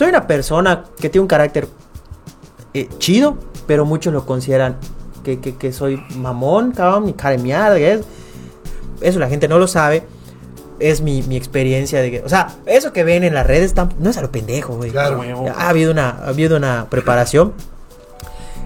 Soy una persona que tiene un carácter eh, chido, pero muchos lo consideran que, que, que soy mamón, cabrón, mi cara de mierda, que es. Eso la gente no lo sabe. Es mi, mi experiencia de que. O sea, eso que ven en las redes no es a lo pendejo, güey. Claro. Ha habido una, ha habido una preparación.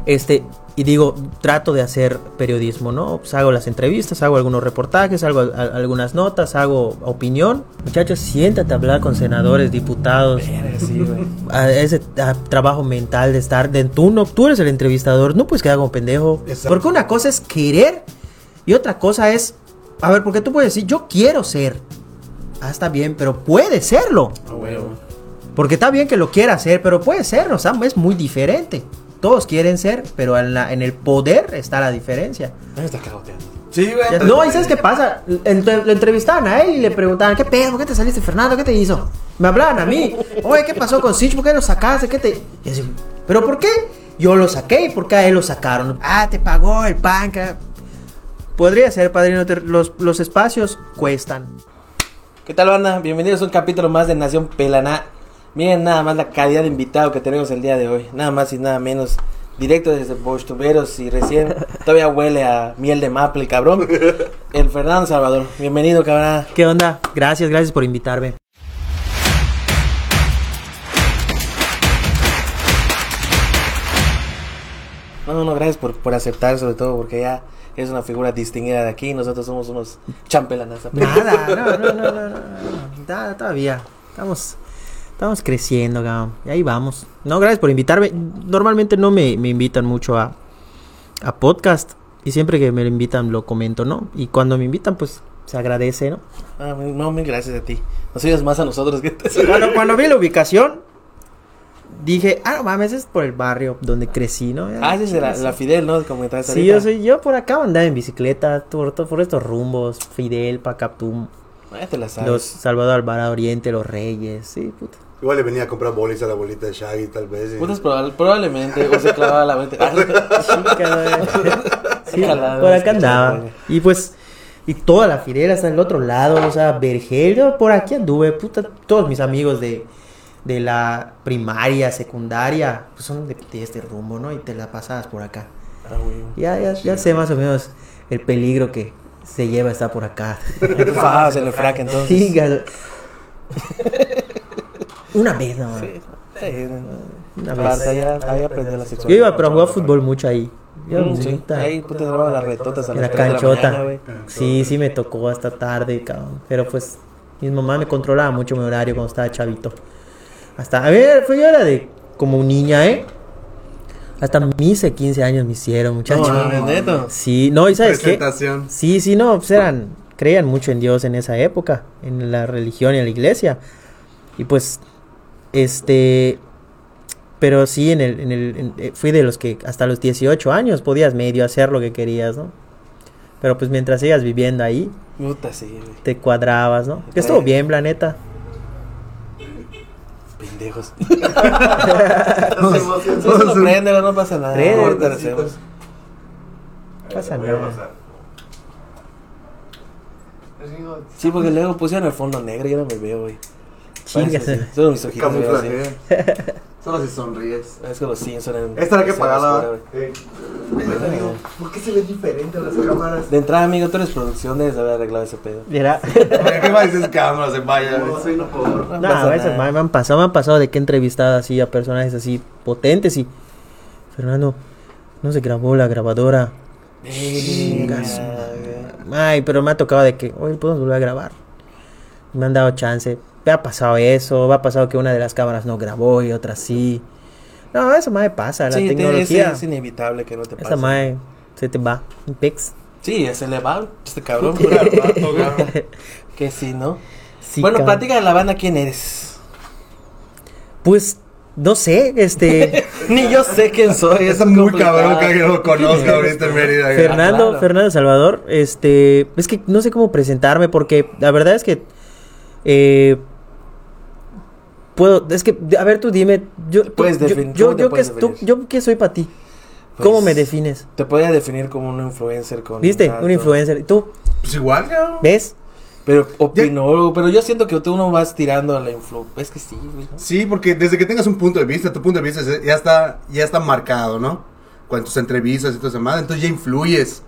Este, y digo, trato de hacer periodismo, ¿no? Pues hago las entrevistas, hago algunos reportajes, hago a- a- algunas notas, hago opinión. Muchachos, siéntate a hablar con senadores, diputados. Sí. A ese a, trabajo mental de estar de tú no tú eres el entrevistador no puedes quedar como pendejo Exacto. porque una cosa es querer y otra cosa es a ver porque tú puedes decir yo quiero ser ah está bien pero puede serlo A huevo. porque está bien que lo quiera hacer pero puede serlo o sea es muy diferente todos quieren ser pero en, la- en el poder está la diferencia Me está cagoteando. Sí, güey. ya- No, ¿y sabes qué pasa? Lo entrevistaban a él y le preguntaban, ¿qué pedo? ¿Por qué te saliste, Fernando? ¿Qué te hizo? Me hablaban a mí. Oye, ¿qué pasó con Sitch? ¿Por qué lo sacaste? ¿Qué te...? Y así, ¿pero por qué? Yo lo saqué y por qué a él lo sacaron. Ah, te pagó el panca. Podría ser, padrino. te- Los, los espacios cuestan. ¿Qué tal, banda? Bienvenidos a un capítulo más de Nación Pelaná. Miren nada más la calidad de invitado que tenemos el día de hoy. Nada más y nada menos. Directo desde Bostuberos y recién todavía huele a miel de maple, el cabrón. El Fernando Salvador. Bienvenido, cabrón. ¿Qué onda? Gracias, gracias por invitarme. No, no, no, gracias por, por aceptar, sobre todo porque ya es una figura distinguida de aquí. Nosotros somos unos champelanas. Nada, no, no, no, no. Nada, todavía. Estamos, estamos creciendo, cabrón. Y ahí vamos. No, gracias por invitarme. Normalmente no me, me invitan mucho a, a podcast. Y siempre que me lo invitan lo comento, ¿no? Y cuando me invitan, pues se agradece, ¿no? Ah, no, mil gracias a ti. Nos ayudas más a nosotros que Cuando, cuando vi la ubicación, dije, ah, no mames, es por el barrio donde crecí, ¿no? Ah, esa es la, la Fidel, ¿no? Como Sí, yo soy, yo por acá andaba en bicicleta, por, por estos rumbos, Fidel, Pacaptum, Ah, te la sabes. los Salvador Alvarado Oriente, los Reyes, sí, puta. Igual le venía a comprar bolis a la bolita de Shaggy, tal vez. y- Putas probable- probablemente, o se clavaba la mente. Sí, por acá andaba. Y pues, y toda la Fidel hasta el otro lado, o sea, Vergel, yo por aquí anduve, puta, todos mis amigos de, de la primaria, secundaria, pues son de, de este rumbo, ¿no? Y te la pasabas por acá. Ah, güey. Ya, ya, ya sé más o menos el peligro que se lleva estar por acá. Tú fajabas en el frac entonces. Sí, gal- Una vez, no. Sí, sí, Una vez. ahí aprendió la Yo sexualidad. iba pero a jugar fútbol mucho ahí. Yo, Mm, sí. Ahí puta se robaban las retotas a la 3 de la canchota. mañana, sí, sí me tocó hasta tarde, cabrón. Pero pues mi mamá me controlaba mucho mi horario cuando estaba chavito. Hasta, a ver, fue yo era de como niña, ¿eh? Hasta mis 15 años me hicieron, muchachos. No. Sí, no, ¿y sabes qué? Sí, sí, no, pues eran, creían mucho en Dios en esa época, en la religión y en la iglesia. Y pues, este, pero sí, en el, en el, en- eh, fui de los que hasta los 18 años podías medio hacer lo que querías, ¿no? Pero pues mientras sigas viviendo ahí, Puta, sí, te cuadrabas, ¿no? Que estuvo bien, planeta. Pendejos. No se Eso emocionó. no pasa nada. Prende, Ahorita lo sí, hacemos. Pasa Voy a nada. pasar. Sí, porque luego pusieron el fondo negro y yo no me veo, güey. Chingas. Así. Solo mis ojitos. Solo si sonríes. Es que los Simpson en... Esta era que güey. ¿Por qué se ve diferente a las cámaras? De entrada, amigo, tú eres producción, debes haber arreglado ese pedo. Mira. ¿Qué más dices cámaras en vaya? No, soy no puedo. No a veces nada. me, han pasado, me han pasado de que he entrevistado así a personajes así potentes y Fernando, no se grabó la grabadora. Chingas, Ay, pero me ha tocado de que, oye, podemos volver a grabar. Me han dado chance. Me ha pasado eso, me ha pasado que una de las cámaras no grabó y otra sí. No, eso más pasa, la Sí, tecnología. es, es inevitable que no te pase. esa mae se te va, un pix. Sí, se le va este cabrón. dura rato, cabrón. que sí, ¿no? Sí, bueno, cabrón. platica de la banda quién eres. Pues, no sé, este... Ni yo sé quién soy. Es Es muy complicado. cabrón que alguien lo conozca ahorita en Mérida. Fernando, claro. Fernando Salvador, este, es que no sé cómo presentarme porque la verdad es que eh, puedo, es que, a ver, tú dime, yo, tú- Puedes yo, definir, yo, ¿cómo yo tú- definir? yo qué soy para ti, ¿cómo Pues, me defines? Te podría definir como un influencer con. ¿Viste? Un influencer, ¿y tú? Pues igual, cabrón. ¿Ves? Pero opino, pero yo siento que tú no vas tirando a la influ. Es que sí, güey. ¿no? Sí, porque desde que tengas un punto de vista, tu punto de vista ya está, ya está marcado, ¿no? Con tus entrevistas y todo eso, más, entonces ya influyes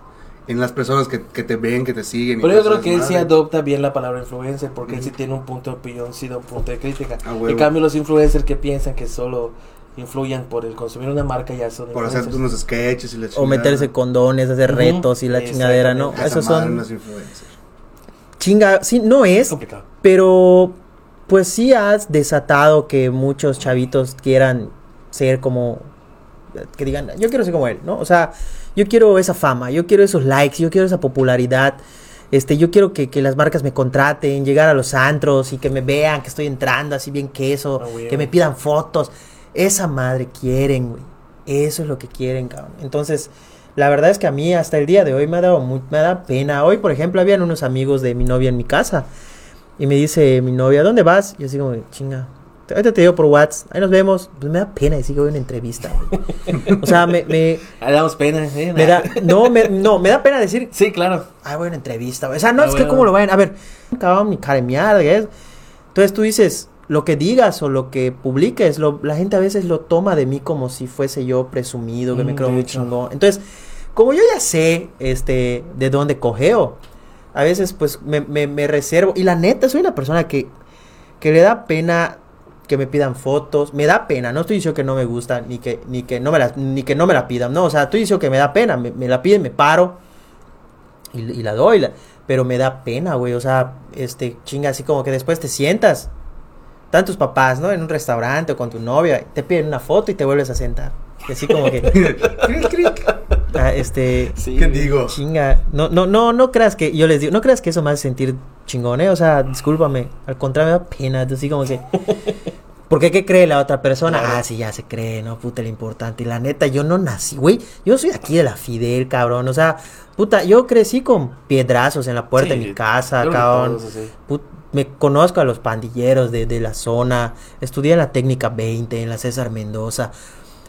en las personas que, que te ven, que te siguen. y Pero yo creo que él sí adopta bien la palabra influencer porque él sí tiene un punto de opinión, sí da un punto de crítica. Ah, en cambio, los influencers que piensan que solo influyen por el consumir una marca ya son Por hacer unos sketches y la O chingada. meterse condones, hacer retos y la chingadera, ¿no? Esos son unos influencers. chinga, sí, no Es es, complicado. pero pues sí has desatado que muchos chavitos quieran ser como que digan, yo quiero ser como él, ¿no? O sea, yo quiero esa fama, yo quiero esos likes, yo quiero esa popularidad. Este, yo quiero que, que las marcas me contraten, llegar a los antros y que me vean que estoy entrando así bien queso, güey. que me pidan fotos. Esa madre quieren, güey. Eso es lo que quieren, cabrón. Entonces, la verdad es que a mí hasta el día de hoy me ha dado mu- me da pena. Hoy, por ejemplo, habían unos amigos de mi novia en mi casa y me dice mi novia, ¿dónde vas? Y yo así como, chinga. Ahorita te digo por WhatsApp, ahí nos vemos. Pues me da pena decir que voy a una entrevista. güey. O sea, me, me, damos pena, ¿eh? me da, no, me, no, me da pena decir, Sí, claro. ah, voy a una entrevista. güey. O sea, no Ah, es que cómo lo vayan. A ver, cabrón, mi ¿qué es? Entonces tú dices, lo que digas o lo que publiques, lo, la gente a veces lo toma de mí como si fuese yo presumido, que me Mm, creo muy chingón. Entonces, como yo ya sé este, de dónde cogeo, a veces pues me, me- me reservo. Y la neta, soy una persona que, que le da pena que me pidan fotos. Me da pena, no estoy diciendo que no me gusta, ni que, ni que, no, me la, ni que no me la pidan. No, o sea, estoy diciendo que me da pena. Me, me la piden, me paro y, y la doy. la- pero me da pena, güey. O sea, este, chinga, así como que después te sientas. Están tus papás, ¿no? En un restaurante o con tu novia. Te piden una foto y te vuelves a sentar. Así como que. cric, cric. Ah, este. Sí. ¿Qué digo? Chinga. No, no, no, no creas que. Yo les digo, no creas que eso me hace sentir chingón, ¿eh? O sea, discúlpame. Al contrario, me da pena. Así como que. Porque ¿qué cree la otra persona? Claro. Ah, sí, ya se cree, no, puta, lo importante. Y la neta, yo no nací, güey. Yo soy aquí de la Fidel, cabrón. O sea, puta, yo crecí con piedrazos en la puerta Sí, de mi casa, cabrón. Put- me conozco a los pandilleros de, de la zona. Estudié en la técnica 20, en la César Mendoza.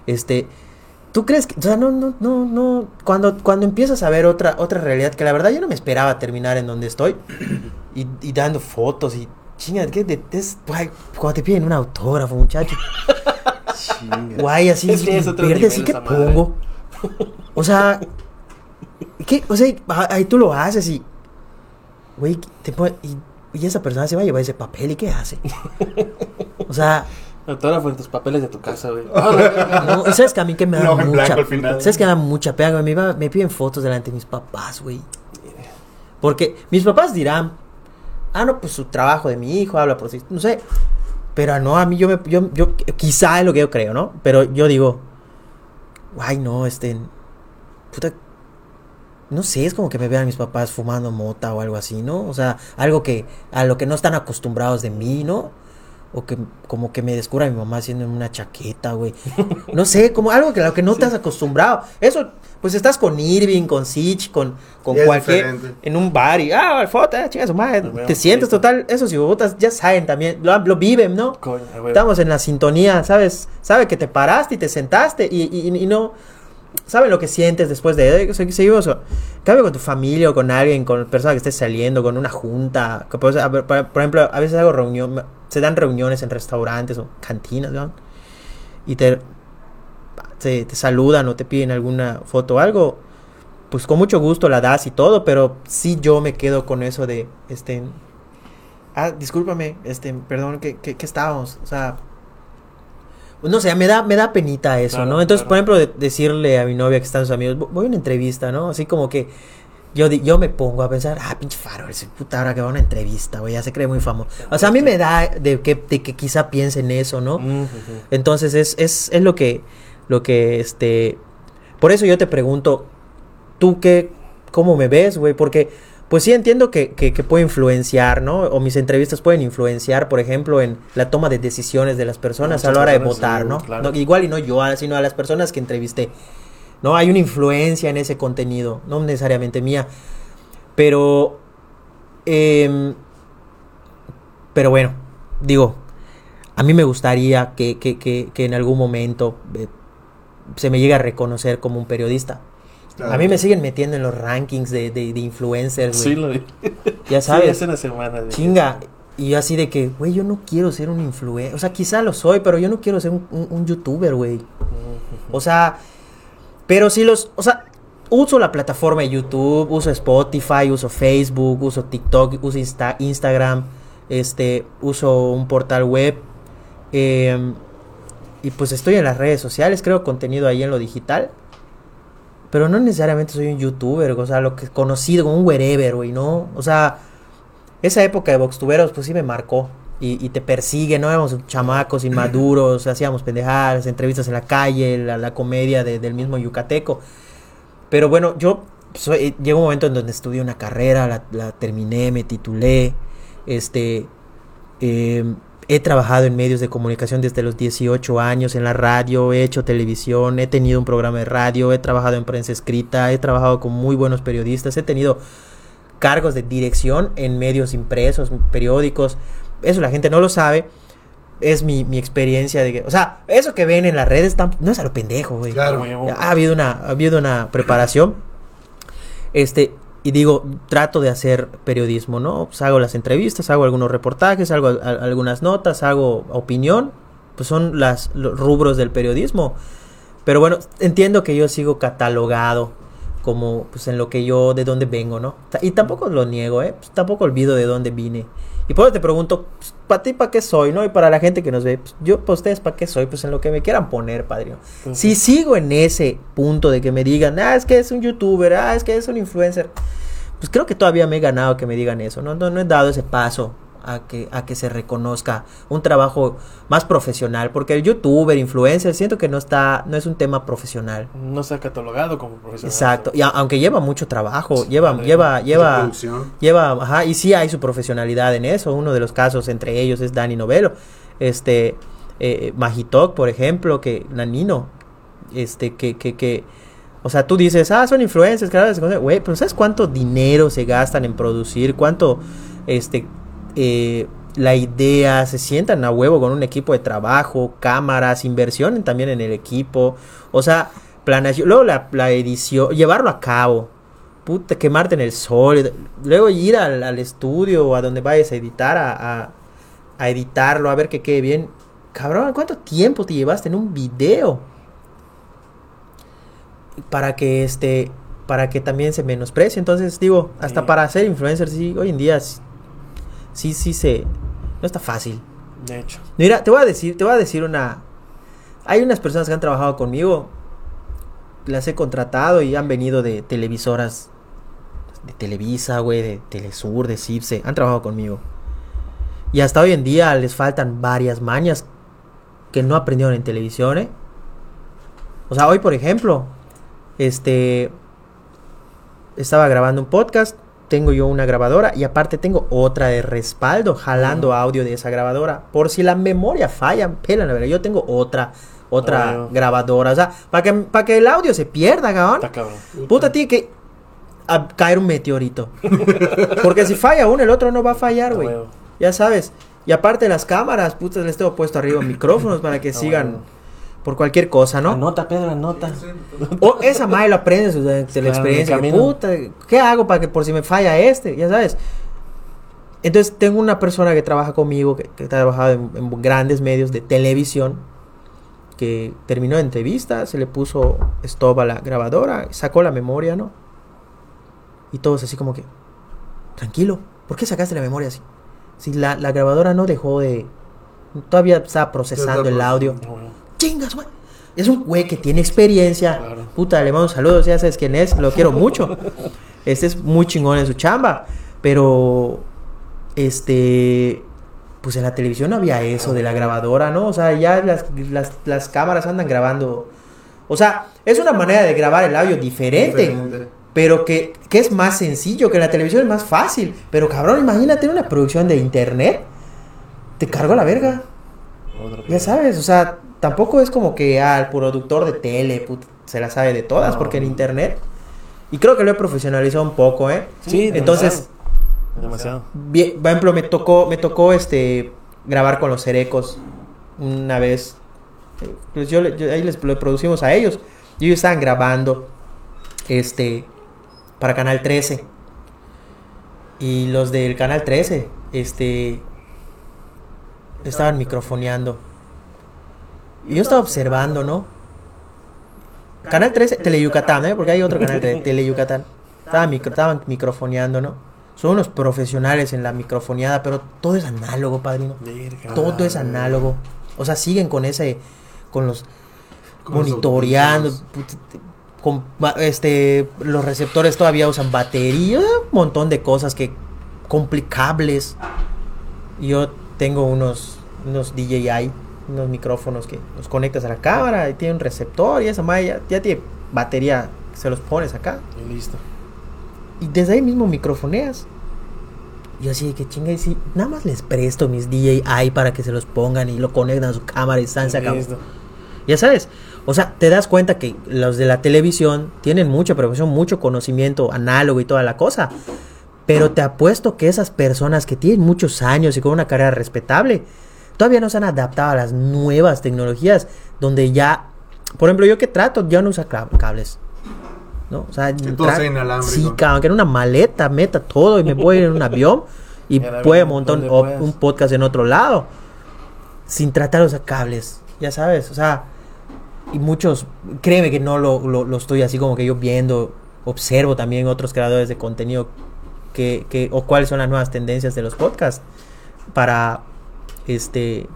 Este, ¿tú crees que, o sea, no, no, no, no, cuando, cuando empiezas a ver otra, otra realidad, que la verdad yo no me esperaba terminar en donde estoy y, y dando fotos y chinga, que de, es, guay, cuando te piden un autógrafo, muchacho, Chinga. guay, así, Es que es otro verde, así que pongo. O sea, ¿qué? O sea, ah, ahí tú lo haces y, güey, te y, y esa persona se va a llevar ese papel y ¿qué hace? O sea, Autógrafo en tus papeles de tu casa, güey. no, y sabes que a mí que me da en mucha, al final. sabes que me da mucha pena, güey? me, me piden fotos delante de mis papás, güey. Porque mis papás dirán, ah, no, pues su trabajo de mi hijo, habla por sí, no sé. Pero no, a mí yo me, yo, yo, quizá es lo que yo creo, ¿no? Pero yo digo, ay, no, este, puta, no sé, es como que me vean mis papás fumando mota o algo así, ¿no? O sea, algo que, a lo que no están acostumbrados de mí, ¿no? O que como que me descubra mi mamá haciendo una chaqueta, güey. No sé, como algo que a lo que no te has acostumbrado. Eso, pues estás con Irving, con Sich, con, con cualquier. En un bar y, ah, foto, ah, chinga su madre. Te sientes total. Esos hijotas ya saben también, lo, lo viven, ¿no? Coño. Estamos en la sintonía, ¿sabes? Sabe que te paraste y te sentaste y, y- y no... Saben lo que sientes después de... eh, Seguimos... En cambio con tu familia o con alguien, con persona que estés saliendo, con una junta. que por, ejemplo, a veces hago reunión... Se dan reuniones en restaurantes o cantinas, ¿no? Y te, te, te saludan o te piden alguna foto o algo. Pues con mucho gusto la das y todo, pero sí yo me quedo con eso de... este Ah, discúlpame, este, perdón, ¿qué, qué, qué estábamos? O sea, pues no sé, me da, me da penita eso, Claro, ¿no? Entonces, claro. por ejemplo, de- decirle a mi novia que están sus amigos, "Vo- voy a una entrevista, ¿no? Así como que yo, di- yo me pongo a pensar, ah, pinche faro, ese puta ahora que va a una entrevista, güey, ya se cree muy famoso. O sea, a mí me da de que, de que quizá piense en eso, ¿no? Entonces es, es, es lo que, lo que, este, por eso yo te pregunto, ¿tú qué, cómo me ves, güey? Porque, pues sí entiendo que, que, que puede influenciar, ¿no? O mis entrevistas pueden influenciar, por ejemplo, en la toma de decisiones de las personas a la hora de votar, sí, ¿no? claro. No, Igual y no yo, ah, sino a las personas que entrevisté. ¿No? Hay una influencia en ese contenido, no necesariamente mía. Pero, em, pero bueno, digo, a mí me gustaría que, que, que, que en algún momento eh, se me llegue a reconocer como un periodista. Claro. A mí me siguen metiendo en los rankings de, de, de influencers, güey. Sí, lo vi. ya Sí, sabes. hace una semana. de- Chinga. Y yo así de que, güey, yo no quiero ser un influencer. O sea, quizá lo soy, pero yo no quiero ser un, un- un youtuber, güey. O sea, pero sí los, o sea, uso la plataforma de YouTube, uso Spotify, uso Facebook, uso TikTok, uso Insta- Instagram, este, uso un portal web. em, y pues estoy en las redes sociales, creo contenido ahí en lo digital. Pero no necesariamente soy un youtuber, o sea, lo que conocido como un wherever, güey, ¿no? O sea, esa época de Voxtuberos, pues sí me marcó. Y, te persigue, ¿no? Éramos chamacos inmaduros, hacíamos pendejadas, entrevistas en la calle, la, la comedia de- del mismo yucateco. Pero bueno, yo soy, llegó un momento en donde estudié una carrera, la, la terminé, me titulé, este, eh, he trabajado en medios de comunicación desde los 18 años, en la radio, he hecho televisión, he tenido un programa de radio, he trabajado en prensa escrita, he trabajado con muy buenos periodistas, he tenido cargos de dirección en medios impresos, periódicos. Eso la gente no lo sabe. Es mi, mi experiencia de que, o sea, eso que ven en las redes no es a lo pendejo, güey. Claro. Ha habido una, ha habido una preparación. Este, y digo, trato de hacer periodismo, ¿no? Pues hago las entrevistas, hago algunos reportajes, hago algunas notas, hago opinión. Pues son los rubros del periodismo. Pero bueno, entiendo que yo sigo catalogado como pues en lo que yo, de dónde vengo, ¿no? Y tampoco lo niego, ¿eh? Pues, tampoco olvido de dónde vine. Y por eso te pregunto, pues, ¿para ti para qué soy, no? Y para la gente que nos ve, pues, yo para ustedes para qué soy, pues en lo que me quieran poner, padrino. Pues Si sigo en ese punto de que me digan, ah, es que es un youtuber, ah, es que es un influencer, pues creo que todavía me he ganado que me digan eso, ¿no? No, no he dado ese paso a que, a que se reconozca un trabajo más profesional, porque el youtuber, influencer, siento que no está, no es un tema profesional. No se ha catalogado como profesional. Exacto, y a- aunque lleva mucho trabajo, lleva, lleva, lleva, lleva, ajá, y sí hay su profesionalidad en eso. Uno de los casos entre ellos es Dani Novelo, este, eh, Magitok, por ejemplo, que Nanino, este, que, que, que, o sea, tú dices, ah, son influencers, claro, se conoce". güey, pero ¿sabes cuánto dinero se gastan en producir? ¿Cuánto, este, eh, la idea, se sientan a huevo con un equipo de trabajo, cámaras, inversión también en el equipo, o sea, planeación, luego la, la edición, llevarlo a cabo, puta, quemarte en el sol, luego ir al, al estudio o a donde vayas a editar, a, a, a editarlo, a ver que quede bien. Cabrón, ¿cuánto tiempo te llevaste en un video? Para que este, para que también se menosprecie. Entonces, digo, hasta Sí. para ser influencer, sí, hoy en día sí, sí, se, no está fácil. De hecho. Mira, te voy a decir, te voy a decir una. Hay unas personas que han trabajado conmigo, las he contratado y han venido de televisoras, de Televisa, güey, de Telesur, de Cipse, han trabajado conmigo. Y hasta hoy en día les faltan varias mañas que no aprendieron en televisión, ¿eh? O sea, hoy, por ejemplo, este. Estaba grabando un podcast, tengo yo una grabadora y aparte tengo otra de respaldo jalando audio de esa grabadora. Por si la memoria falla, pela la verdad. Yo tengo otra, otra grabadora. O sea, para que, para que el audio se pierda, cabrón. Está cabrón. Puta, tiene que a- caer un meteorito. Porque si falla uno, el otro no va a fallar, güey. Ya sabes. Y aparte las cámaras, puta, les tengo puesto arriba micrófonos para que sigan. Por cualquier cosa, ¿no? Anota, Pedro, anota. O esa madre lo aprendes o sea, de la Claro, experiencia. que, camino. puta, ¿qué hago para que por si me falla este? Ya sabes. Entonces tengo una persona que trabaja conmigo, que, que ha trabajado en, en grandes medios de televisión, que terminó la entrevista, se le puso stop a la grabadora, sacó la memoria, ¿no? Y todos así como que, tranquilo, ¿por qué sacaste la memoria así? Si la, la grabadora no dejó de... Todavía estaba procesando el audio. Huevo. Chingas, güey. Es un güey que tiene experiencia. Claro. Puta, le mando saludos, ya sabes quién es, lo quiero mucho. Este es muy chingón en su chamba. Pero, este, pues en la televisión no había eso de la grabadora, ¿no? O sea, ya las, las, las cámaras andan grabando. O sea, es una manera de grabar el audio diferente. Diferente. Pero que, que es más sencillo, que en la televisión es más fácil. Pero cabrón, imagínate una producción de internet. Te cargo la verga. Ya sabes, o sea, tampoco es como que al productor de tele put, se la sabe de todas, No. porque en internet. Y creo que lo he profesionalizado un poco, ¿eh? Sí, Entonces, Demasiado. bien, por ejemplo, me tocó, me tocó este grabar con los cerecos una vez. Pues yo, le- yo- ahí les lo producimos a ellos. Y ellos estaban grabando. este, para Canal 13. Y los del Canal 13, este, estaban microfoneando. Y yo estaba observando, ¿no? Canal 13, Teleyucatán, ¿eh? Porque hay otro canal de Teleyucatán. Estaban, micro, estaban microfoneando, ¿no? Son unos profesionales en la microfoneada, pero todo es análogo, padrino. Todo es análogo. O sea, siguen con ese, con los monitoreando, con este, los receptores todavía usan batería, un montón de cosas que complicables. Yo tengo unos, unos DJI, unos micrófonos que los conectas a la cámara y tiene un receptor y esa madre ya, ya tiene batería, se los pones acá Y listo. y desde ahí mismo microfoneas. Yo así de que chinga, y si nada más les presto mis DJI para que se los pongan y lo conectan a su cámara y están se acabó. Ya sabes, o sea, te das cuenta que los de la televisión tienen mucha preparación, mucho conocimiento análogo y toda la cosa. Pero te apuesto que esas personas que tienen muchos años y con una carrera respetable, todavía no se han adaptado a las nuevas tecnologías, donde ya, por ejemplo, yo que trato, ya no uso cab- cables. ¿no? O sea, todo tra- sea inalámbrico. Sí, cabrón, que en una maleta meta todo y me voy en un avión y puede montar un, podcast en otro lado sin tratar de usar cables, ya sabes, o sea, y muchos, créeme que no lo, lo- lo estoy así como que yo viendo, observo también otros creadores de contenido que, que, o cuáles son las nuevas tendencias de los podcasts para, este,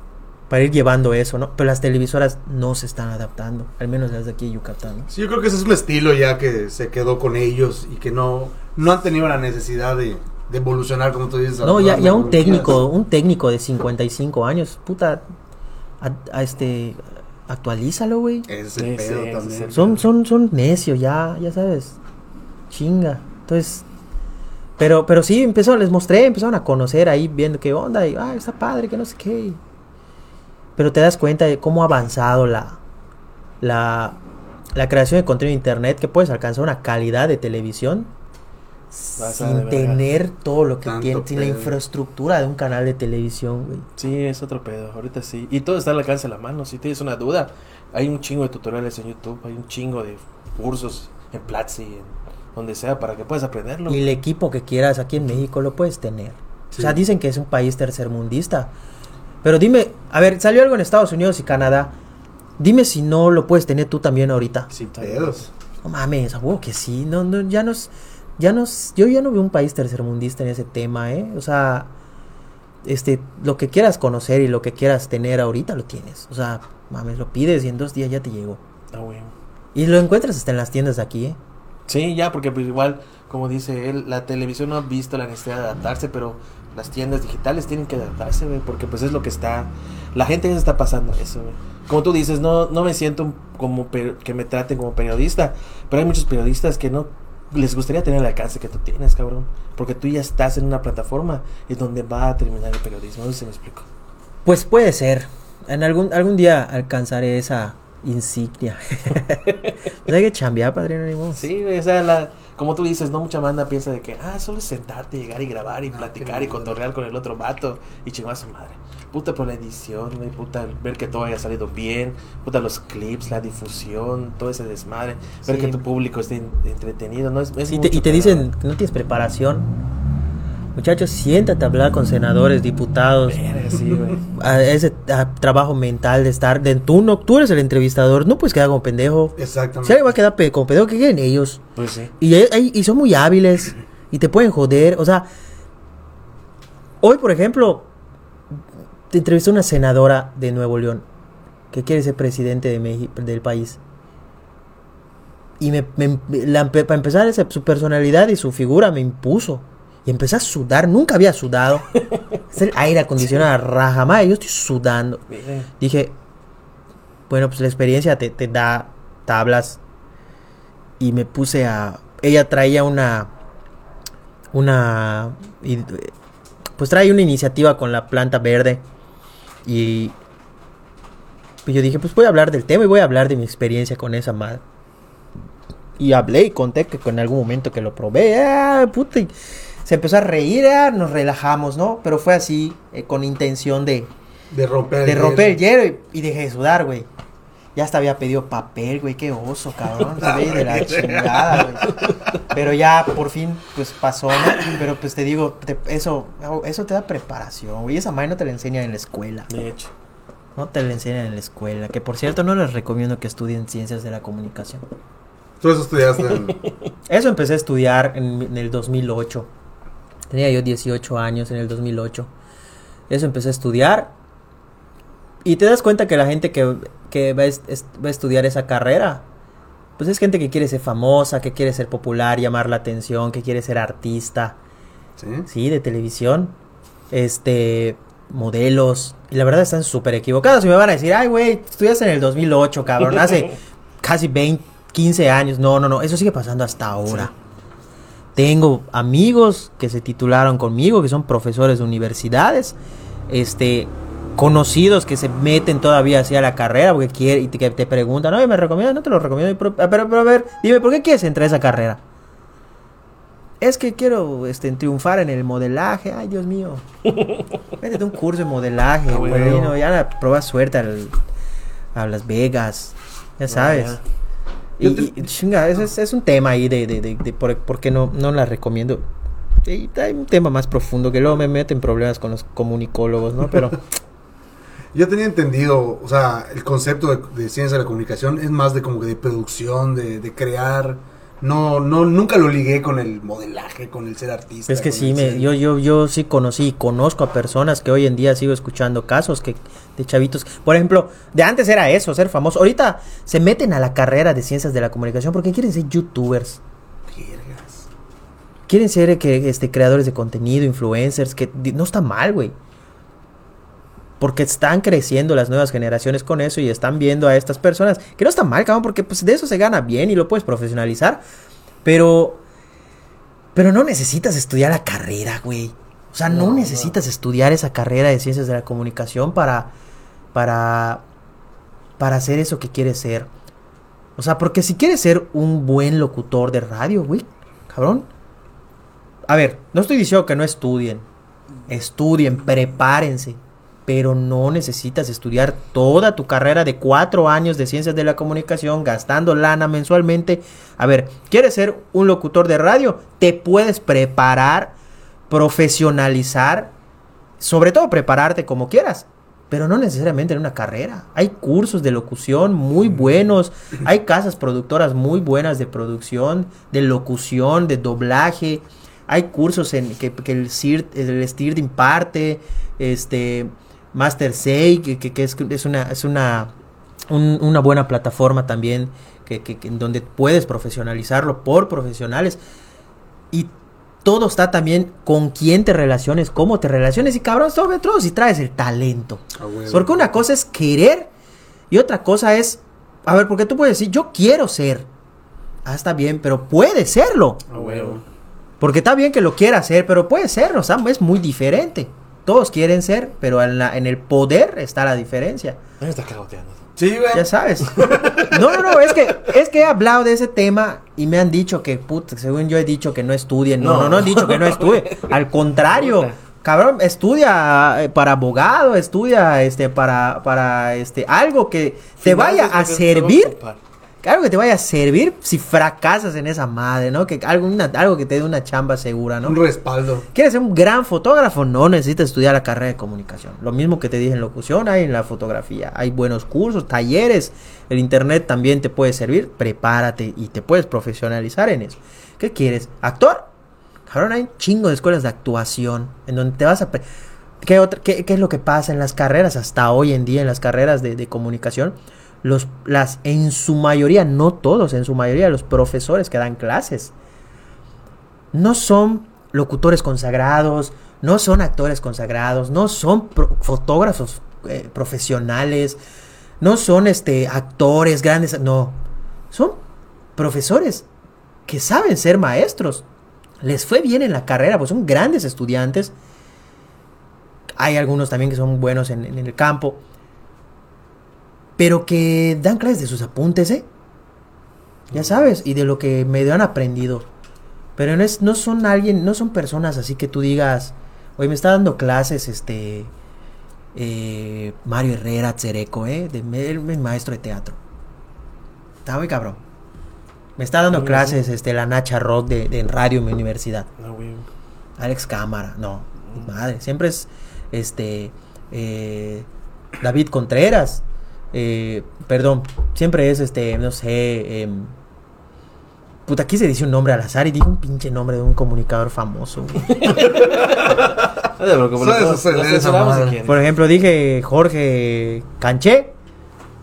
para ir llevando eso, ¿no? Pero las televisoras no se están adaptando, al menos las de aquí de Yucatán, ¿no? Sí, yo creo que ese es un estilo ya que se quedó con ellos y que no, no han tenido la necesidad de, de evolucionar, como tú dices. No, ya, ya un técnico, un técnico de 55 años, puta, a, a este, actualízalo, güey. Ese es Sí, el pedo sí, ese también. Son, son, son necios, ya, ya sabes. Chinga. Entonces, pero, pero sí, empezó, les mostré, empezaron a conocer ahí, viendo qué onda, y, ah, está padre, que no sé qué. Pero te das cuenta de cómo ha avanzado la, la, la creación de contenido en internet, que puedes alcanzar una calidad de televisión Vas sin tener todo lo que tiene, sin la infraestructura de un canal de televisión, güey. Sí, es otro pedo, ahorita sí. Y todo está al alcance de la mano, si tienes una duda, hay un chingo de tutoriales en YouTube, hay un chingo de cursos en Platzi, en donde sea, para que puedas aprenderlo. Y el equipo que quieras aquí en México lo puedes tener. Sí. O sea, dicen que es un país tercermundista. Pero dime, a ver, salió algo en Estados Unidos y Canadá. Dime si no lo puedes tener tú también ahorita. Sin pedos. No mames, a huevo que sí. No, no, ya nos, ya nos, yo ya no veo un país tercermundista en ese tema, ¿eh? O sea, este, lo que quieras conocer y lo que quieras tener ahorita lo tienes. O sea, mames, lo pides y en dos días ya te llegó. Ah, bueno. Y lo encuentras hasta en las tiendas de aquí, ¿eh? Sí, ya, porque pues igual, como dice él, la televisión no ha visto la necesidad de adaptarse, pero las tiendas digitales tienen que adaptarse, güey, porque pues es lo que está... La gente ya se está pasando eso, güey. Como tú dices, no, no me siento como que me traten como periodista, pero hay muchos periodistas que no les gustaría tener el alcance que tú tienes, cabrón, porque tú ya estás en una plataforma y donde va a terminar el periodismo, no sé me explico. Pues puede ser. En algún, algún día alcanzaré esa insignia. pues hay que chambear, padrino, ni modo. Sí, o sea, la, como tú dices, no mucha banda piensa de que, ah, solo es sentarte, llegar y grabar y platicar y cotorrear con el otro vato y chingar a su madre. Puta por la edición, güey, puta, ver que todo haya salido bien, puta los clips, la difusión, todo ese desmadre, ver Sí. que tu público esté en- entretenido, ¿no? Es, es Sí, te- mucho y te dicen que no tienes preparación. Muchachos, siéntate a hablar con senadores, diputados. Sí. A ese a, trabajo mental de estar. De, tú, no, tú eres el entrevistador, no puedes quedar como pendejo. Si Exactamente. alguien va a quedar pe- como pendejo, que queden ellos. Pues sí. Y, son muy hábiles. Y te pueden joder. O sea, hoy, por ejemplo, te entrevisté a una senadora de Nuevo León que quiere ser presidente de México, del país. Y me, me- la para empezar, esa- su personalidad y su figura me impuso. Y empecé a sudar. Nunca había sudado. es el aire acondicionado a raja. Madre, yo estoy sudando. Dije, bueno, pues la experiencia te, te da tablas. Y me puse a... Ella traía una... Una... Pues trae una iniciativa con la planta verde. Y... pues yo dije, pues voy a hablar del tema y voy a hablar de mi experiencia con esa madre. Y hablé y conté que en algún momento que lo probé, ah, puta, y se empezó a reír, ah, nos relajamos, ¿no? Pero fue así, eh, con intención de, De romper de el romper el hielo. hielo y, y dejé de sudar, güey. Ya hasta había pedido papel, güey, qué oso, cabrón. De la chingada, güey. Pero ya por fin, pues pasó, ¿no? Pero pues te digo, te- eso, eso te da preparación, güey. Esa madre no te la enseñan en la escuela. De hecho. No te la enseñan en la escuela. Que por cierto, no les recomiendo que estudien ciencias de la comunicación. Tú eso estudiaste. en- Eso empecé a estudiar en, en el 2008. Tenía yo 18 años en el 2008. Eso empecé a estudiar. Y te das cuenta que la gente que, que va, a va a estudiar esa carrera, pues es gente que quiere ser famosa, que quiere ser popular, llamar la atención, que quiere ser artista, ¿Sí? sí, de televisión, este, modelos. Y la verdad están súper equivocados. Y me van a decir, ay, güey, estudiaste en el 2008, cabrón, hace casi 20, 15 años. No, no, no, eso sigue pasando hasta ahora. Tengo amigos que se titularon conmigo, que son profesores de universidades, este, conocidos que se meten todavía hacia la carrera porque quieren y te, te preguntan, oye, me recomiendas, no te lo recomiendo, pero, pero, pero, a ver, dime, ¿por qué quieres entrar a esa carrera? Es que quiero este, triunfar en el modelaje. Ay, Dios mío. Métete un curso de modelaje, Ah, güey. bueno. no, ya prueba suerte al- a Las Vegas. Ya sabes. ya. Y, chinga, ese es, es un tema ahí de, de, de, de por, por qué no, no la recomiendo. Y hay un tema más profundo que luego me mete en problemas con los comunicólogos, ¿no? Pero Yo tenía entendido, o sea, el concepto de, de ciencia de la comunicación es más de como que de producción, de, de crear. No, no, nunca lo ligué con el modelaje, con el ser artista. es que sí, me, ser- yo, yo, yo sí conocí y conozco a personas que hoy en día sigo escuchando casos que de chavitos. Por ejemplo, de antes era eso, ser famoso. Ahorita se meten a la carrera de ciencias de la comunicación porque quieren ser youtubers. Quieren ser que, este, creadores de contenido, influencers, que no está mal, güey. Porque están creciendo las nuevas generaciones con eso y están viendo a estas personas. Que no está mal, cabrón, porque pues de eso se gana bien y lo puedes profesionalizar. Pero... Pero no necesitas estudiar la carrera, güey. O sea, no, No, necesitas estudiar esa carrera de ciencias de la comunicación para... Para... Para hacer eso que quieres ser. O sea, porque si quieres ser un buen locutor de radio, güey, cabrón. A ver, no estoy diciendo que no estudien. Estudien, prepárense. Pero no necesitas estudiar toda tu carrera de cuatro años de ciencias de la comunicación gastando lana mensualmente. A ver, ¿quieres ser un locutor de radio? Te puedes preparar, profesionalizar, sobre todo prepararte como quieras. Pero no necesariamente en una carrera. Hay cursos de locución muy buenos. Hay casas productoras muy buenas de producción, de locución, de doblaje. Hay cursos en que, que el CIRT, el STIRT imparte. Este, Master Say, que, que- que es, es una, es una, un- una buena plataforma también. Que, donde puedes profesionalizarlo por profesionales. Y todo está también con quién te relaciones, cómo te relaciones y cabrón, sobre todo si traes el talento. Porque una cosa es querer y otra cosa es, a ver, porque tú puedes decir, yo quiero ser. Ah, está bien, pero puede serlo. Porque está bien que lo quiera hacer, pero puede serlo, o sea, es muy diferente. Todos quieren ser, pero en, la- en el poder está la diferencia. Me está cagoteando. Sí, güey. Ya sabes. No, no, no, es que, es que he hablado de ese tema y me han dicho que, puta, según yo he dicho que no estudien. No, no, No. no, han dicho que no estudien. Al contrario, cabrón, estudia eh, para abogado, estudia este para, para este algo que te vaya a servir. ocupar. Algo que te vaya a servir si fracasas en esa madre, ¿no? Que algo, una- algo que te dé una chamba segura, ¿no? Un respaldo. ¿Quieres ser un gran fotógrafo? No necesitas estudiar la carrera de comunicación. Lo mismo que te dije en locución, hay en la fotografía. Hay buenos cursos, talleres. El internet también te puede servir. Prepárate y te puedes profesionalizar en eso. ¿Qué quieres? ¿Actor? Cabrón, hay un chingo de escuelas de actuación en donde te vas a... ¿Qué, otra- qué, qué es lo que pasa en las carreras hasta hoy en día, en las carreras de, de comunicación? Los, las, en su mayoría, no todos, en su mayoría los profesores que dan clases no son locutores consagrados, no son actores consagrados, no son fotógrafos eh, profesionales, no son este actores grandes, no, son profesores que saben ser maestros. Les fue bien en la carrera, pues son grandes estudiantes. Hay algunos también que son buenos en, en el campo, pero que dan clases de sus apuntes, ¿eh? Ya sabes, y de lo que medio han aprendido. Pero no, es, no son alguien, no son personas así que tú digas, oye, me está dando clases, este, eh, Mario Herrera Cereco, ¿eh? De, él es maestro de teatro. Está muy cabrón. Me está dando clases este, la Nacha Rock de, de en radio en mi universidad. No, güey. Alex Cámara, no, madre, siempre es este eh, David Contreras, eh, perdón, siempre es este, no sé, em, puta, aquí se dice un nombre al azar y digo un pinche nombre de un comunicador famoso. Por ejemplo, dije Jorge Canché,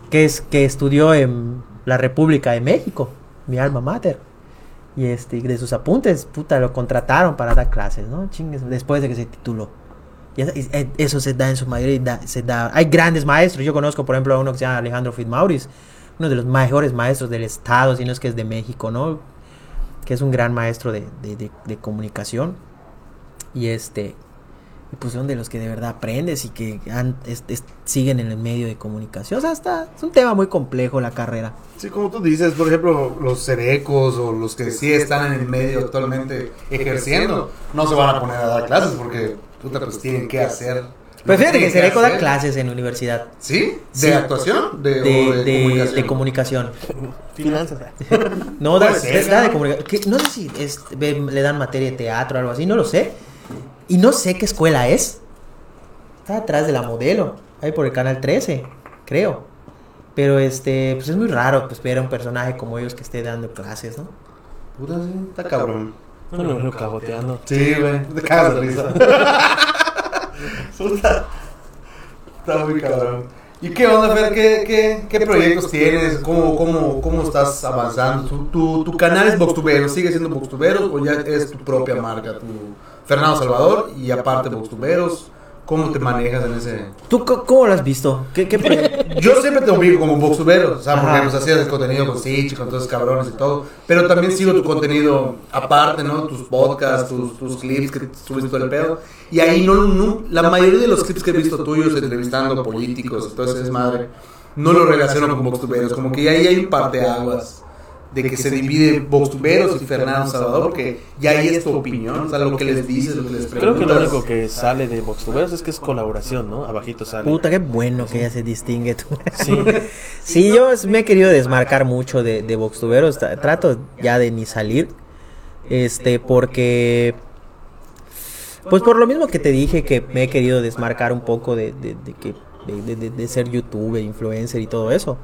que es que estudió en la República de México, mi alma mater. Y este, de sus apuntes, puta, lo contrataron para dar clases, ¿no? Chingues, después de que se tituló. Y es- es- eso se da en su mayoría, da- se da. Hay grandes maestros, yo conozco, por ejemplo, a uno que se llama Alejandro Fitzmaurice, uno de los mejores maestros del estado, si no es que es de México, ¿no? Que es un gran maestro de, de- de- de comunicación. Y este, y pues son de los que de verdad aprendes y que han- es- es- siguen en el medio de comunicación. O sea, está, es un tema muy complejo la carrera. Sí, como tú dices, por ejemplo, los cerecos o los que sí están en el medio actualmente ejerciendo, no se van a poner a dar clases porque, puta, pues tienen que hacer. Pero fíjate que Sereco da clases en la universidad ¿Sí? ¿De Sí. actuación? ¿De, de, o de, de- comunicación? de comunicación. Finanzas. No, da, da de comunicación. No sé si es- ve- le dan materia de teatro o algo así, no lo sé. Y no sé qué escuela es. Está atrás de la modelo, ahí por el canal 13, creo. Pero este, pues es muy raro pues ver a un personaje como ellos que esté dando clases, ¿no? Puta, sí, está cabrón. No me imagino cagoteando. Sí, güey, te cagas de risa. Puta, está muy cabrón. ¿Y qué onda, Fer? ¿Qué, qué, qué proyectos tienes? ¿Cómo, cómo, cómo estás avanzando? ¿Tu, tu, tu canal es Boxtuberos? ¿Sigue siendo Boxtuberos o ya es tu propia marca? Tu Fernando Salvador y aparte Boxtuberos. ¿Cómo te manejas en ese...? ¿Tú cómo lo has visto? ¿Qué, qué Yo siempre te ubico como boxtuberos, o sea, porque Ajá. pues hacías el contenido con Sitch, con todos esos cabrones y todo, pero también sigo tu contenido aparte, ¿no? Tus podcasts, tus, tus clips que subes todo el pedo, y ahí no, no- la mayoría de los clips que he visto tuyos entrevistando políticos, entonces es madre, no lo relaciono con boxtuberos, como que ahí hay un parteaguas de que se divide boxtuberos y Fernando Salvador, porque ya ahí es tu opinión, o sea, lo que les dices, lo que les Creo que preguntas. lo único que sale de Boxtuberos es que es colaboración, ¿no? Abajito sale. Puta, qué bueno que ya se distingue tú. Sí. Sí, yo me he querido desmarcar mucho de, de Voxtuberos. tra- Trato ya de ni salir. Este, porque. Pues por lo mismo que te dije que me he querido desmarcar un poco de, de- de que, de, de- de- de ser youtuber, influencer y todo eso.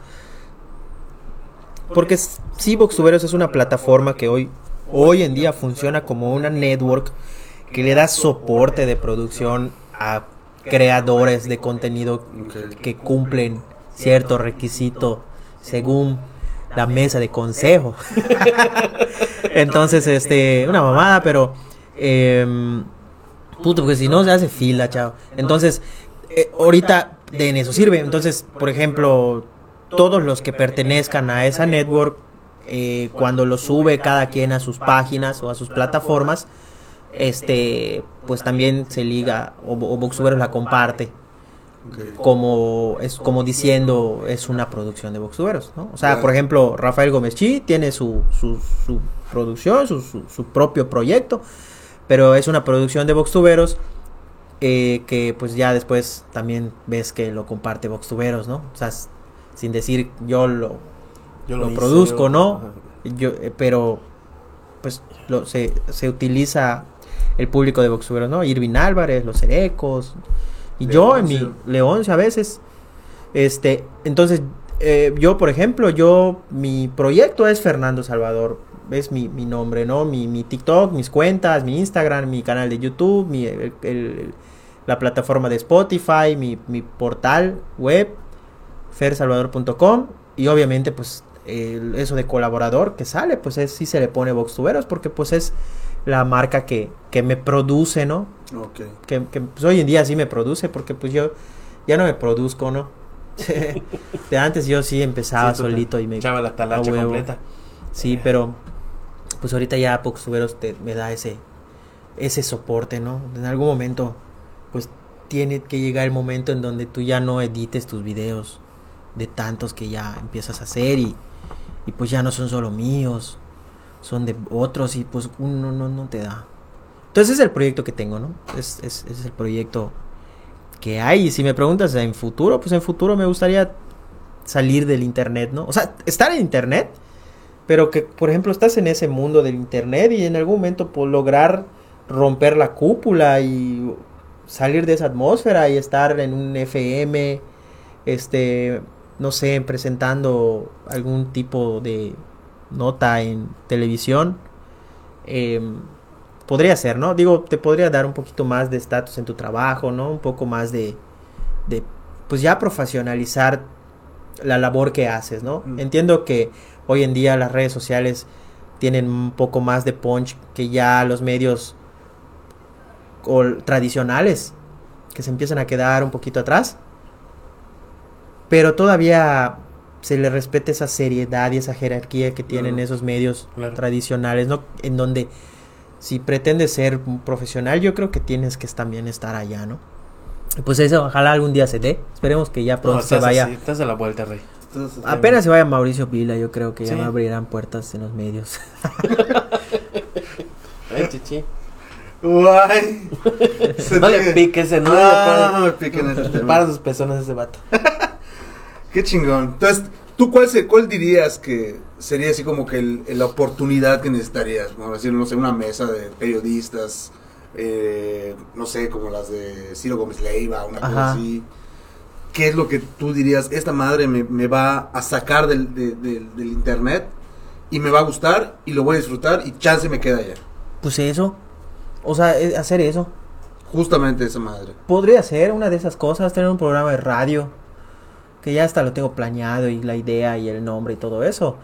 Porque sí, Voxtuberos es una plataforma que hoy, hoy en día funciona como una network que le da soporte de producción a creadores de contenido que cumplen cierto requisito según la mesa de consejo. Entonces, este, una mamada, pero em, puto, porque si no se hace fila, chao. Entonces, eh, ahorita de en eso sirve. Entonces, por ejemplo, todos los que pertenezcan a esa network, eh, cuando lo sube cada quien a sus páginas o a sus plataformas, este, pues también se liga o, o Voxuberos la comparte como es como diciendo es una producción de Voxuberos, ¿no? O sea, por ejemplo, Rafael Gómez Chi tiene su, su, su producción, su, su, propio proyecto, pero es una producción de Voxtuberos eh, que pues ya después también ves que lo comparte Voxtuberos, ¿no? O sea, sin decir yo lo, Yo lo produzco, yo- ¿no? Ajá. Yo, eh, pero pues lo, se, se utiliza el público de Voxuberos, ¿no? Irvin Álvarez, los Cerecos, y yo en mi Leoncio. Leoncio a veces. Este, entonces, eh, yo, por ejemplo, yo, mi proyecto es Fernando Salvador, es mi, mi nombre, ¿no? Mi, mi TikTok, mis cuentas, mi Instagram, mi canal de YouTube, mi, el- el- la plataforma de Spotify, mi, mi portal web, fersalvador.com, y obviamente, pues, eso de colaborador que sale, pues es, sí se le pone Voxtuberos, porque pues es la marca que, que me produce, ¿no? Ok. que, que, pues, hoy en día sí me produce porque pues yo ya no me produzco, ¿no? de antes yo sí empezaba Sí, solito y me Echaba la talacha huevo. completa. sí, pero pues ahorita ya Voxtuberos te me da ese ese soporte, ¿no? En algún momento pues tiene que llegar el momento en donde tú ya no edites tus videos de tantos que ya empiezas a hacer y, y pues ya no son solo míos, son de otros y pues uno no, no te da. Entonces es el proyecto que tengo, ¿no? Es, es, es el proyecto que hay. Y si me preguntas en futuro, pues en futuro me gustaría salir del internet, ¿no? O sea, estar en internet, pero que, por ejemplo, estás en ese mundo del internet y en algún momento pues, lograr romper la cúpula y salir de esa atmósfera y estar en un FM, este, no sé, presentando algún tipo de nota en televisión. em, podría ser, ¿no? Digo, te podría dar un poquito más de estatus en tu trabajo, ¿no? Un poco más de, de, pues ya profesionalizar la labor que haces, ¿no? Mm. Entiendo que hoy en día las redes sociales tienen un poco más de punch que ya los medios tradicionales que se empiezan a quedar un poquito atrás. Pero todavía se le respeta esa seriedad y esa jerarquía que tienen Claro. esos medios Claro. tradicionales, ¿no? En donde si pretendes ser un profesional, yo creo que tienes que también estar allá, ¿no? Pues eso, ojalá algún día se dé. Esperemos que ya No, pronto se vaya. así, estás a la vuelta, rey. Entonces, Apenas se vaya Mauricio Vila, yo creo que ya me abrirán puertas en los medios. Ay, chichi. Guay. No le piques, no No, no ese tema. Para sus pezones ese vato. Qué chingón. Entonces, ¿tú cuál, se, cuál dirías que sería así como que el- la oportunidad que necesitarías? decir, no sé, una mesa de periodistas, eh, no sé, como las de Ciro Gómez Leiva, una cosa así. ¿Qué es lo que tú dirías? Esta madre me, me va a sacar del, de- del- del internet y me va a gustar y lo voy a disfrutar y chance me queda ya. Pues eso. O sea, eh, hacer eso. Justamente esa madre. Podría ser una de esas cosas, tener un programa de radio. Que ya hasta lo tengo planeado y la idea y el nombre y todo eso.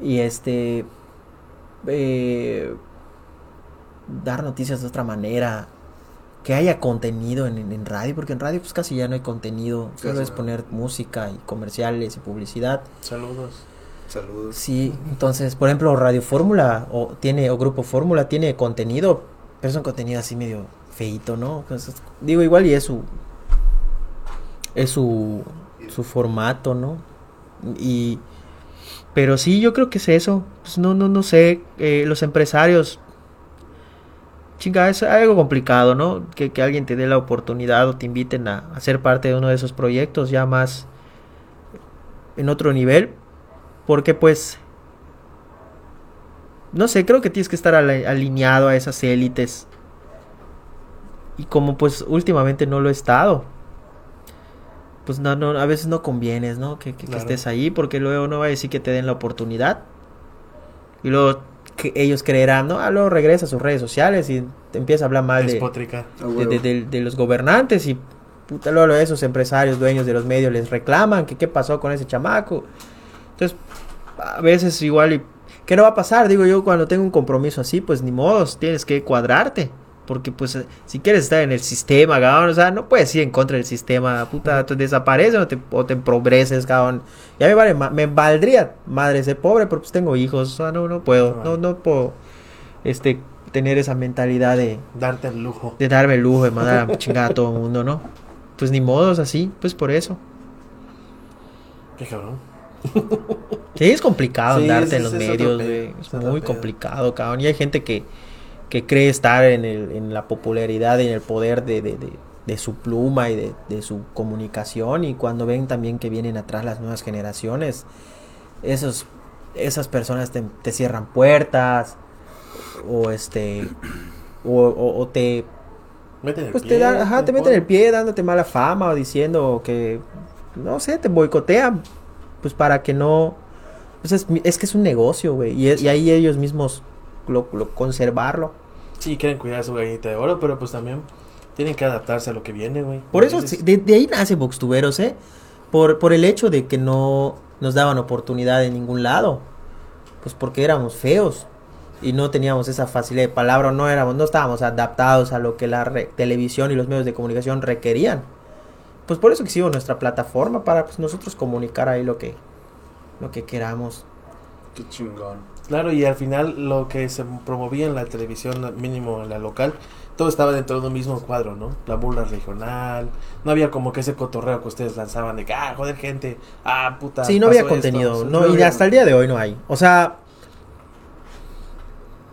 Y este... eh, dar noticias de otra manera. Que haya contenido en, en- radio, porque en radio pues casi ya no hay contenido. Solo es poner música y comerciales y publicidad. Saludos. Saludos. Sí, entonces, por ejemplo, Radio Fórmula o tiene o Grupo Fórmula tiene contenido, pero es un contenido así medio feito, ¿no? Pues, es- digo, igual y es su es su su formato, ¿no? Y pero sí, yo creo que es eso. Pues no no no sé, eh, los empresarios Chinga, es algo complicado, ¿no? Que, que alguien te dé la oportunidad o te inviten a, a ser parte de uno de esos proyectos ya más en otro nivel. Porque pues... No sé, creo que tienes que estar alineado a esas élites. Y como pues últimamente no lo he estado. Pues no, no, a veces no convienes, ¿no? Que, que- estés ahí porque luego no va a decir que te den la oportunidad. Y luego que ellos creerán, ¿no? Ah, luego regresa a sus redes sociales y te empieza a hablar mal de, Despótrica. A de, huevo. de- de- de los gobernantes y puta luego esos empresarios dueños de los medios les reclaman que qué pasó con ese chamaco entonces a veces igual y qué no va a pasar digo yo cuando tengo un compromiso así pues ni modos tienes que cuadrarte porque pues eh, si quieres estar en el sistema cabrón o sea no puedes ir en contra del sistema puta te desapareces o te, o te empobreces cabrón ya me vale me valdría madre ser pobre pero pues tengo hijos o sea no no puedo no no puedo este tener esa mentalidad de Darte el lujo. de darme el lujo de mandar a chingar a todo el mundo, ¿no? Pues ni modos así, pues por eso. Qué cabrón. Sí, es complicado Sí, andarte en los es medios, güey. Es es muy pedo. complicado, cabrón. Y hay gente que, que cree estar en, el, en la popularidad y en el poder de, de, de, de su pluma y de, de su comunicación. Y cuando ven también que vienen atrás las nuevas generaciones, esos, esas personas te, te cierran puertas o este o, o- o te Meten el pues pie, te dan, ajá, te meten el pie. dándote mala fama o diciendo que, no sé, te boicotean, pues para que no, pues es, es que es un negocio, güey, y ahí ellos mismos lo, lo- conservarlo. Sí, quieren cuidar su gallinita de oro, pero pues también tienen que adaptarse a lo que viene, güey. Por eso, de, de ahí nace Voxtuberos, ¿eh? Por, por el hecho de que no nos daban oportunidad en ningún lado, pues porque éramos feos y no teníamos esa facilidad de palabra, no éramos, no estábamos adaptados a lo que la re- televisión y los medios de comunicación requerían. Pues por eso quisimos nuestra plataforma para pues, nosotros comunicar ahí lo que lo que queramos. Qué chingón. Claro, y al final lo que se promovía en la televisión, mínimo en la local, todo estaba dentro de un mismo cuadro, ¿no? La burla regional, no había como que ese cotorreo que ustedes lanzaban de que, ah, joder, gente, ah, puta. Sí, no había pasó esto". contenido, no, y había- hasta el día de hoy no hay. O sea,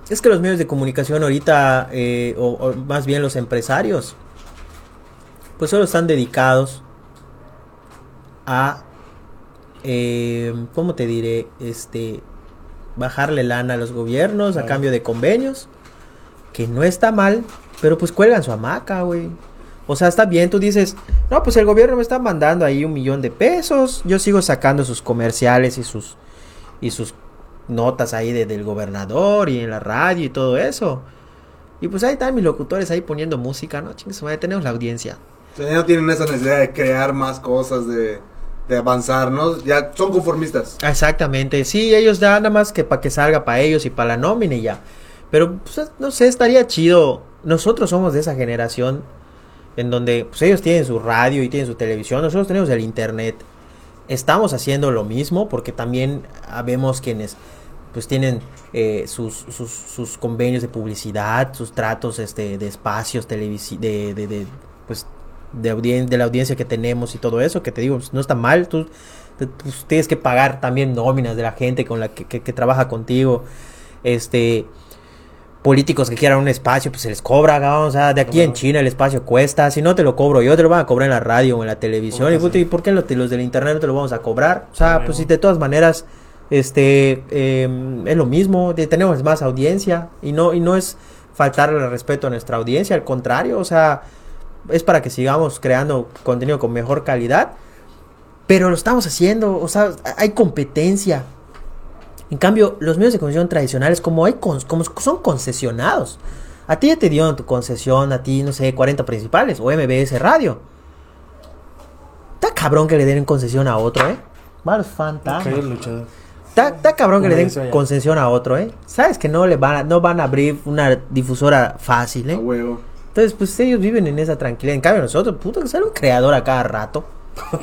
es que los medios de comunicación ahorita, eh, o, o más bien los empresarios, pues solo están dedicados a, eh, ¿cómo te diré? Este, bajarle lana a los gobiernos a cambio de convenios, que no está mal, pero pues cuelgan su hamaca, güey. O sea, está bien, tú dices, no, pues el gobierno me está mandando ahí un millón de pesos, yo sigo sacando sus comerciales y sus, y sus notas ahí de- del gobernador y en la radio y todo eso. Y pues ahí están mis locutores ahí poniendo música, ¿no? Chingue su madre, tenemos la audiencia. O sea, ya no tienen esa necesidad de crear más cosas, de, de avanzar, ¿no? Ya son conformistas. Exactamente, sí, ellos dan nada más que para que salga para ellos y para la nómina y ya. Pero, pues, no sé, estaría chido. Nosotros somos de esa generación en donde pues, ellos tienen su radio y tienen su televisión, nosotros tenemos el internet. Estamos haciendo lo mismo porque también vemos quienes pues tienen eh, sus, sus, sus convenios de publicidad, sus tratos este, de espacios televisi de, de, de, pues, de, audien- de la audiencia que tenemos y todo eso, que te digo, no está mal, tú, te- tienes que pagar también nóminas de la gente con la que, que- que trabaja contigo, este políticos que quieran un espacio, pues se les cobra, cabrón, o sea, de aquí en China el espacio cuesta, si no te lo cobro yo, te lo van a cobrar en la radio o en la televisión, y, Puta, puta, sí. ¿y por qué los, los del internet no te lo vamos a cobrar? O sea, pues si de todas maneras, este, eh, es lo mismo, de- tenemos más audiencia, y no, y no es faltarle el respeto a nuestra audiencia, al contrario, o sea, es para que sigamos creando contenido con mejor calidad, pero lo estamos haciendo, o sea, hay competencia. En cambio, los medios de comunicación tradicionales, como, hay con- como son concesionados, a ti ya te dieron tu concesión, a ti, no sé, 40 principales o MBS Radio. Está cabrón que le den concesión a otro, ¿eh? Malos fantasmas. Está, cabrón que le den concesión a otro, ¿eh? Sabes que no le van a, no van a abrir una difusora fácil, A ¿eh? huevo. Entonces, pues ellos viven en esa tranquilidad. En cambio, nosotros, puto, que sale un creador a cada rato.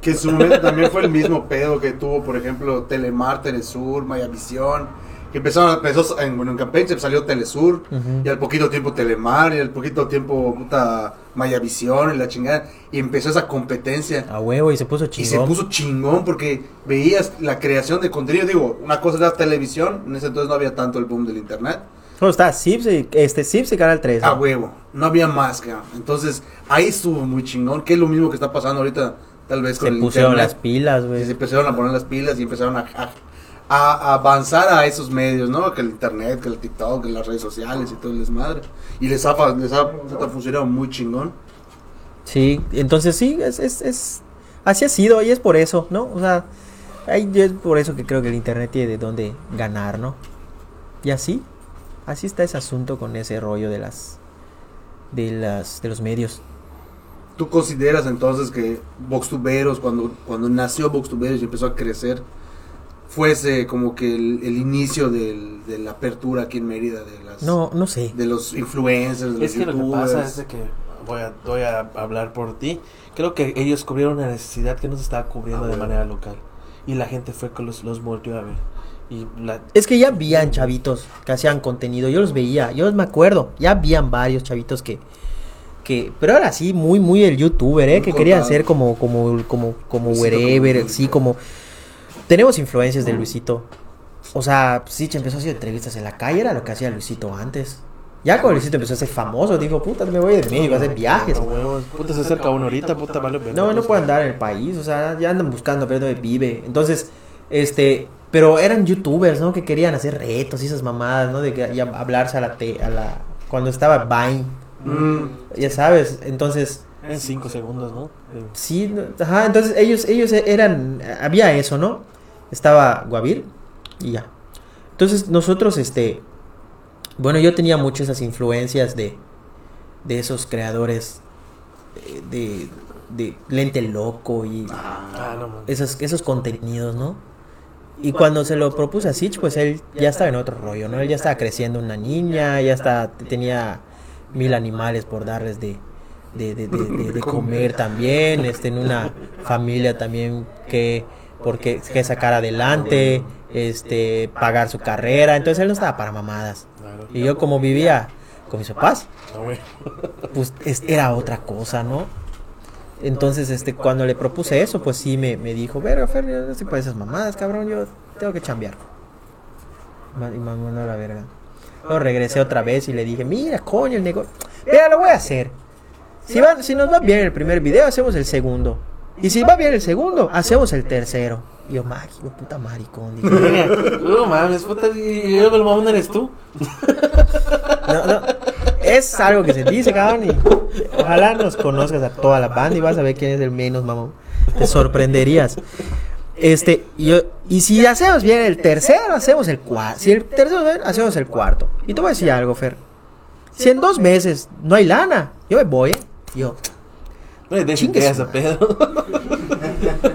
Que en su momento también fue el mismo pedo que tuvo, por ejemplo, Telemar, Telesur, Mayavisión. Que empezaron, empezó en, bueno, en Campeche salió Telesur, Ujú. y al poquito tiempo Telemar, y al poquito tiempo puta Mayavisión y la chingada. Y empezó esa competencia. A huevo y se puso Y se chingón. puso chingón porque veías la creación de contenido. Digo, una cosa era televisión, en ese entonces no había tanto el boom del internet. Solo está Zips y, este, Zips y Canal 3. A ¿no? huevo, no había más, cabrón. Entonces, ahí estuvo muy chingón, que es lo mismo que está pasando ahorita, tal vez con Se el pusieron internet. las pilas, güey. se empezaron a poner las pilas y empezaron a, a- a avanzar a esos medios, ¿no? Que el internet, que el TikTok, que las redes sociales y todo el desmadre. Y les ha, les funcionado muy chingón. Sí, entonces sí, es, es, es- así ha sido y es por eso, ¿no? O sea, es por eso que creo que el internet tiene de dónde ganar, ¿no? Y así, así está ese asunto con ese rollo de las, de las, de los medios. ¿Tú consideras entonces que Voxtuberos, cuando, cuando nació Voxtuberos y empezó a crecer, fuese como que el, el inicio del- de la apertura aquí en Mérida de las No, no sé. de los influencers, de Es los que lo que youtubers? pasa es de que voy a, voy a hablar por ti. Creo que ellos cubrieron una necesidad que no se estaba cubriendo Ah, de bueno. manera local. Y la gente fue que los, los volvió a ver. Y la, Es que ya habían chavitos que hacían contenido, yo los veía, yo me acuerdo, ya habían varios chavitos que, que, pero ahora sí, muy, muy el youtuber, eh, Muy que querían contados. ser como, como, como, como Luisito wherever, Comunica. sí, como, tenemos influencias de Luisito, o sea, sí, empezó a hacer entrevistas en la calle, era lo que hacía Luisito antes, ya cuando Luisito empezó a ser famoso, dijo, puta, me voy de México a hacer viajes. Puta, se acerca uno ahorita, puta, vale. no, no puede andar en el país, o sea, ya andan buscando ver dónde vive. Entonces, este, pero eran youtubers, ¿no? Que querían hacer retos y esas mamadas, ¿no? De que hablarse a la te, a la cuando estaba Vine, Mm, ya sabes. Entonces, En cinco segundos, ¿no? Sí, no- ajá, entonces ellos ellos eran había eso, ¿no? Estaba Guavir y ya. Entonces, nosotros este bueno, yo tenía mucho esas influencias de de esos creadores eh, de de lente loco y Ah, no, man. esos, esos contenidos, ¿no? Y cuando se lo propuse a Sitch, pues él ya estaba en otro rollo, ¿no? Él ya estaba creciendo una niña, ya está, tenía mil animales por darles de, de, de, de- de- de comer también, este, en una familia también que, porque, que sacar adelante, este, pagar su carrera, entonces él no estaba para mamadas. Y yo como vivía con mis papás, Ah, pues es- era otra cosa, ¿no? Entonces, este, cuando le propuse eso, pues sí me, me dijo, verga, Fer, yo no estoy para esas mamadas, cabrón, yo tengo que chambear. Y me mandó a la verga. Luego regresé otra vez y le dije, mira, coño, el negocio, mira, lo voy a hacer. Si, va, si nos va bien el primer video, hacemos el segundo. Y si va bien el segundo, hacemos el tercero. Y yo, mágico, puta maricón. dije. No mames, puta, y yo el mamón eres tú. No, no. Es algo que se dice, cabrón. Y ojalá nos conozcas a toda la banda y vas a ver quién es el menos, mamón. Te sorprenderías. Este, yo, y si hacemos bien el tercero, hacemos el cuarto. Si el tercero, hacemos el cuarto. Y te voy a decir algo, Fer. Si en dos meses no hay lana, yo me voy. ¿eh? Yo No le des Chingue ideas su a pedo.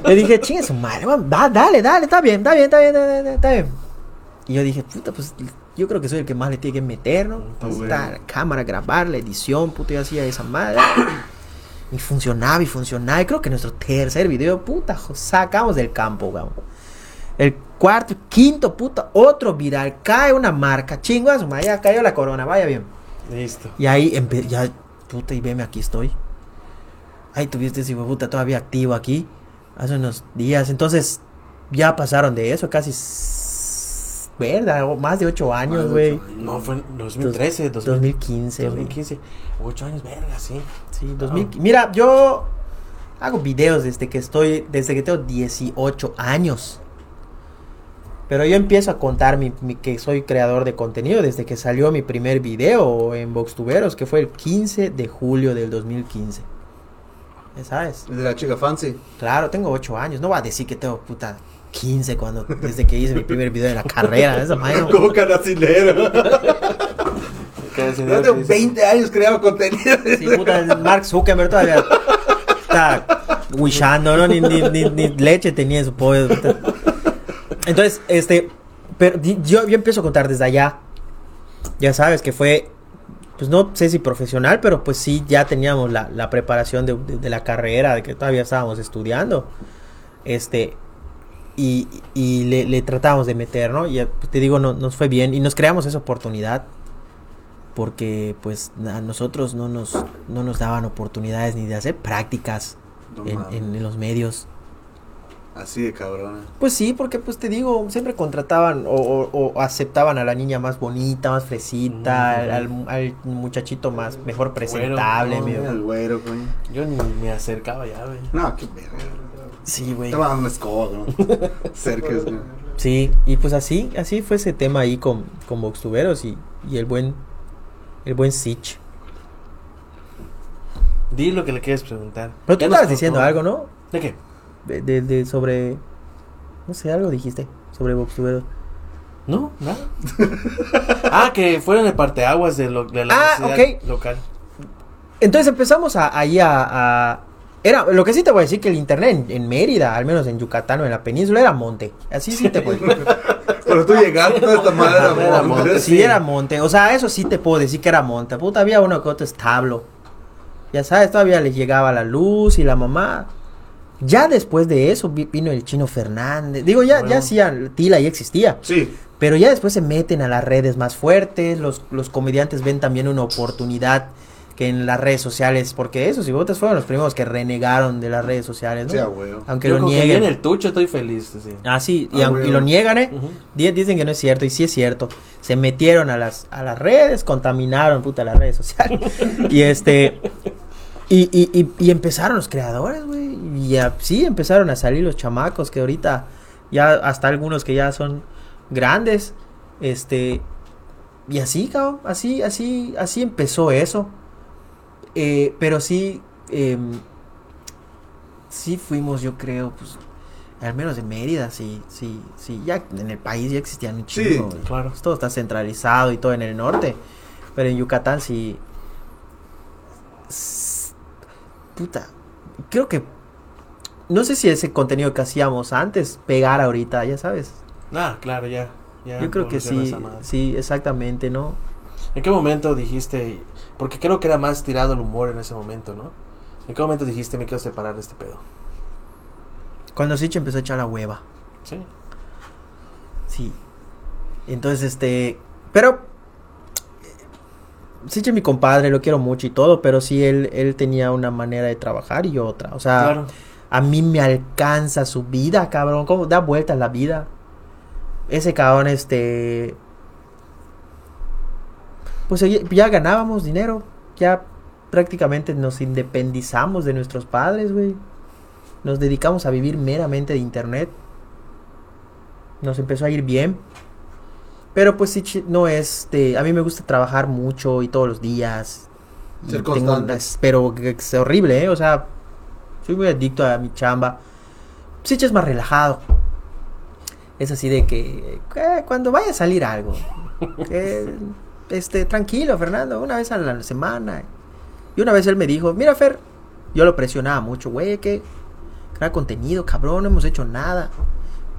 le dije, chingue su madre, da- dale, dale, está bien, está bien, está bien, está bien. Y yo dije, puta, pues yo creo que soy el que más le tiene que meter, ¿no? La cámara, grabar, la edición, puta, yo hacía esa madre. Y funcionaba y funcionaba. Y creo que nuestro tercer video, puta, sacamos del campo, weón. El cuarto, quinto, puta, otro viral. Cae una marca, madre, ya cayó la corona, vaya bien. Listo. Y ahí, ya, puta, y veme, aquí estoy. Ahí tuviste ese puta todavía activo aquí. Hace unos días. Entonces, ya pasaron de eso, casi. O más de ocho años, Más de güey. No, fue en 2013, 2000, 2015, güey. 2015. Ocho años, verga, sí. Sí, 2000. Mira, yo hago videos desde que estoy, desde que tengo 18 años. Pero yo empiezo a contar mi, mi- que soy creador de contenido desde que salió mi primer video en Voxtuberos, que fue el 15 de julio del 2015. Ya sabes. De la chica fancy. Claro, tengo 8 años. No va a decir que tengo puta 15 cuando, desde que hice mi primer video de la carrera. Esa madre no- Como. Yo tengo 20 años creando contenido. Sí, puta, Mark Zuckerberg todavía está wishando, ¿no? Ni, ni, ni, ni leche tenía en su pollo. Entonces, este, pero yo, yo empiezo a contar desde allá. Ya sabes que fue, pues no sé si profesional, pero pues sí, ya teníamos la, la preparación de, de- de la carrera, de que todavía estábamos estudiando. Este, y, y le, le tratábamos de meter, ¿no? Y eh, pues, te digo, no, nos fue bien y nos creamos esa oportunidad porque pues a nosotros no nos, no nos daban oportunidades ni de hacer prácticas No en, en- en los medios. Así de cabrona. Pues sí, porque pues te digo, siempre contrataban o, o- o aceptaban a la niña más bonita, más fresita, al, al- al muchachito más mejor presentable. no, medio- güero, coño. Yo ni me acercaba ya, güey. No, qué verga. Sí, güey. Estaba dando escoba, ¿no? Cerca, güey. Sí, y pues así, así fue ese tema ahí con, con Voxtuberos y, y el buen, el buen Sich. Di lo que le quieres preguntar. Pero tú nos estabas diciendo algo, ¿no? ¿De qué? De, de, de sobre, no sé, algo dijiste sobre Voxtuberos. No, nada. ah, que fueron el parteaguas de, lo, de la Ah, universidad ok. local. Entonces empezamos a, ahí a, a- Era, lo que sí te voy a decir que el internet en, en Mérida, al menos en Yucatán o en la península, era monte. Así sí te puedo decir. Pero tú llegaste a esta madre Era era monte, monte. Sí, era monte. O sea, eso sí te puedo decir que era monte. Puta, había uno que otro establo. Ya sabes, todavía les llegaba la luz y la mamá. Ya después de eso vi- vino el chino Fernández. Digo, ya, Bueno. ya hacían, Tila ya existía. Sí. Pero ya después se meten a las redes más fuertes, los, los comediantes ven también una oportunidad que en las redes sociales, porque esos cibotes fueron los primeros que renegaron de las redes sociales, ¿no? Sí. Aunque Yo lo nieguen. en el tucho estoy feliz, sí. Ah, sí, y, Ah, y lo niegan, ¿eh? Di- Dicen que no es cierto, y sí es cierto. Se metieron a las, a las redes, contaminaron, puta, las redes sociales. y este... Y, y, y, y empezaron los creadores, güey. Y ya, sí, empezaron a salir los chamacos que ahorita ya hasta algunos que ya son grandes. Este. Y así, cabrón. Así, así, así empezó eso. Eh, pero sí. em, sí fuimos, yo creo, pues. Al menos en Mérida, sí, sí, sí. Ya en el país ya existían un Sí, claro. Pues todo está centralizado y todo en el norte. Pero en Yucatán sí. Puta. Creo que. No sé si ese contenido que hacíamos antes pegar ahorita, ya sabes. Ah, claro, ya. ya Yo creo que sí. Sí, exactamente, ¿no? ¿En qué momento dijiste? Porque creo que era más tirado el humor en ese momento, ¿no? ¿En qué momento dijiste me quiero separar de este pedo? Cuando Sich empezó a echar la hueva. Sí. Sí. Entonces, este. Pero. Sich es mi compadre, lo quiero mucho y todo, pero sí, él, él tenía una manera de trabajar y yo otra. O sea, Claro. a mí me alcanza su vida, cabrón. ¿Cómo da vueltas la vida? Ese cabrón, este. Pues ya- ganábamos dinero. Ya prácticamente nos independizamos de nuestros padres, güey. Nos dedicamos a vivir meramente de internet. Nos empezó a ir bien. Pero pues sí, no es de... A mí me gusta trabajar mucho y todos los días. Ser tengo pero es horrible, ¿eh? O sea, soy muy adicto a mi chamba. Sí, es más relajado. Es así de que eh, cuando vaya a salir algo, este, tranquilo, Fernando, una vez a la semana. Y una vez él me dijo, mira, Fer, yo lo presionaba mucho, güey, que crea contenido, cabrón, no hemos hecho nada.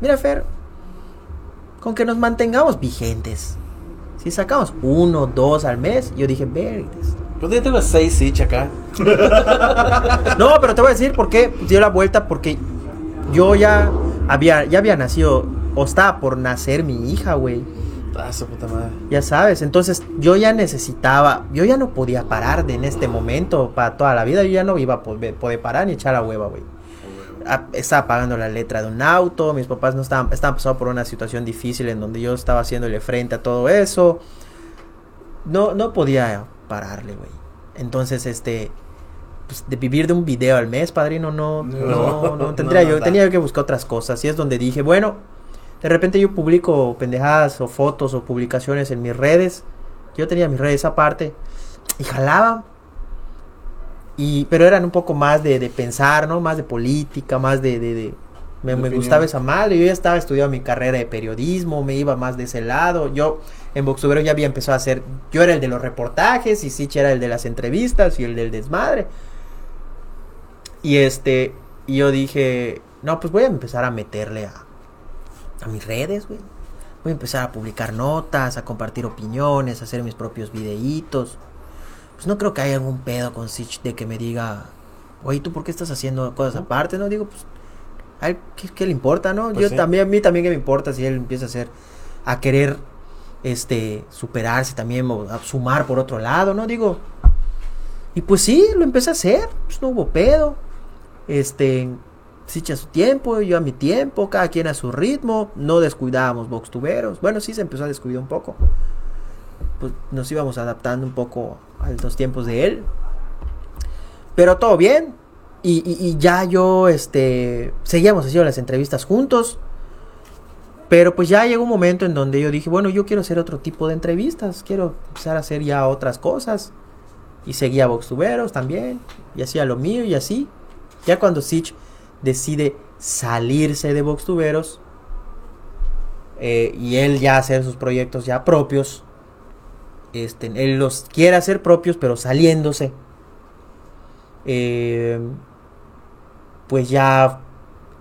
Mira, Fer, con que nos mantengamos vigentes. Si sacamos uno, dos al mes, yo dije, verdes. Pues yo tengo seis Sitch acá. No, pero te voy a decir por qué dio la vuelta, porque yo ya había, ya había nacido, o estaba por nacer mi hija, güey. Ah, su puta madre. Ya sabes, entonces yo ya necesitaba, yo ya no podía parar de en este momento para toda la vida, yo ya no iba a poder, poder parar ni echar la hueva, güey. Ah, Estaba pagando la letra de un auto, mis papás no estaban, estaban pasando por una situación difícil en donde yo estaba haciéndole frente a todo eso. No, no podía pararle, güey. Entonces, este, pues, de vivir de un video al mes, padrino, no, no, no, No, tendría no, yo, no. tenía que buscar otras cosas. Y es donde dije, bueno, de repente yo publico pendejadas o fotos o publicaciones en mis redes. Yo tenía mis redes aparte y jalaba. Y, pero eran un poco más de, de pensar, ¿no? Más de política, más de... de- de- me, me gustaba esa madre. Yo ya estaba estudiando mi carrera de periodismo, me iba más de ese lado. Yo en Boxubero ya había empezado a hacer... Yo era el de los reportajes y Sich era el de las entrevistas y el del desmadre. Y este... Y yo dije... No, pues voy a empezar a meterle a, a mis redes, güey. Voy a empezar a publicar notas, a compartir opiniones, a hacer mis propios videitos. Pues no creo que haya algún pedo con Sich de que me diga, oye, ¿tú por qué estás haciendo cosas aparte? No digo, pues, a él, ¿qué, qué le importa, no? Pues Yo sí. también, a mí también que me importa si él empieza a hacer, a querer, este, superarse también, o a sumar por otro lado, ¿no? Digo, y pues sí, lo empecé a hacer, pues no hubo pedo. Este, Sich a su tiempo, yo a mi tiempo, cada quien a su ritmo, no descuidábamos box tuberos. Bueno, sí se empezó a descuidar un poco. Pues nos íbamos adaptando un poco a los tiempos de él. Pero todo bien. Y, y- ya yo, este, seguíamos haciendo las entrevistas juntos. Pero pues ya llegó un momento en donde yo dije, bueno, yo quiero hacer otro tipo de entrevistas. Quiero empezar a hacer ya otras cosas. Y seguía Vox Tuberos también. Y hacía lo mío y así. Ya cuando Sich decide salirse de Vox Tuberos. eh, y él ya hacer sus proyectos ya propios. Este, él los quiere hacer propios, pero saliéndose. Eh, pues ya.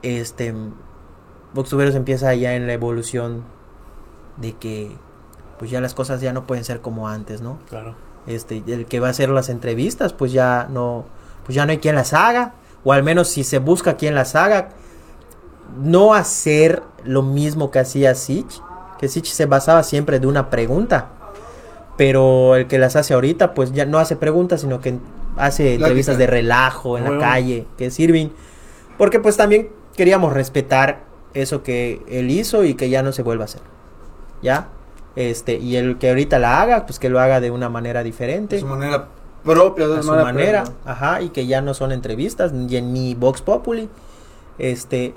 Este. Vox Tuberos empieza ya en la evolución. De que. Pues ya las cosas ya no pueden ser como antes, ¿no? Claro. este el que va a hacer las entrevistas pues ya no pues ya no hay quien las haga o al menos si se busca quien las haga no hacer lo mismo que hacía Sich que Sich se basaba siempre de una pregunta pero el que las hace ahorita pues ya no hace preguntas sino que hace entrevistas de relajo en la calle que es Irving porque pues también queríamos respetar eso que él hizo y que ya no se vuelva a hacer ya este y el que ahorita la haga pues que lo haga de una manera diferente. De su manera propia, de a su manera ajá, y que ya no son entrevistas ni, ni Vox Populi, este,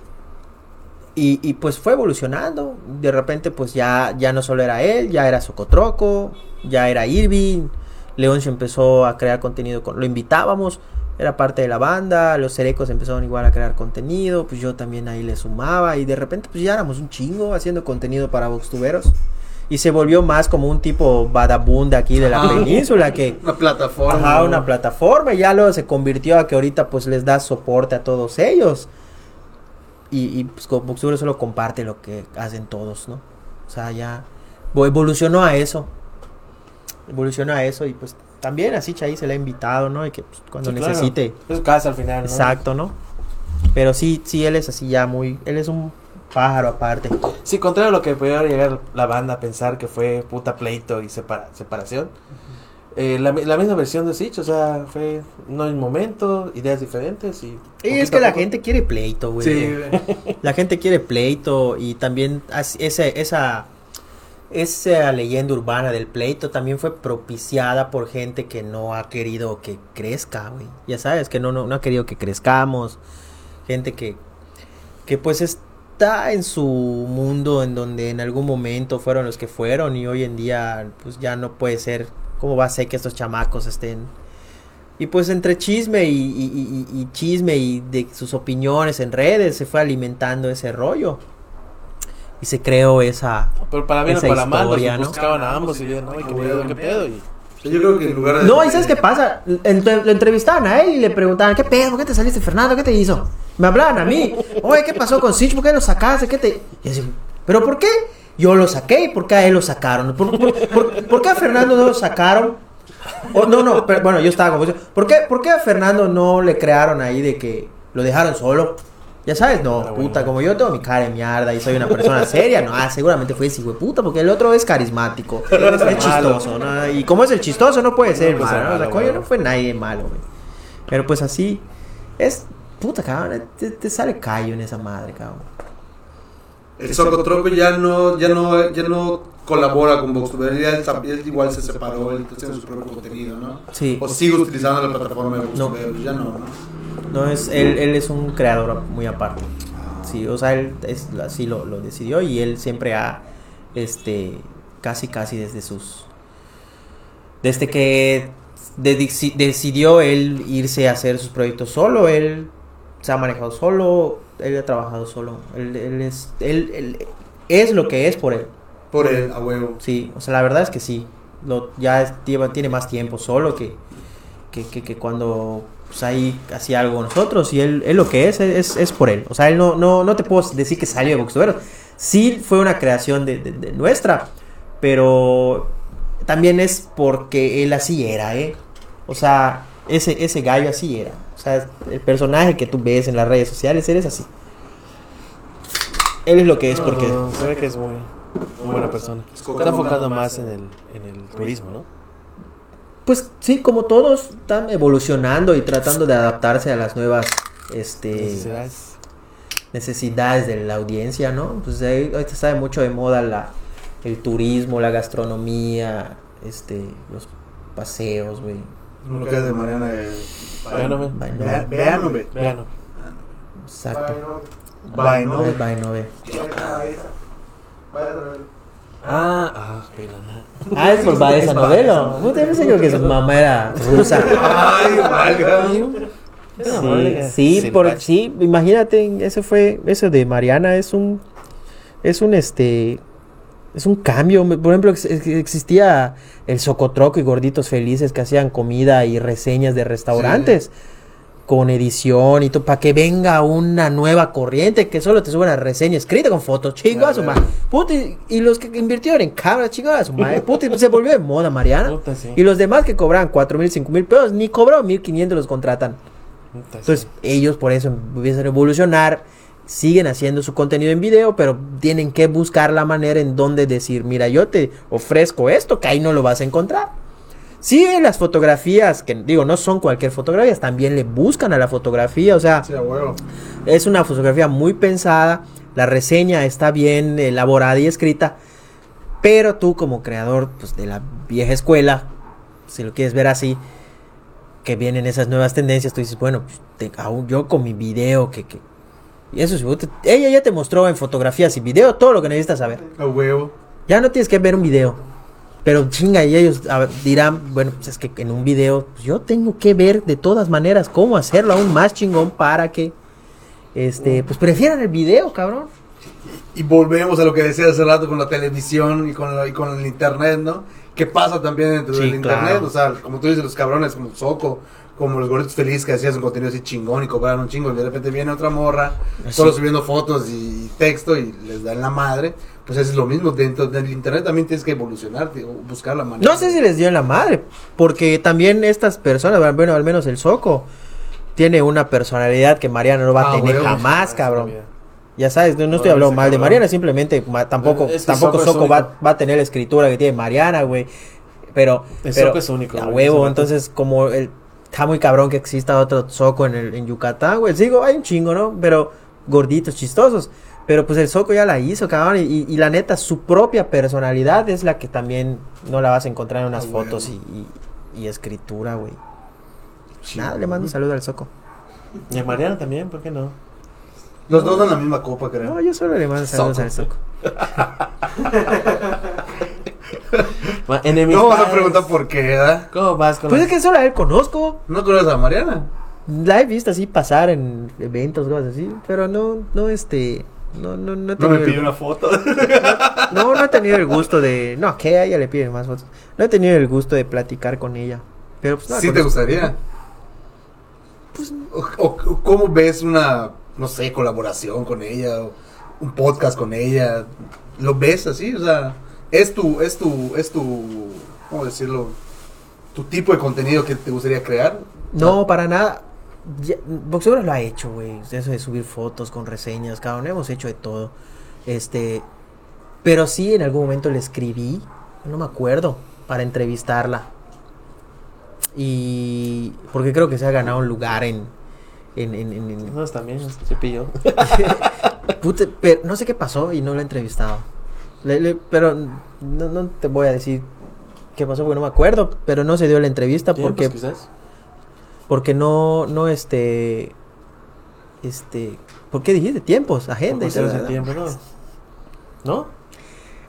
y, y pues fue evolucionando, de repente pues ya, ya no solo era él, ya era Socotroco, ya era Irving, Leoncio empezó a crear contenido, con, lo invitábamos, era parte de la banda, los Cerecos empezaron igual a crear contenido, pues yo también ahí le sumaba, y de repente pues ya éramos un chingo haciendo contenido para Vox Tuberos. Y se volvió más como un tipo badabun de aquí de la península que, Una plataforma. Ajá, una plataforma y ya luego se convirtió a que ahorita pues les da soporte a todos ellos. Y, y pues Boxubero solo comparte lo que hacen todos, ¿no? O sea, ya vo- evolucionó a eso. Evolucionó a eso y pues también así Chay se le ha invitado, ¿no? Y que pues, cuando Sí, claro. necesite. Es casa al final, ¿no? Exacto, ¿no? Pero sí, sí, él es así ya muy... Él es un pájaro aparte. Sí, contrario a lo que pudiera llegar la banda a pensar que fue puta pleito y separa- separación. eh, la, la misma versión de Sitch, o sea, fue no en momento, ideas diferentes y... Y es que la gente quiere pleito, güey. Sí, güey. La gente quiere pleito y también ese, esa, esa leyenda urbana del pleito también fue propiciada por gente que no ha querido que crezca, güey. Ya sabes, que no, no, no ha querido que crezcamos. Gente que, que pues está en su mundo en donde en algún momento fueron los que fueron y hoy en día pues ya no puede ser. ¿Cómo va a ser que estos chamacos estén? Y pues entre chisme y, y- y- y chisme y de sus opiniones en redes se fue alimentando ese rollo. Y se creó esa... Pero para bien o para mal, nos historia, ¿no? buscaban a ambos y yo, no, qué pedo, qué pedo. Y yo creo que en lugar de. No, ¿y sabes qué pasa? Lo entrevistaban a él y le preguntaban, ¿qué pedo? ¿Por qué te saliste, Fernando? ¿Qué te hizo? Me hablaban a mí. Oye, ¿qué pasó con Sitch? ¿Por qué lo sacaste? ¿Qué te...? Y así, ¿pero por qué? Yo lo saqué y ¿por qué a él lo sacaron? ¿Por, por- por- por qué a Fernando no lo sacaron? O- no, no, pero, bueno, yo estaba confuso. ¿Por qué, ¿Por qué a Fernando no le crearon ahí de que lo dejaron solo? Ya sabes, no, puta, como yo tengo mi cara de mierda y soy una persona seria, no, ah, seguramente fue ese hijo de puta, porque el otro es carismático, es chistoso, ¿no? Y como es el chistoso, no puede ser puede ser malo, ¿no? O sea, malo, coño, no fue nadie malo, güey. Pero pues así, es, puta, cabrón, te, te sale callo en esa madre, cabrón. El Socotrope ya no, ya no, ya no colabora con ya él, él igual se separó, él tiene su propio contenido, ¿no? Sí. O sigue utilizando la plataforma de No. VoxTuber, ya no, ¿no? No es, él, él es un creador muy aparte. Sí, o sea, él es, así lo, lo decidió y él siempre ha, este, casi, casi desde sus, desde que decidió él irse a hacer sus proyectos solo, él se ha manejado solo, él ha trabajado solo, él, él es, él, él es lo que es por él. Por él, a huevo. Sí, o sea, la verdad es que sí. Lo, ya es- lleva, tiene más tiempo solo que, que, que, que cuando pues, ahí hacía algo nosotros. Y él, él lo que es, es, es por él. O sea, él no, no, no te puedo decir que salió de Boxtuberos. Sí fue una creación de, de- de nuestra, pero también es porque él así era, ¿eh? O sea, ese, ese gallo así era. O sea, el personaje que tú ves en las redes sociales, él es así. Él es lo que es porque... No, se ve que es muy, muy buena persona. Está enfocado más en el, en el turismo, ¿no? Pues sí, como todos están evolucionando y tratando de adaptarse a las nuevas este, Necesidades. necesidades de la audiencia, ¿no? Pues ahí- ahorita está de mucho de moda la, el turismo, la gastronomía, este, los paseos, güey. Lo que es de Mariana es... Véanlo, ve. Vaino, Vea- Véanlo, ve. Véanlo. Exacto. Vaino. Es vaino, ve. Ah, ah. Ah, es por va esa novela. Puta, yo pensé yo que su mamá era rusa. Ay, valga. Sí, sí, por, sí, imagínate, eso fue, eso de Mariana es un, es un este, es un cambio. Por ejemplo, ex- ex- existía el Socotroco y Gorditos Felices que hacían comida y reseñas de restaurantes con edición y todo, para que venga una nueva corriente que solo te suban la reseña escrita con fotos, chingo a su madre. Y, los que invirtieron en cámara, chingo a su madre. Puta, y se volvió de moda Mariana. Puta, sí. Y los demás que cobran cuatro mil, cinco mil pesos, ni cobró mil quinientos los contratan. Puta, sí. Entonces, ellos por eso empiezan a evolucionar, siguen haciendo su contenido en video, pero tienen que buscar la manera en donde decir, mira, yo te ofrezco esto, que ahí no lo vas a encontrar. Sí, las fotografías, que digo, no son cualquier fotografía, también le buscan a la fotografía, o sea, Sí, es una fotografía muy pensada, la reseña está bien elaborada y escrita, pero tú como creador pues, de la vieja escuela, si lo quieres ver así, que vienen esas nuevas tendencias, tú dices, bueno, pues, te- aún yo con mi video, que... que y eso, sí, te- ella ya te mostró en fotografías y video todo lo que necesitas saber. A huevo. Ya no tienes que ver un video. Pero chinga, y ellos ver, dirán, bueno, pues es que en un video pues, yo tengo que ver de todas maneras cómo hacerlo aún más chingón para que, este, pues prefieran el video, cabrón. Y volvemos a lo que decía hace rato con la televisión y con, la- y con el internet, ¿no? ¿Qué pasa también dentro Sí, del internet? claro. O sea, como tú dices, los cabrones como Soco, como los gorditos felices que hacían un contenido así chingón y cobraron un chingo, y de repente viene otra morra, Así. solo subiendo fotos y texto y les dan la madre. Pues eso es lo mismo, dentro del internet también tienes que evolucionar, tío, buscar la manera. No sé si les dio en la madre, porque también estas personas, bueno, al menos el Soco, tiene una personalidad que Mariana no va a Ah, tener jamás, Ah, cabrón. Ya sabes, no, no estoy hablando mal de. Mariana, simplemente ma- tampoco, Es que tampoco Soco va, va a tener la escritura que tiene Mariana, güey. Pero, El pero es único, A huevo, entonces como el, está muy cabrón que exista otro Soco en, el, en Yucatán, güey. Sigo, hay un chingo, ¿no? Pero gorditos, chistosos. Pero pues el Soco ya la hizo, cabrón. Y, y- y la neta, su propia personalidad es la que también no la vas a encontrar en unas Ah, fotos y, bueno. y- y escritura, güey. Nada, le mando un saludo al Soco. Y a Mariana también, ¿por qué no? Los dos en la misma copa, creo. No, yo solo le mando saludos Soco. al Soco. No enemistades. vas a preguntar por qué, ¿verdad? ¿Cómo vas con Pues es que solo a él conozco. ¿No conoces a Mariana? La he visto así pasar en eventos, cosas así. Pero no, no, este. No, no, no he No me el- pidió una foto. No, no he tenido el gusto de. No, que a ella le piden más fotos. No he tenido el gusto de platicar con ella. Pero pues no la ¿Sí te gustaría? Pues, O, o- ¿Cómo ves una, no sé, colaboración con ella? O un podcast con ella? ¿Lo ves así? O sea, ¿es tu, es tu, es tu, ¿cómo decirlo? ¿Tu tipo de contenido que te gustaría crear? No, para nada. Ya, Boxeadores lo ha hecho, güey. Eso de subir fotos con reseñas, cabrón. Hemos hecho de todo. Este. Pero sí, en algún momento le escribí. No me acuerdo. Para entrevistarla. Y. Porque creo que se ha ganado un lugar en. En. en, en- en- No, también, se pilló. Puta, pero no sé qué pasó y no lo he entrevistado. Le- le- pero no, no te voy a decir qué pasó porque no me acuerdo. Pero no se dio la entrevista porque. Porque no, no, este, este, ¿por qué dijiste tiempos, agenda y tal? tiempo, ¿no? ¿No?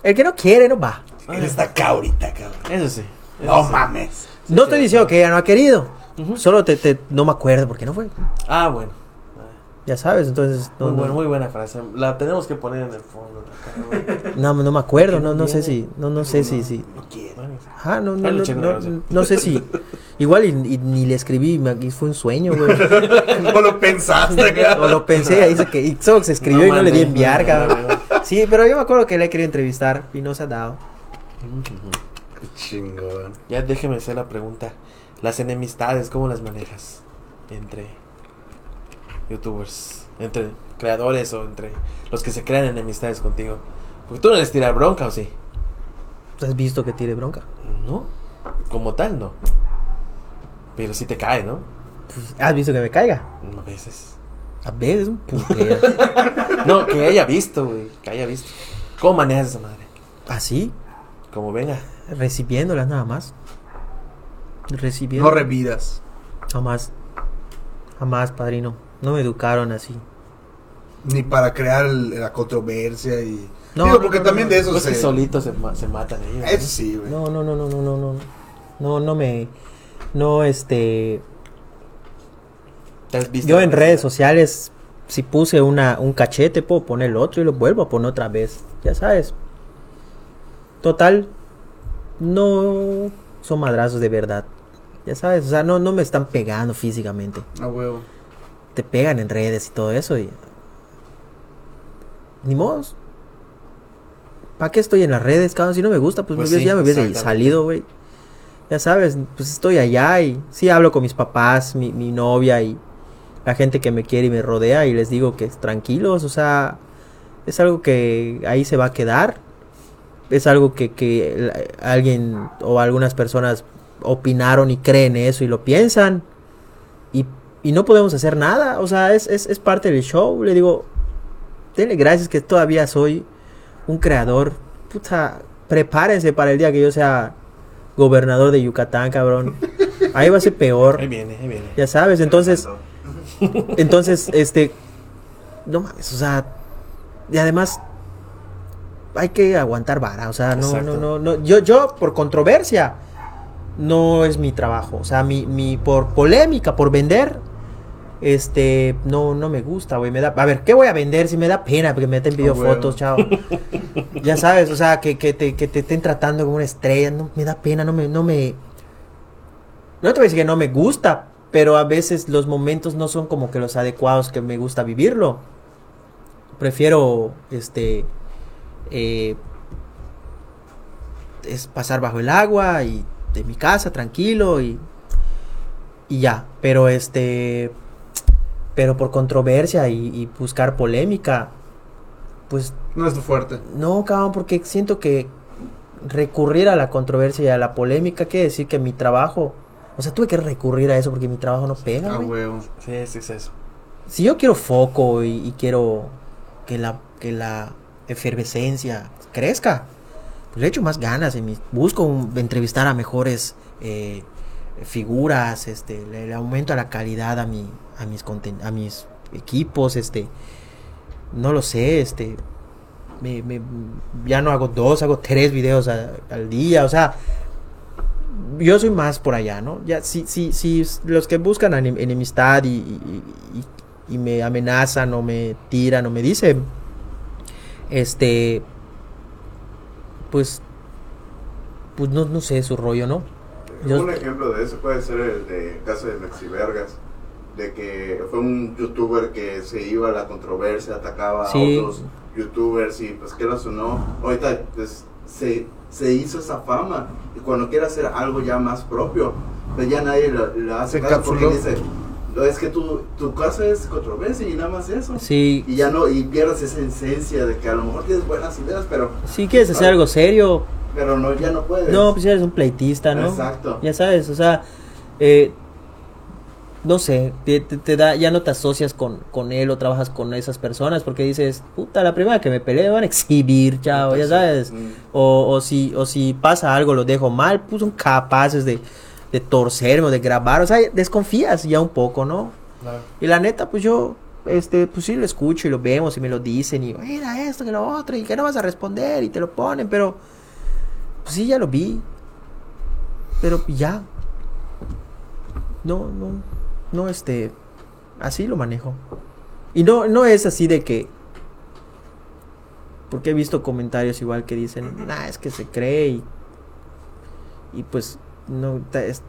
El que no quiere no va. Ah, Él está acá ahorita, cabrón. Eso sí. eso No sí. mames. Sí, no sí, estoy sí. diciendo que ella no ha querido, solo te, te- no me acuerdo porque no fue. Ah, bueno. Ya sabes, entonces no, Muy, no, buena, muy buena frase. La tenemos que poner en el fondo. acá, no, no me acuerdo, no, no sé si, no, no sé si, si, No quiere. Bueno, ajá, no, no, no, no, no sé si, igual y, y ni le escribí, me- y fue un sueño, güey. ¿Cómo lo pensaste, O lo pensé, ahí dice que y solo se escribió y no le di enviar, no, cabrón. no, no. Sí, pero yo me acuerdo que le he querido entrevistar y no se ha dado. Qué chingón. Ya déjeme hacer la pregunta. Las enemistades, ¿cómo las manejas? Entre youtubers, entre creadores o entre los que se crean enemistades contigo. Porque tú no les tirar bronca, ¿o sí? ¿Has visto que tire bronca? No, como tal, no. Pero sí te cae, ¿no? Pues, ¿Has visto que me caiga? A veces. A veces un putero. No, que haya visto, güey. Que haya visto. ¿Cómo manejas esa madre? Así, Como venga. recibiéndolas nada más. Recibiendo. No revidas. Jamás. Jamás, padrino. No me educaron así. Ni para crear el- la controversia y... No, Digo, no, porque no, también no. de eso Pues que se... solitos se, se matan ellos. Eso sí, güey. No, no, no, no, no, no, no. No, no me. No, este. ¿Te has visto Yo en redes sociales, si puse una, un cachete, puedo poner el otro y lo vuelvo a poner otra vez. Ya sabes. Total, no son madrazos de verdad. Ya sabes, o sea, no, no me están pegando físicamente. A huevo. Te pegan en redes y todo eso y... Ni modo. ¿Para qué estoy en las redes, cabrón? Si no me gusta, pues, Pues me sí, ya me hubiese salido, güey. Ya sabes, pues estoy allá y sí hablo con mis papás, mi, mi novia y la gente que me quiere y me rodea y les digo que tranquilos, o sea, es algo que ahí se va a quedar. Es algo que, que alguien o algunas personas opinaron y creen eso y lo piensan. Y, no podemos hacer nada, o sea, es, es, es parte del show. Le digo, denle gracias que todavía soy un creador. Puta, prepárense para el día que yo sea gobernador de Yucatán, cabrón. Ahí va a ser peor. Ahí viene, ahí viene. Ya sabes, entonces, entonces, este, no mames, o sea, y además hay que aguantar vara, o sea, no, Exacto. no, no, no, yo, yo por controversia no es mi trabajo, o sea, mi, mi por polémica, por vender, este, no, no me gusta, güey, me da, a ver, ¿qué voy a vender si me da pena porque me pidiendo Ah, huevo. fotos, chao, ya sabes, o sea, que, que te, que te estén tratando como una estrella, no, me da pena, no me, no me, no te voy a decir que no me gusta, pero a veces los momentos no son como que los adecuados que me gusta vivirlo. Prefiero, este, eh, es pasar bajo el agua y de mi casa tranquilo y, y ya. Pero este, pero por controversia y, y buscar polémica, pues No es tu fuerte. no, cabrón, porque siento que recurrir a la controversia y a la polémica quiere decir que mi trabajo, o sea, tuve que recurrir a eso porque mi trabajo no pega, A güey. huevo. Sí, sí, es eso. Si yo quiero foco y, y quiero que la que la efervescencia crezca, pues le echo más ganas. En mis, busco un- entrevistar a mejores eh, figuras, este, le aumento la calidad a, mi, a, mis, conten- a mis equipos, este, no lo sé, este, me, ya no hago dos, hago tres videos a- al día, o sea, yo soy más por allá, ¿no? Ya, si, si, si los que buscan enem- enemistad y- y me amenazan o me tiran o me dicen, este, pues, pues no, no sé su rollo, ¿no? Yo- Un ejemplo de eso puede ser el de caso de Mexi Vergas, de que fue un youtuber que se iba a la controversia, atacaba Sí. a otros youtubers y pues que o no, ahorita pues se, se hizo esa fama y cuando quiere hacer algo ya más propio, pues ya nadie lo hace Se caso porque encapsuló. dice, "No, es que tu, tu caso es controversia y nada más eso. Sí, Y ya no, y pierdes esa esencia de que a lo mejor tienes buenas ideas, pero, si quieres hacer algo serio, pero no, ya no puedes. no, pues eres un pleitista, ¿no? Exacto. Ya sabes, o sea, eh, no sé, te, te- te da, ya no te asocias con, con él o trabajas con esas personas porque dices, puta, la primera que me peleé me van a exhibir, chao, ya sabes. Mm. O, o si, o si pasa algo, lo dejo mal, pues son capaces de, de torcerme o de grabar, o sea, desconfías ya un poco, ¿no? Y la neta, pues yo, este, pues sí lo escucho y lo vemos y me lo dicen y mira esto que lo otro y que no vas a responder y te lo ponen, pero pues sí ya lo vi. Pero ya. No, no, no, este, así lo manejo. Y no, no es así de que, porque he visto comentarios igual que dicen, nah, es que se cree y, y pues no, es-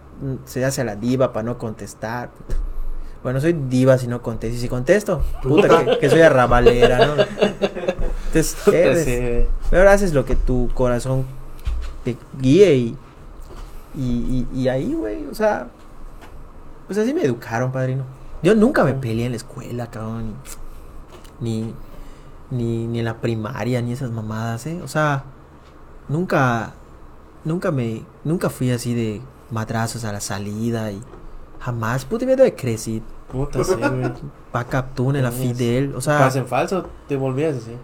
se hace a la diva para no contestar. puta. Bueno, soy diva si no contesto. Y si contesto, puta, que, que soy arrabalera, ¿no? Entonces, eres- Sí, pero haces lo que tu corazón te guíe y, y, y, y ahí, güey, o sea, pues así me educaron, padrino. Yo nunca me peleé en la escuela, cabrón, ni, ni, ni en la primaria, ni esas mamadas, ¿eh? O sea, nunca, nunca me, nunca fui así de madrazos a la salida y jamás, puta, miedo de crecí, Puta, sí, güey. pa' Captún, en la Fidel, o sea... Pasa en falso, te volvías así.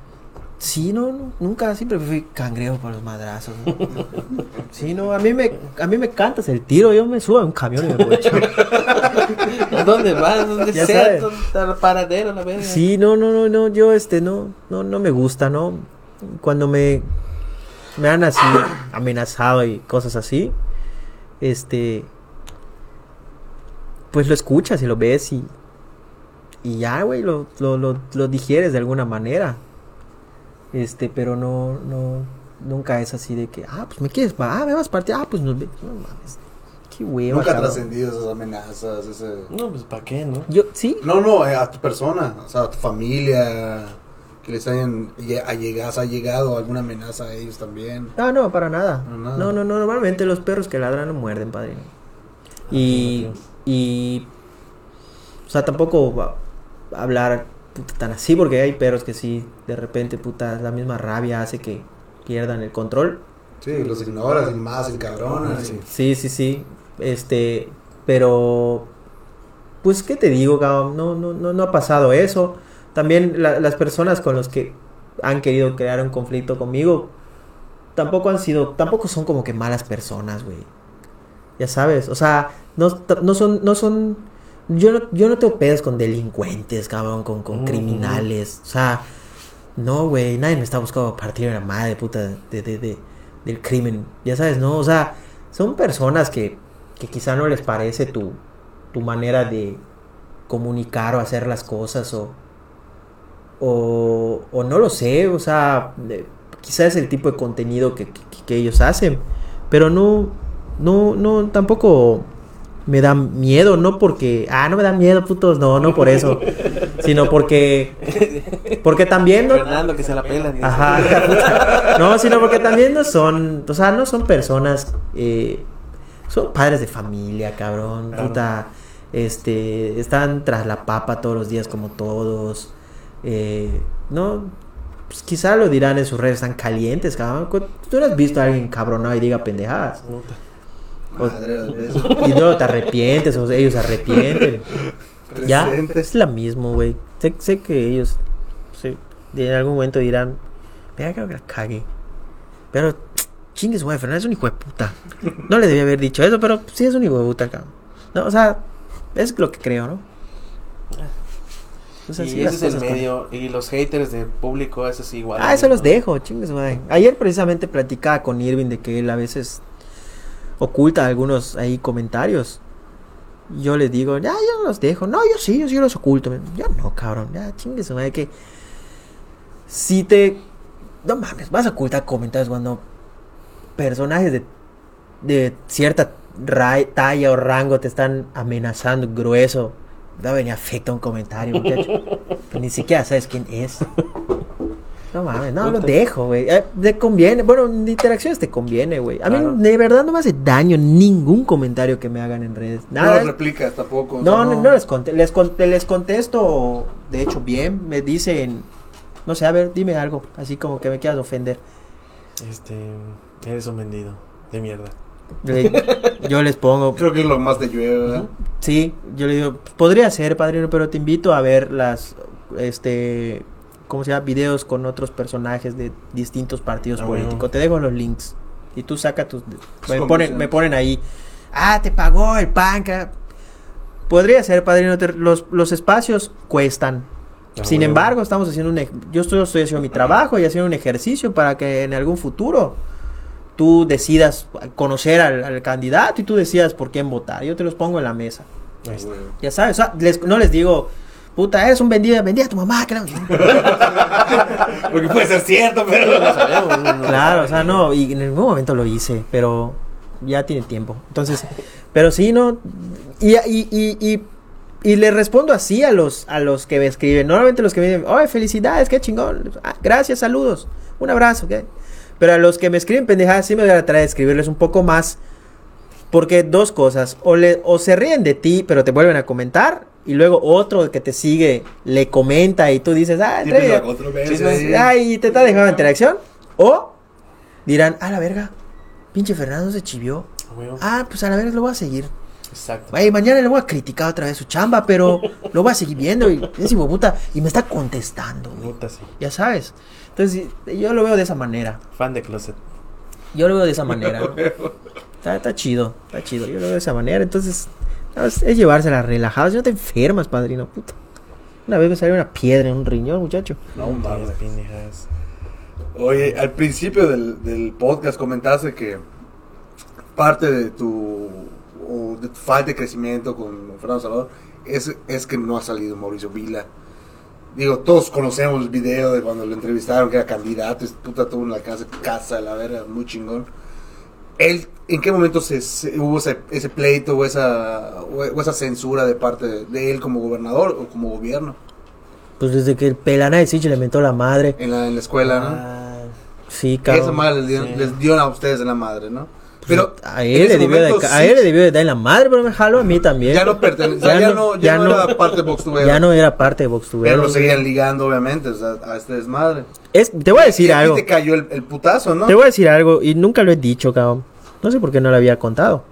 Sí, no, no, nunca, siempre fui cangrejo para los madrazos. ¿no? Sí, no, a mí me, a mí me cantas el tiro, yo me subo a un camión y me voy. ¿A dónde vas? ¿Dónde Ya sea? ¿Dónde paradero, la verga? Sí, no, no, no, no, yo este, no, no, no me gusta, ¿no? Cuando me, me han así amenazado y cosas así, este, pues lo escuchas y lo ves y, y ya, güey, lo, lo, lo, lo digieres de alguna manera. Este, pero no, no, nunca es así de que, ah, pues me quieres, ah, me vas a partir, ah, pues nos ve- no mames, qué hueva, Nunca trascendido esas amenazas, ese... No, pues ¿para qué, no? Yo, sí, No, no, eh, a tu persona, o sea, a tu familia, que les hayan lle- allegas- ha llegado alguna amenaza a ellos también. No, no, para nada. Para nada. No, no, no, normalmente los perros que ladran no muerden, padrino. Y, ok. y, o sea, tampoco va a hablar puta, tan así, porque hay perros que sí, de repente, puta, la misma rabia hace que pierdan el control. Sí, los ignoras y más el cabrón. así. Sí, sí, sí. Este, pero, pues, ¿qué te digo, cabrón? No, no, no, no ha pasado eso. También la- las personas con los que han querido crear un conflicto conmigo, tampoco han sido, tampoco son como que malas personas, güey. Ya sabes, o sea, no, no son, no son, yo no, yo no tengo pedos con delincuentes, cabrón, con, con criminales, o sea, no, güey, nadie me está buscando partir la madre, puta, de, de, de- del crimen, ya sabes, ¿no? O sea, son personas que, que quizá no les parece tu, tu manera de comunicar o hacer las cosas o, o, o no lo sé, o sea, de- quizá es el tipo de contenido que, que- que ellos hacen, pero no, no, no, tampoco me da miedo, no porque, ah, no me da miedo, putos, no, no por eso, sino porque, porque también, ¿no? Fernando, que se la pela. dice. Ajá. No, sino porque también no son, o sea, no son personas, eh, son padres de familia, cabrón, Claro. puta, este, están tras la papa todos los días como todos, eh, no, pues quizá lo dirán en sus redes, están calientes, cabrón, tú no has visto a alguien cabronado y diga pendejadas, Puta. Madre de y luego te arrepientes, o ellos se arrepienten, ya, es la mismo, güey, sé, sé que ellos, sí, de- en algún momento dirán, vea, creo que la cagué. Pero, chingue su madre, Fernando es un hijo de puta. No le debía haber dicho eso, pero sí es un hijo de puta, cabrón. No, o sea, es lo que creo, ¿no? O sea, y sí, ese es el con- medio. Y los haters del público, eso sí, igual. Ah, eso los dejo, chingues, madre. Ayer precisamente platicaba con Irving de que él a veces oculta algunos ahí comentarios. Yo les digo, ya, yo los dejo. No, yo sí, yo sí los oculto. Yo no, cabrón, ya, chingues, madre, que si te... No mames, vas a ocultar comentarios cuando personajes de, de cierta talla o rango te están amenazando grueso. No venía afecta un comentario, muchacho. Ni siquiera sabes quién es. No mames, no, No lo dejo, güey. Eh, te conviene. Bueno, en interacciones te conviene, güey. A Claro. mí de verdad no me hace daño ningún comentario que me hagan en redes. No Nada. lo replicas tampoco. o No, sea, no, no les, conte- les, con- les contesto, de hecho, bien. Me dicen, no sé, a ver, dime algo. Así como que me quieras ofender. Este. Eres un vendido. De mierda. Le- yo les pongo, Creo que es lo más de llueve, ¿verdad? Sí, yo le digo, podría ser, padrino, pero te invito a ver las, este, ¿cómo se llama? Videos con otros personajes de distintos partidos Ah, políticos. bueno. Te dejo los links y tú saca tus... Me ponen, me ponen ahí, ah, te pagó el panca. Podría ser, padrino, los, los espacios cuestan. Ah, Sin bueno. embargo, estamos haciendo un... Yo estoy, estoy haciendo mi trabajo y haciendo un ejercicio para que en algún futuro tú decidas conocer al, al candidato y tú decidas por quién votar. Yo te los pongo en la mesa. Está. Ya sabes, o sea, les- no les digo, puta, eres un vendido, vendí a tu mamá. que la-". Porque puede ser cierto, pero. No sabemos, no, no claro, o sea, no, y en algún momento lo hice, pero ya tiene tiempo. Entonces, pero sí, no, y, y, y, y, y le respondo así a los, a los que me escriben. Normalmente los que me dicen, oye, felicidades, qué chingón. Ah, gracias, saludos, un abrazo, ¿qué? Pero a los que me escriben pendejadas, sí me voy a tratar de escribirles un poco más. Porque dos cosas, o, le, o se ríen de ti, pero te vuelven a comentar, y luego otro que te sigue le comenta y tú dices, ah, entre-. Sí. Ay, y te está dejando interacción. O dirán, a la verga, pinche Fernando se chivió. Ah. Ah, pues a la verga lo voy a seguir. Exacto. Ay, mañana le voy a criticar otra vez su chamba, pero lo voy a seguir viendo. Y es puta y me está contestando. güey. Puta, sí. Ya sabes. Entonces, yo lo veo de esa manera. Fan de closet. Yo lo veo de esa manera. Está, está chido, está chido. Yo lo veo de esa manera. Entonces, es, es llevársela relajado. Si no te enfermas, padrino, puta. Una vez me salió una piedra en un riñón, muchacho. No, mames. Oye, al principio del, del podcast comentaste que parte de tu, o de tu falta de crecimiento con Fernando Salvador es, es que no ha salido Mauricio Vila. Digo, todos conocemos el video de cuando lo entrevistaron, que era candidato, puta tuvo una casa, casa, la verga, muy chingón. Él, ¿En qué momento se, se- hubo ese, ese pleito o esa, o, esa censura de parte de, de él como gobernador o como gobierno Pues desde que el pelana de Siche le mentó la madre. en la, en la escuela, ¿no? Ah, Sí, cabrón. Esa madre les dio, Sí. les dio a ustedes de la madre, ¿no? Pero a él, le debió de, momento a sí, él le debió de dar en la madre, pero me jaló a mí también. ya no pertenecía, ya, no, ya, no, era parte de Tubero, ya no era parte de Vox pero lo seguían ligando, obviamente, o sea, a este desmadre. Es, te voy a decir Y algo. te cayó el, el putazo, ¿no? Te voy a decir algo y nunca lo he dicho, cabrón. No sé por qué no lo había contado.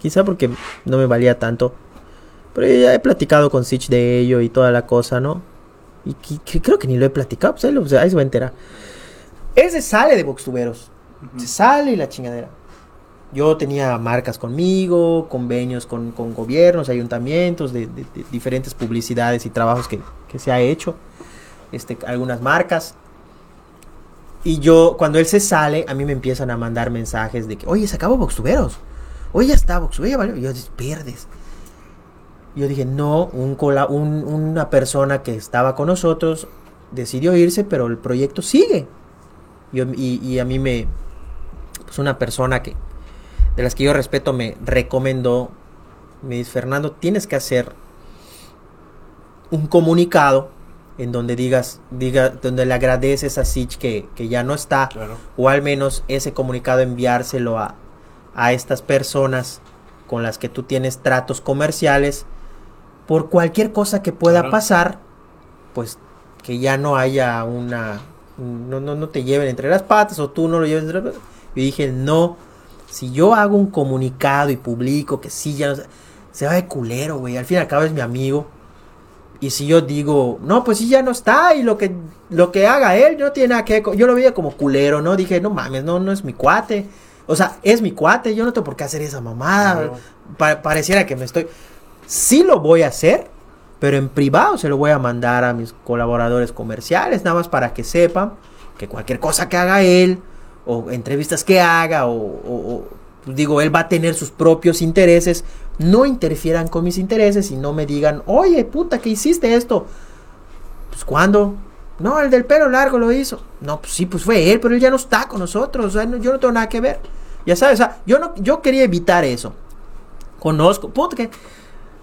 Quizá porque no me valía tanto. Pero ya he platicado con Sitch de ello y toda la cosa, ¿no? Y creo que ni lo he platicado, pues ahí, lo- ahí se va a enterar. Ese sale de Boxtuberos. Se sale y la chingadera. Yo tenía marcas conmigo, convenios con, con gobiernos, ayuntamientos, de, diferentes publicidades y trabajos que, que se ha hecho. Este, algunas marcas. Y yo, cuando él se sale, a mí me empiezan a mandar mensajes de que, oye, se acabó Boxtuberos. Oye, ya está Boxtuberos. valió". Y yo, pierdes. Yo dije, no, un cola- un- una persona que estaba con nosotros decidió irse, pero el proyecto sigue. Yo- y, y a mí me, pues una persona que, de las que yo respeto, me recomendó, me dice, Fernando, tienes que hacer un comunicado en donde digas, diga, donde le agradeces a Sitch que, que ya no está, claro. o al menos ese comunicado enviárselo a, a estas personas con las que tú tienes tratos comerciales por cualquier cosa que pueda Claro. pasar, pues que ya no haya una no, no, no te lleven entre las patas o tú no lo lleves entre las patas. Y dije, no, si yo hago un comunicado y publico que sí, ya no sé, se va de culero, güey. Al fin y al cabo es mi amigo. Y si yo digo, no, pues sí, ya no está, y lo que, lo que haga él, no tiene nada que... co-". Yo lo veía como culero, ¿no? Dije, no mames, no, no es mi cuate. O sea, es mi cuate, yo no tengo por qué hacer esa mamada. Pa- pareciera que me estoy... Sí lo voy a hacer, pero en privado se lo voy a mandar a mis colaboradores comerciales, nada más para que sepan que cualquier cosa que haga él, o entrevistas que haga, o, o- o, pues digo, él va a tener sus propios intereses, no interfieran con mis intereses y no me digan, oye, puta, que hiciste esto. Pues cuando, no, el del pelo largo lo hizo. No, pues sí, pues fue él, pero él ya no está con nosotros, o sea, no- yo no tengo nada que ver. Ya sabes, o sea, yo no, yo quería evitar eso. Conozco, puta, que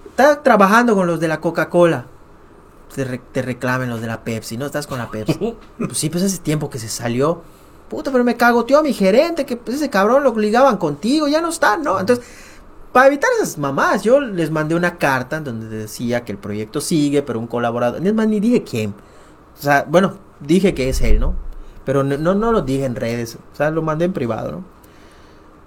estás trabajando con los de la Coca-Cola. Te, re- te reclamen los de la Pepsi, ¿no? Estás con la Pepsi. Pues sí, pues hace tiempo que se salió. Puta, pero me cagoteó a mi gerente, que pues ese cabrón lo ligaban contigo, ya no está, ¿no? Entonces, para evitar esas mamás, yo les mandé una carta en donde decía que el proyecto sigue, pero un colaborador, ni más ni dije quién. O sea, bueno, dije que es él, ¿no? Pero no, no, no lo dije en redes, o sea, lo mandé en privado, ¿no?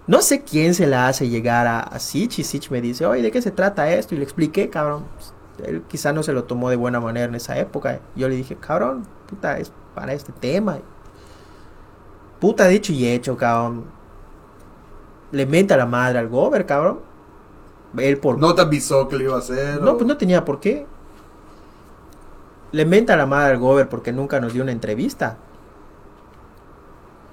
No sé quién se la hace llegar a, a Sitch y Sitch me dice, oye, ¿de qué se trata esto? Y le expliqué, cabrón. Pues, Él quizá no se lo tomó de buena manera en esa época. Yo le dije, cabrón, puta, es para este tema. Puta, dicho y hecho, cabrón. Le mete a la madre al gober, cabrón. Él por... No te avisó que lo iba a hacer. No, o- pues no tenía por qué. Le menta la madre al gober porque nunca nos dio una entrevista.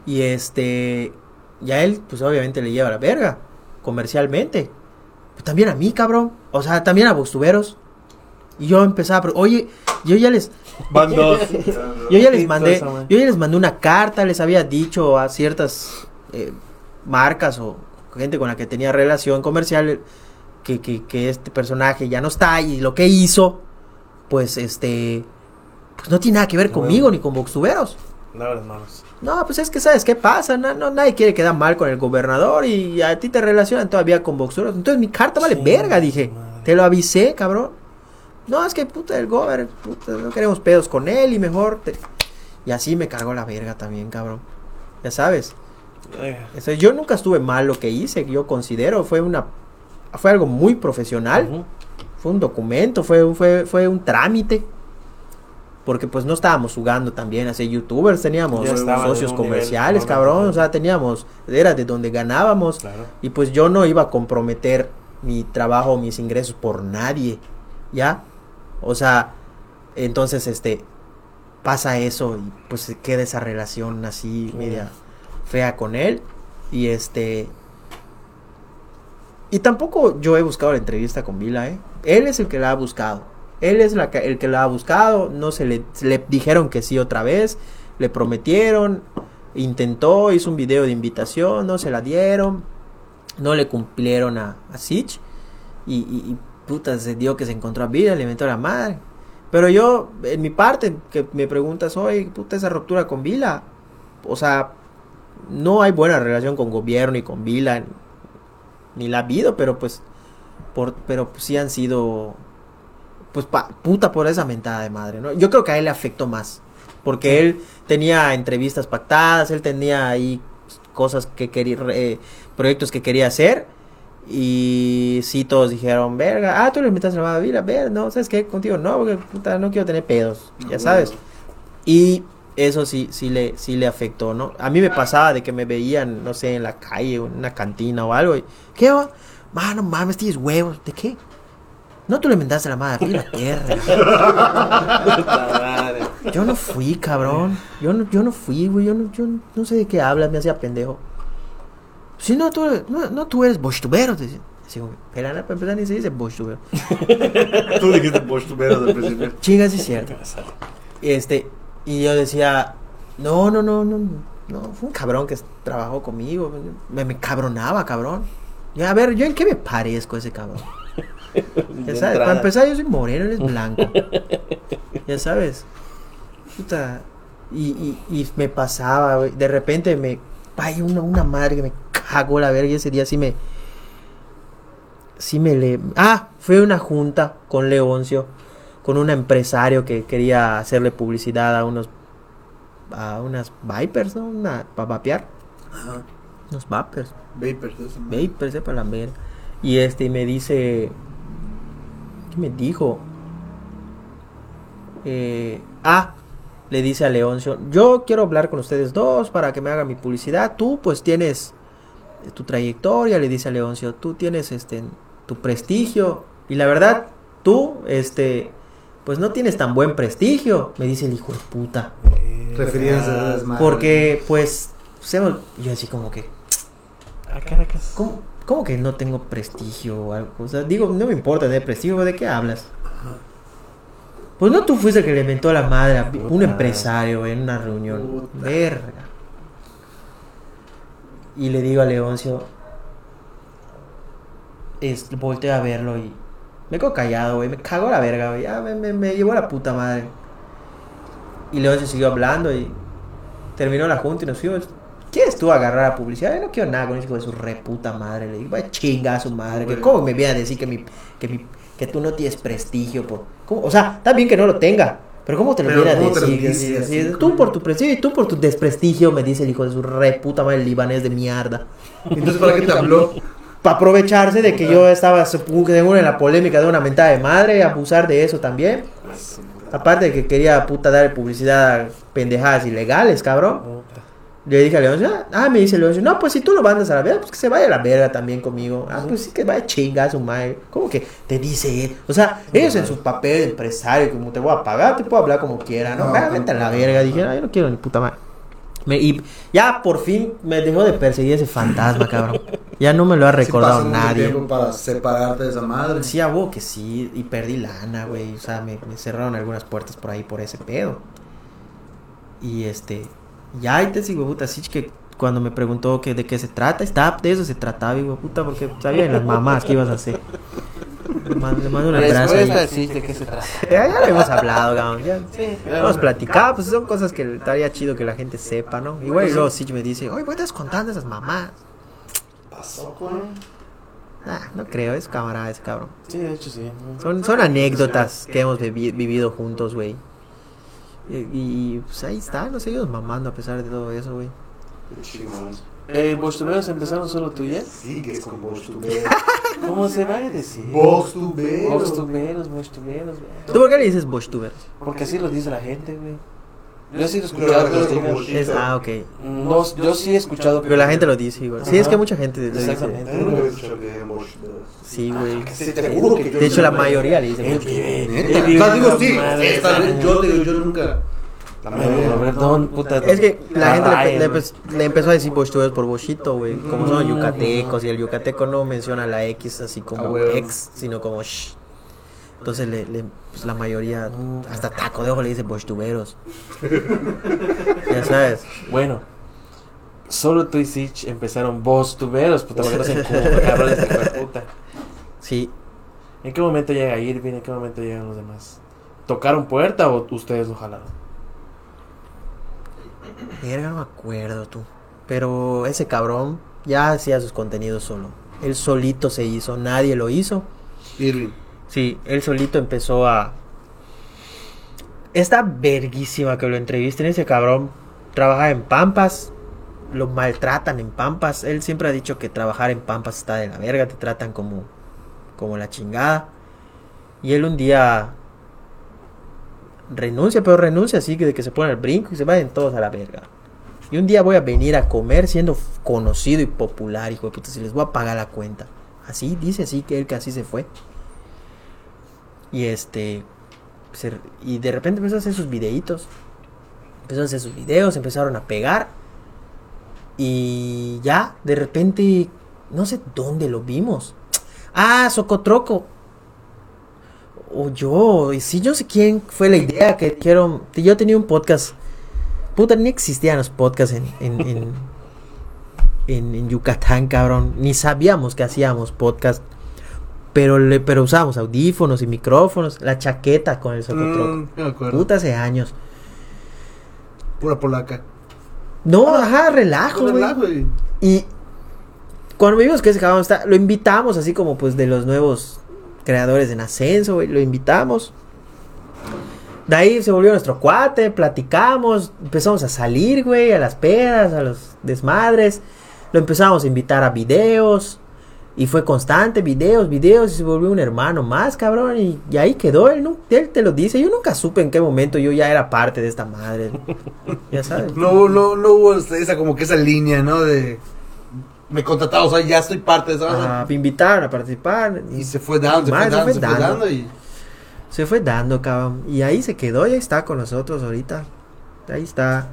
Y este. Y a él, pues obviamente le lleva la verga. Comercialmente. Pues también a mí, cabrón. O sea, también a Bostuberos. Y yo empezaba, pero, oye, yo ya les. Van dos. Yo ya les mandé, yo ya les mandé una carta, les había dicho a ciertas eh, marcas o gente con la que tenía relación comercial que, que, que este personaje ya no está y lo que hizo, pues este, pues no tiene nada que ver conmigo bueno. ni con Boxtuberos. No. No, pues es que sabes qué pasa, no, no, nadie quiere quedar mal con el gobernador y a ti te relacionan todavía con Boxtuberos. Entonces mi carta vale Sí, verga, dije. madre. Te lo avisé, cabrón. No, es que puta el gober, puta, no queremos pedos con él y mejor te... Y así me cargó la verga también, cabrón. Ya sabes. Eh, Eso, yo nunca estuve mal lo que hice, yo considero, fue una fue algo muy profesional, fue un documento, fue, fue, fue un trámite. Porque pues no estábamos jugando también a ser youtubers, teníamos socios nivel, comerciales, cabrón, o sea, teníamos, era de donde ganábamos. Claro. Y pues yo no iba a comprometer mi trabajo o mis ingresos por nadie, ¿ya? O sea, entonces este pasa eso y pues se queda esa relación así Sí. media fea con él y este y tampoco yo he buscado la entrevista con Vila, ¿eh? Él es el que la ha buscado. Él es la que- el que la ha buscado. No se le, dijeron que sí otra vez. Le prometieron. Intentó, hizo un video de invitación. No se la dieron. No le cumplieron a, a Sitch. Y, puta, se dio que se encontró a Vila, le inventó la madre. Pero yo, en mi parte, que me preguntas, oye, puta, esa ruptura con Vila. O sea, no hay buena relación con gobierno y con Vila. Ni la ha habido, pero pues. Por, pero pues, sí han sido. Pues pa- puta por esa mentada de madre, ¿no? Yo creo que a él le afectó más. Porque él tenía entrevistas pactadas, él tenía ahí cosas que quería. eh, proyectos que quería hacer. Y sí, todos dijeron, verga, ah, tú le invitaste a la Vila, ver, no, ¿sabes qué? Contigo no, porque puta, no quiero tener pedos, ya sabes. Y eso sí, sí le, sí le afectó, ¿no? A mí me pasaba de que me veían, no sé, en la calle, o en una cantina o algo, y, ¿qué va? Mano, mames, tienes huevos, ¿de qué? No, tú le inventaste la madre, pide la tierra. Yo no fui, cabrón. Yo no, yo no fui, güey. Yo no, yo no sé de qué hablas, me hacía pendejo. Si no, tú, no, no, tú eres bochtubero. te decía. Así como, para empezar, ni se dice bochtubero. Tú dijiste postubero del principio. Chinga, sí es cierto. Este, y yo decía, no, no, no, no, no, fue un cabrón que trabajó conmigo. Me, me cabronaba, cabrón. Ya, a ver, ¿yo en qué me parezco a ese cabrón? Ya sabes, para empezar yo soy moreno, él es blanco. ya sabes. Puta. Y, y, y me pasaba. De repente me... Hay una, una madre que me cagó la verga y ese día sí me... Sí me le... Ah, fue una junta con Leoncio. Con un empresario que quería hacerle publicidad a unos... A unas Vipers, ¿no? Una, para vapear. Ajá. Unos Vapers. Vapers, eso. Vapers, sepa la verga. Y este me dice. ¿Qué me dijo? Eh, ah, le dice a Leoncio, yo quiero hablar con ustedes dos para que me hagan mi publicidad. Tú pues tienes tu trayectoria, le dice a Leoncio, tú tienes este tu prestigio y la verdad, tú este pues no tienes tan buen prestigio, me dice el hijo de puta. Refiriéndose a desmadre. Porque pues yo así como que A Caracas. ¿Cómo, cómo que no tengo prestigio o algo? O sea, digo, no me importa tener prestigio, ¿de qué hablas? Pues no tú fuiste el que le inventó la madre a un empresario en una reunión. Puta. Verga. Y le digo a Leoncio, es, volteo a verlo y me quedo callado, güey. Me cago la verga, güey. Ya me, me, me llevó la puta madre. Y Leoncio siguió hablando y terminó la junta y nos fuimos. ¿Quieres tú agarrar a publicidad? Yo no quiero nada con ese hijo de su re puta madre. Le digo, vaya chinga a su madre. Que ¿Cómo me viene a decir que, mi, que, mi, que tú no tienes prestigio? Por, ¿cómo? O sea, está bien que no lo tenga. Pero ¿cómo te lo Pero viene a ¿cómo te lo decir? tú por tu prestigio y tú por tu desprestigio, me dice el hijo de su re puta madre libanés de mierda. Entonces, ¿para qué te habló? Para aprovecharse de que yo estaba seguro en la polémica de una mentada de madre, abusar de eso también. Aparte de que quería puta dar publicidad a pendejadas ilegales, cabrón. Le dije a Leoncio, ah, ah, me dice Leoncio, no, pues si tú lo mandas a la verga, pues que se vaya a la verga también conmigo. Ah, pues sí que vaya chinga a su madre. ¿Cómo que te dice él? O sea, ellos en su papel de empresario, como te voy a pagar, te puedo hablar como quiera, ¿no? No, Vaya, vete a la verga. Dije, no, yo no quiero ni puta madre. Me- y ya por fin me dejó de perseguir ese fantasma, cabrón. Ya no me lo ha recordado Sí, nadie. tiempo para separarte de esa madre. Sí, a que sí, y perdí lana, güey. O sea, me, me cerraron algunas puertas por ahí por ese pedo. Y este, ya, y te digo, puta, así que cuando me preguntó que de qué se trata, estaba, de eso se trataba, hijo puta, porque sabía en las mamás que ibas a hacer. Le mando, un abrazo. Respuesta, sí, ¿de qué se trata? Ya, ya lo hemos hablado, cabrón. Ya, Sí, hemos platicado, pues son cosas que estaría chido que la gente sepa, ¿no? Igual y luego Sitch me dice, oye, ¿por qué estás contando esas mamás? Pasó con. Ah, no creo, es camarada ese cabrón. Sí, de hecho sí. Son, son anécdotas que hemos vivi- vivido juntos, güey. Y, y, pues ahí está, nos seguimos mamando a pesar de todo eso, güey. Chingón. Eh, ¿Bostuberos empezaron solo tuyas? Sigues con Bear. ¿Cómo se va a decir? Bear. Bostuberos, bostuberos, ¿Tú por qué le dices Bochtubers? Porque así lo dice la gente, güey. Yo sí lo he escuchado que lo conozco digan. como Es, ah, ok. No, yo sí he escuchado que Pero la gente lo dice igual. Sí, es que mucha gente lo dice. Exactamente. Sí, güey. Sí, te juro que yo De hecho, la mayoría le dice. O sea, digo, sí, Madre, esta vez yo, digo, yo nunca. Perdón, puta. Es que la gente le, Ryan, le empezó a decir Bochtubers por Bochito, güey. Como son yucatecos y el yucateco no menciona la X así Ah, como huevo. X, sino como sh. Entonces le, le- pues, la mayoría, hasta taco de ojo le dice Bochtuberos. ya sabes. Bueno, solo tú y Sitch empezaron bostuberos, puta, porque no se cabrones de puta. Sí, ¿En qué momento llega Irving? ¿En qué momento llegan los demás? ¿Tocaron puerta o ustedes lo jalaron? Verga, no me acuerdo tú. Pero ese cabrón ya hacía sus contenidos solo. Él solito se hizo, nadie lo hizo. Irving. Sí, él solito empezó a. Está verguísima que lo entrevisten. Ese cabrón trabaja en Pampas. Lo maltratan en Pampas. Él siempre ha dicho que trabajar en Pampas está de la verga. Te tratan como, como la chingada. Y él un día renuncia, pero renuncia así que de que se pone al brinco y se vayan todos a la verga. Y un día voy a venir a comer siendo conocido y popular, hijo de puta, si les voy a pagar la cuenta. Así, dice así que él que así se fue. Y este. se- y de repente empezó a hacer sus videitos. Empezó a hacer sus videos, empezaron a pegar. Y ya, de repente. No sé dónde lo vimos. Ah, Socotroco. O yo. Y sí, yo sé quién fue la idea que quiero. Yo tenía un podcast. Puta, ni existían los podcasts en, en, en, en- en Yucatán, cabrón. Ni sabíamos que hacíamos podcast. Pero, le, pero usábamos audífonos y micrófonos. La chaqueta con el socotroco. Mm. Puta, hace años. Pura polaca. No, ajá, relajo, güey. Relajo, güey. Y cuando vimos que ese cabrón está, lo invitamos así como pues de los nuevos creadores en ascenso, güey, lo invitamos. De ahí se volvió nuestro cuate, platicamos, empezamos a salir, güey, a las pedas, a los desmadres. Lo empezamos a invitar a videos. Y fue constante, videos, videos, y se volvió un hermano más, cabrón. Y, y ahí quedó, él, nu- él te lo dice. Yo nunca supe en qué momento yo ya era parte de esta madre. ya sabes. No, no, no hubo esa como que esa línea, ¿no? De me contrataron, o sea, ya soy parte de esa Ajá, me invitaron a participar. Y se fue dando, se fue dando, se fue dando y Se fue dando, cabrón. Y ahí se quedó y ahí está con nosotros ahorita. Ahí está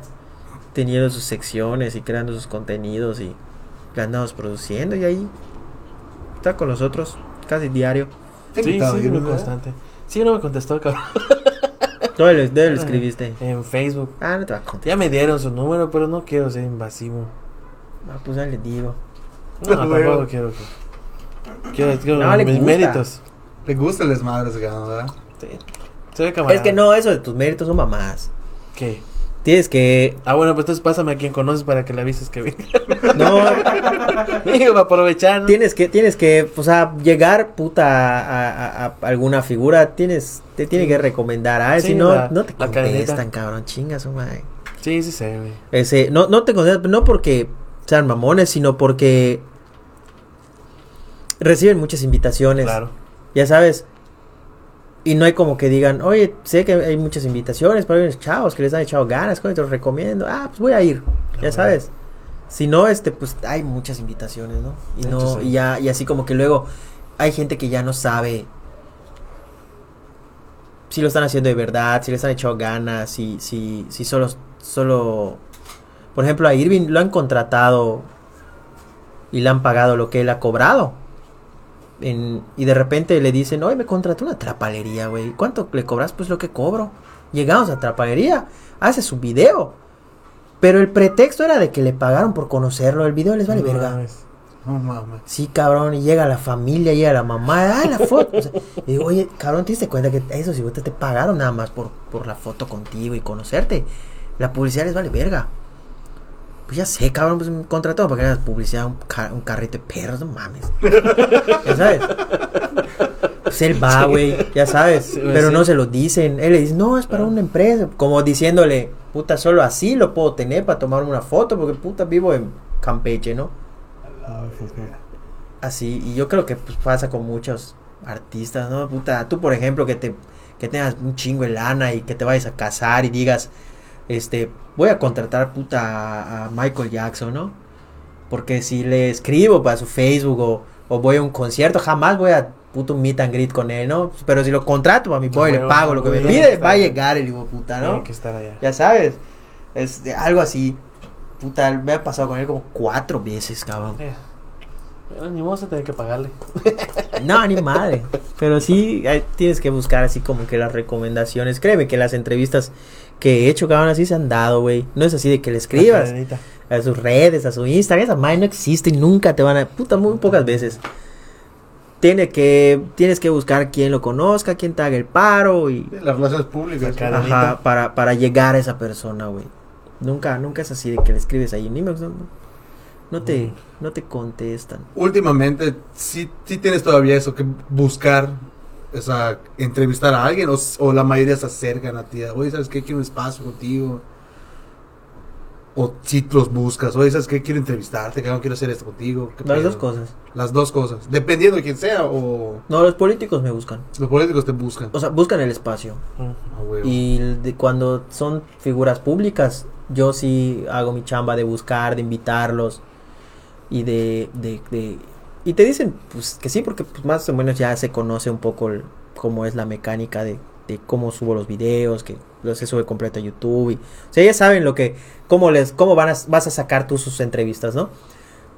teniendo sus secciones y creando sus contenidos y que andamos produciendo y ahí está con nosotros casi diario. Sí, invitado, sí, muy no- constante. Sí, no me contestó, cabrón. ¿Dónde, dónde lo escribiste? En Facebook. Ah, no te va a contar. Ya me dieron su número, pero no quiero ser invasivo. Ah, pues ya les digo. No, Luego. tampoco quiero que. Quiero, quiero No, le mis gusta. méritos. Le gusta el desmadre ese cabrón, ¿verdad? Sí. Se ve camarada. Es que no, eso de tus méritos son mamás. ¿Qué? Tienes que. Ah, bueno, pues entonces pásame a quien conoces para que le avises que venga. No, Digo, aprovechar. ¿no? tienes que, tienes que, o sea, llegar puta a, a- a alguna figura, tienes, te tiene que recomendar a él, Sí, si no, la- no te contestan, cabrón, chingas, madre. Sí, sí sé, güey. Ese, no, no te contestan, no porque sean mamones, sino porque reciben muchas invitaciones, Claro. ya sabes. Y no hay como que digan, oye, sé que hay muchas invitaciones, pero hay unos chavos que les han echado ganas, coño, te los recomiendo. Ah, pues voy a ir, ya sabes. Si no, este, pues hay muchas invitaciones, ¿no? Y no, y ya, y así como que luego hay gente que ya no sabe si lo están haciendo de verdad, si les han echado ganas, si, si, si solo, solo, por ejemplo, a Irving lo han contratado y le han pagado lo que él ha cobrado. En- y de repente le dicen, oye, me contrató una trapalería, güey. ¿Cuánto le cobras? Pues lo que cobro. Llegamos a trapalería, hace su video. Pero el pretexto era de que le pagaron por conocerlo. El video les vale No verga. mames. No mames. Sí, cabrón, y llega la familia, llega la mamá, ah, la foto. O sea, y digo, oye, cabrón, ¿te diste cuenta que esos hijos te pagaron nada más por, por la foto contigo y conocerte? La publicidad les vale verga. Pues ya sé, cabrón, pues me contrató para que hagas publicidad un, ca- un carrito de perros, no mames. ya sabes. Pues él va, güey, ya sabes. Sí, güey, pero sí. no se lo dicen. Él le dice, no, es para una empresa. Como diciéndole, puta, solo así lo puedo tener para tomarme una foto, porque puta, vivo en Campeche, ¿no? así y yo creo que pues, pasa con muchos artistas no puta tú por ejemplo que te que tengas un chingo de lana y que te vayas a casar y digas este voy a contratar puta a, a Michael Jackson no porque si le escribo para su Facebook o, o voy a un concierto jamás voy a puto meet and greet con él no pero si lo contrato a mi boy le pago lo que me pide va a llegar el hijo puta no Tiene que estar allá. ya sabes es de- algo así puta me ha pasado con él como cuatro veces cabrón Eh. Ni modo se tiene que pagarle. No, ni madre. Pero sí tienes que buscar así como que las recomendaciones. Créeme que las entrevistas que he hecho, cabrón, así se han dado, güey. No es así de que le escribas a sus redes, a su Instagram. Esa madre no existe y nunca te van a... Puta, muy pocas veces. Tiene que, tienes que buscar quién lo conozca, quién te haga el paro y... Las relaciones públicas. Ajá, para, para llegar a esa persona, güey. Nunca, nunca es así de que le escribes ahí. Ni me- no, no te, no te contestan. Últimamente, sí, sí tienes todavía eso que buscar, o sea, entrevistar a alguien, o, o la mayoría se acercan a ti. Oye, ¿sabes qué? Quiero un espacio contigo. O si los buscas, oye, ¿sabes qué? Quiero entrevistarte, cabrón, quiero hacer esto contigo. ¿Qué Las pedo? dos cosas. Las dos cosas. Dependiendo de quién sea, o No, los políticos me buscan. los políticos te buscan. O sea, buscan el espacio. Ah. Y de cuando son figuras públicas, yo sí hago mi chamba de buscar, de invitarlos y de, de, de- y te dicen pues que sí, porque pues, más o menos ya se conoce un poco cómo es la mecánica de, cómo subo los videos, que los se sube completo a YouTube o sea, ya saben lo que, cómo les, cómo van a, vas a sacar tú sus entrevistas, ¿no?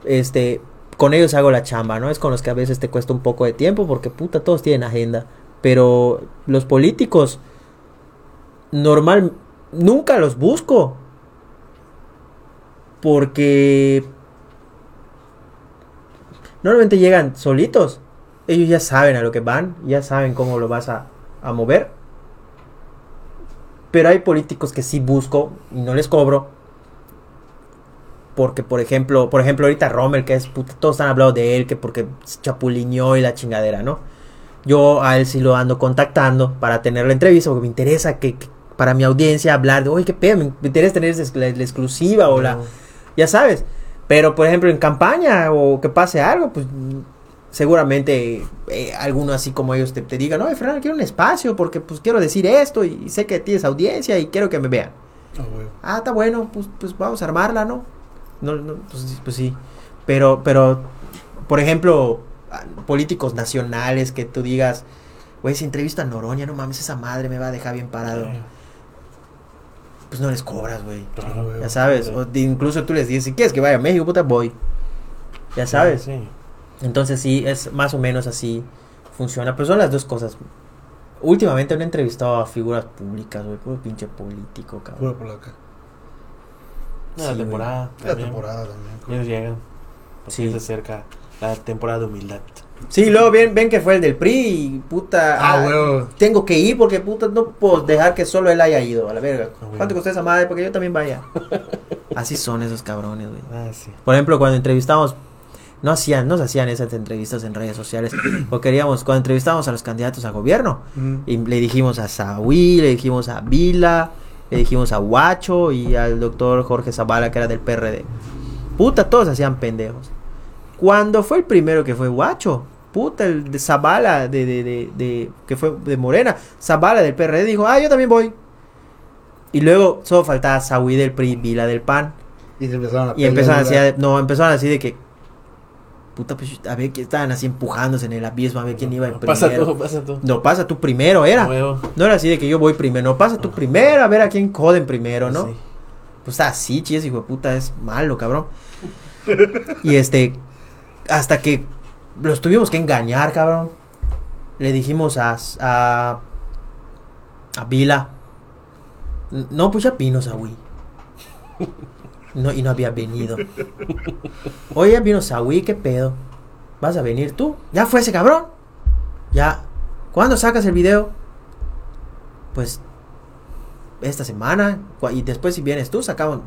Este, con ellos hago la chamba, ¿no? Es con los que a veces te cuesta un poco de tiempo porque puta, todos tienen agenda. Pero los políticos, normal, nunca los busco. Porque normalmente llegan solitos. Ellos ya saben a lo que van, ya saben cómo lo vas a, a mover. Pero hay políticos que sí busco y no les cobro. Porque, por ejemplo, por ejemplo, ahorita Rommel, que es puta, todos han hablado de él, que porque chapulineó y la chingadera, ¿no? Yo a él sí lo ando contactando para tener la entrevista, porque me interesa que, que para mi audiencia hablar de, oye, qué pedo, me, interesa tener la, la exclusiva o la, ya sabes. Pero, por ejemplo, en campaña o que pase algo, pues seguramente eh, alguno así como ellos te, te digan, no, Fernando, quiero un espacio porque pues quiero decir esto y, sé que tienes audiencia y quiero que me vean. Ah, huevo. Ah, está bueno, pues, pues vamos a armarla, ¿no? No, no, pues, pues sí. Pero, pero, por ejemplo, políticos nacionales que tú digas, güey, si entrevista a Noroña, no mames, esa madre me va a dejar bien parado. Pues no les cobras, güey. Ah, huevo. Ya sabes, o de- incluso tú les dices, si quieres que vaya a México, puta, voy. Ya sabes. Sí. Entonces sí, es más o menos así funciona. Pero son las dos cosas. Últimamente no he entrevistado a figuras públicas, güey. Puro pinche político, cabrón. Puro polaca. La Sí, temporada. La también. temporada también. Ellos llegan. Sí. se acerca la temporada de humildad. Sí, luego ven, ven que fue el del PRI y puta. Ah, ah, huevo. Tengo que ir porque puta no puedo dejar que solo él haya ido a la verga. Ah, huevo. ¿Cuánto costó esa madre? Porque yo también vaya. Así son esos cabrones, güey. Ah, sí. Por ejemplo, cuando entrevistamos, no hacían, no se hacían esas entrevistas en redes sociales. o queríamos, cuando entrevistamos a los candidatos a gobierno, Mm. y le dijimos a Saúl, le dijimos a Vila, le dijimos a Guacho y al doctor Jorge Zavala, que era del PRD. Puta, todos hacían pendejos. Cuando fue el primero que fue Guacho, puta, el de Zavala, de, de, de, de- que fue de Morena, Zavala del PRD dijo, ah, yo también voy. Y luego solo faltaba Saúl del PRI, Vila del PAN. Y se empezaron a Y empezaron así, a- no, empezaron así de que, puta, pues, a ver, que estaban así empujándose en el abismo, a ver quién iba en primero. Pasa tú, pasa tú. No, pasa tú primero, era. No era así de que yo voy primero, no, pasa tú primero, a ver a quién joden primero, ¿no? Sí. Pues está así, chis, hijo de puta, es malo, cabrón. Y este, hasta que los tuvimos que engañar, cabrón. Le dijimos a, a, a Vila, "N- no, pues ya vino Saúl. No, y no había venido. Oye, vino Saúl, ¿qué pedo? ¿Vas a venir tú? ¿Ya fue ese cabrón? Ya. ¿Cuándo sacas el video? Pues esta semana. Y después si vienes tú, sacamos.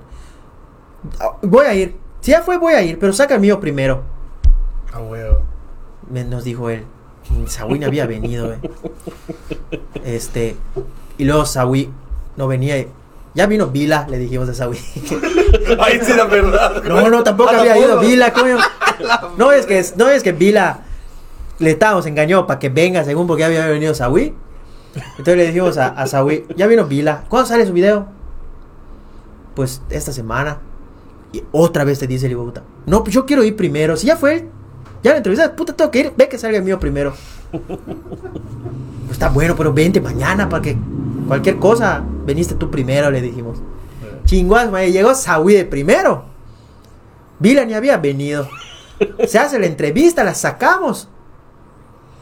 Ah, Voy a ir. Si ya fue, voy a ir, pero saca el mío primero. Ah, huevo. Nos dijo él. Saúl no había venido, eh. Este. Y luego Saúl no venía. y- Ya vino Vila, le dijimos a Saúl. Ay, sí, la verdad. No, no, tampoco había ido. Vila, coño. No es que, no es que Vila le estábamos engañó para que venga según porque ya había venido Saúl. Entonces le dijimos a, a ya vino Vila, ¿cuándo sale su video? Pues esta semana. Y otra vez te dice el puta, no, pues yo quiero ir primero. Si ya fue ya la entrevista, puta, tengo que ir, ve que salga el mío primero. Está bueno, pero vente mañana para que cualquier cosa, veniste tú primero, le dijimos. Chinguas, mae, llegó Saúl de primero. Vila ni había venido. Se hace la entrevista, la sacamos.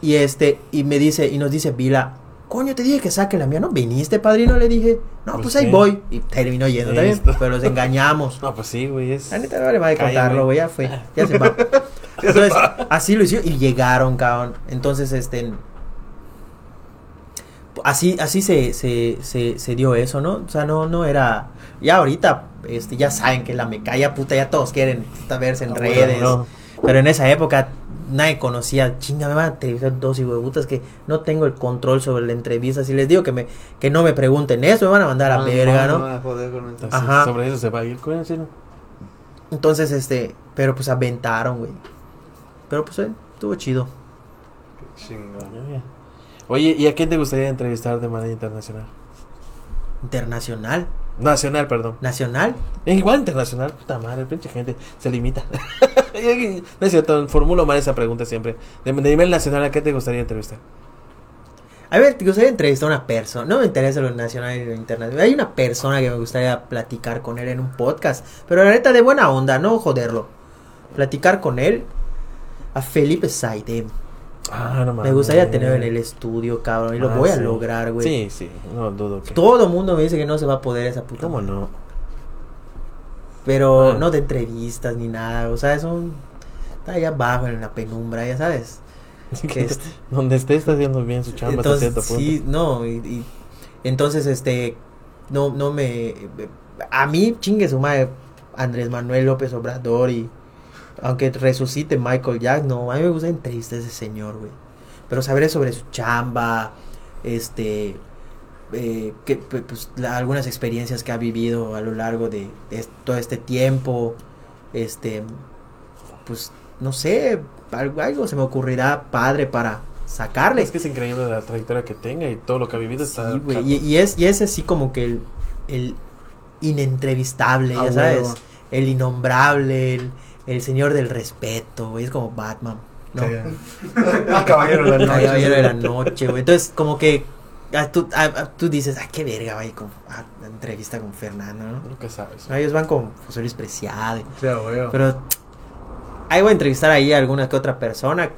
Y este, y me dice, y nos dice Vila, coño, te dije que saque la mía, ¿no? ¿Viniste, padrino? Le dije, no, pues, Pues ahí sí. voy. Y terminó yendo también, pero los engañamos. No, pues sí, güey. Es... La neta no vale más de contarlo, güey, ya fue, ya se va. Entonces, así lo hicieron y llegaron, cabrón. Entonces, este, así, así se, se, se, se dio eso, ¿no? O sea, no, no era, ya ahorita, este, ya saben que la mecaya, puta, ya todos quieren puta, verse en Ah, redes. bueno, no. Pero en esa época nadie conocía, chinga, me van a entrevistar dos huevutas que no tengo el control sobre la entrevista. Si les digo que me, que no me pregunten eso, me van a mandar a No, verga, no, ¿no? no, a joder con Ajá. Sobre eso se va a ir. Cuídense, ¿no? Entonces, este, pero pues aventaron, güey. Pero pues eh, estuvo chido. Chingón. Ya, ya. Oye, ¿y a quién te gustaría entrevistar de manera internacional? Internacional, Nacional, perdón. nacional. Eh, Igual internacional, puta madre, pinche gente se limita. no es cierto, formulo mal esa pregunta siempre. De, de nivel nacional, ¿a qué te gustaría entrevistar? A ver, te gustaría entrevistar a una persona. No me interesa lo nacional y lo internacional. Hay una persona que me gustaría platicar con él en un podcast. Pero la neta, de buena onda, no joderlo. Platicar con él. A Felipe Saidem. Ah, no Me gustaría tenerlo en el estudio, cabrón. Y lo Ah, voy a sí. lograr, güey. Sí, sí, no dudo que. Todo el mundo me dice que no se va a poder esa puta. ¿Cómo madre. no? Pero Ah. no de entrevistas ni nada. O sea, es un. Está allá abajo en la penumbra, ya sabes. Que este- Donde esté está haciendo bien su chamba hasta entonces, punto. sí, no. Y, y- entonces, este. No, no me. A mí, chingue su madre. Andrés Manuel López Obrador y. Aunque resucite Michael Jackson, no, a mí me gusta entrevistar a ese señor, güey. Pero saber sobre su chamba, este. eh, que, pues, la- algunas experiencias que ha vivido a lo largo de, todo este tiempo, este, pues no sé, algo, algo se me ocurrirá padre para sacarle. Es que es increíble la trayectoria que tenga y todo lo que ha vivido está. Sí, güey, y, y es, y es así como que el, el inentrevistable, Ah, ya sabes, el innombrable, el, el señor del respeto, güey, es como Batman, ¿no? El caballero de la El noche. caballero de la noche, güey. Entonces, como que ah, tú, ah, ah, tú dices, ah, qué verga, güey, con ah, la entrevista con Fernando, ¿no? Nunca sabes. No, Ellos van con José Luis Preciado. O sea, güey. Pero ahí voy a entrevistar ahí a alguna que otra persona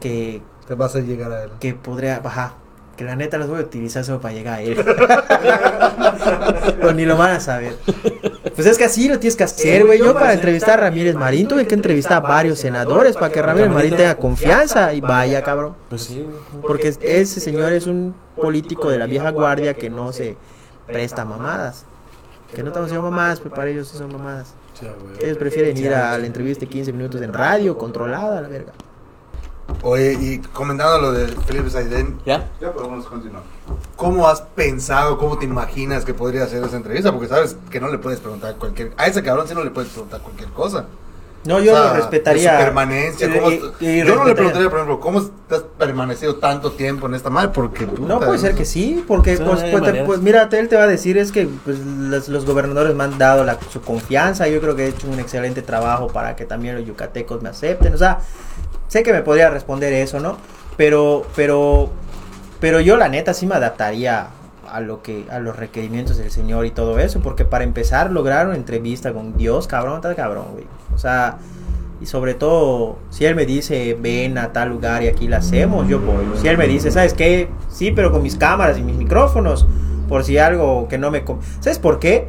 que, Te vas a llegar a él. que podría, ajá, que la neta los voy a utilizar solo para llegar a él. Pero ni lo van a saber. Pues es que así lo tienes que hacer, güey. Yo para entrevistar a Ramírez Marín tuve que entrevistar a varios senadores para que Ramírez Marín tenga confianza y vaya, cabrón. Pues sí. Porque ese señor es un político de la vieja guardia que no se presta mamadas. Que no estamos haciendo mamadas, pero para ellos sí son mamadas. Ellos prefieren ir a la entrevista de 15 minutos en radio, controlada, la verga. Oye, y comentando lo de Felipe Saiden, ¿Ya? Ya podemos continuar. ¿cómo has pensado, cómo te imaginas que podría ser esa entrevista? Porque sabes que no le puedes preguntar cualquier... A ese cabrón sí no le puedes preguntar cualquier cosa. No, yo O sea, lo respetaría. su permanencia. Y- ¿cómo- y- y yo no le preguntaría, por ejemplo, ¿cómo has permanecido tanto tiempo en esta madre? Porque. No, puede ser que sí, porque pues, hay pues, te- pues, mira, él te va a decir es que pues, los, los gobernadores me han dado la- su confianza, yo creo que he hecho un excelente trabajo para que también los yucatecos me acepten, o sea, sé que me podría responder eso, ¿no? Pero, pero, pero yo la neta sí me adaptaría a lo que, a los requerimientos del señor y todo eso, porque para empezar lograr una entrevista con Dios, cabrón, está cabrón, güey, o sea... Y sobre todo, si él me dice, ven a tal lugar y aquí la hacemos, yo voy. Si él me dice, ¿sabes qué? Sí, pero con mis cámaras y mis micrófonos, por si algo que no me... ¿Sabes por qué?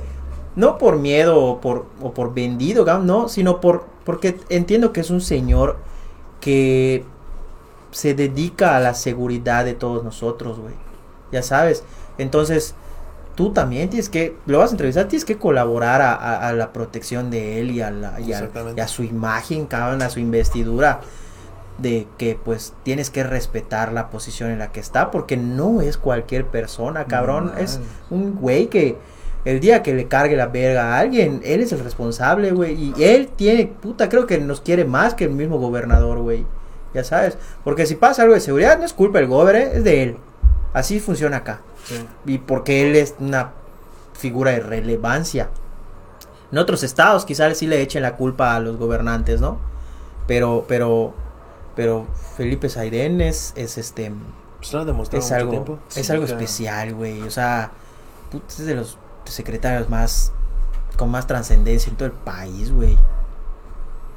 No por miedo o por, o por vendido, no, sino por, porque entiendo que es un señor que se dedica a la seguridad de todos nosotros, güey. Ya sabes. Entonces, tú también tienes que, lo vas a entrevistar, tienes que colaborar a, a- a la protección de él y a, la, y a- Exactamente. y a su imagen, cabrón, a su investidura. De que pues tienes que respetar la posición en la que está, porque no es cualquier persona, cabrón. No, es un güey que el día que le cargue la verga a alguien, él es el responsable, güey. Y él tiene, puta, creo que nos quiere más que el mismo gobernador, güey. Ya sabes. Porque si pasa algo de seguridad, no es culpa del gobernador, es de él. Así funciona acá. Sí. Y porque él es una figura de relevancia. En otros estados quizás sí le echen la culpa a los gobernantes, ¿no? Pero, pero, pero Felipe Saiden es, es este, Pues lo ha demostrado es mucho algo, tiempo. es Sí, algo especial, güey. O sea, es de los secretarios más, con más trascendencia en todo el país, güey.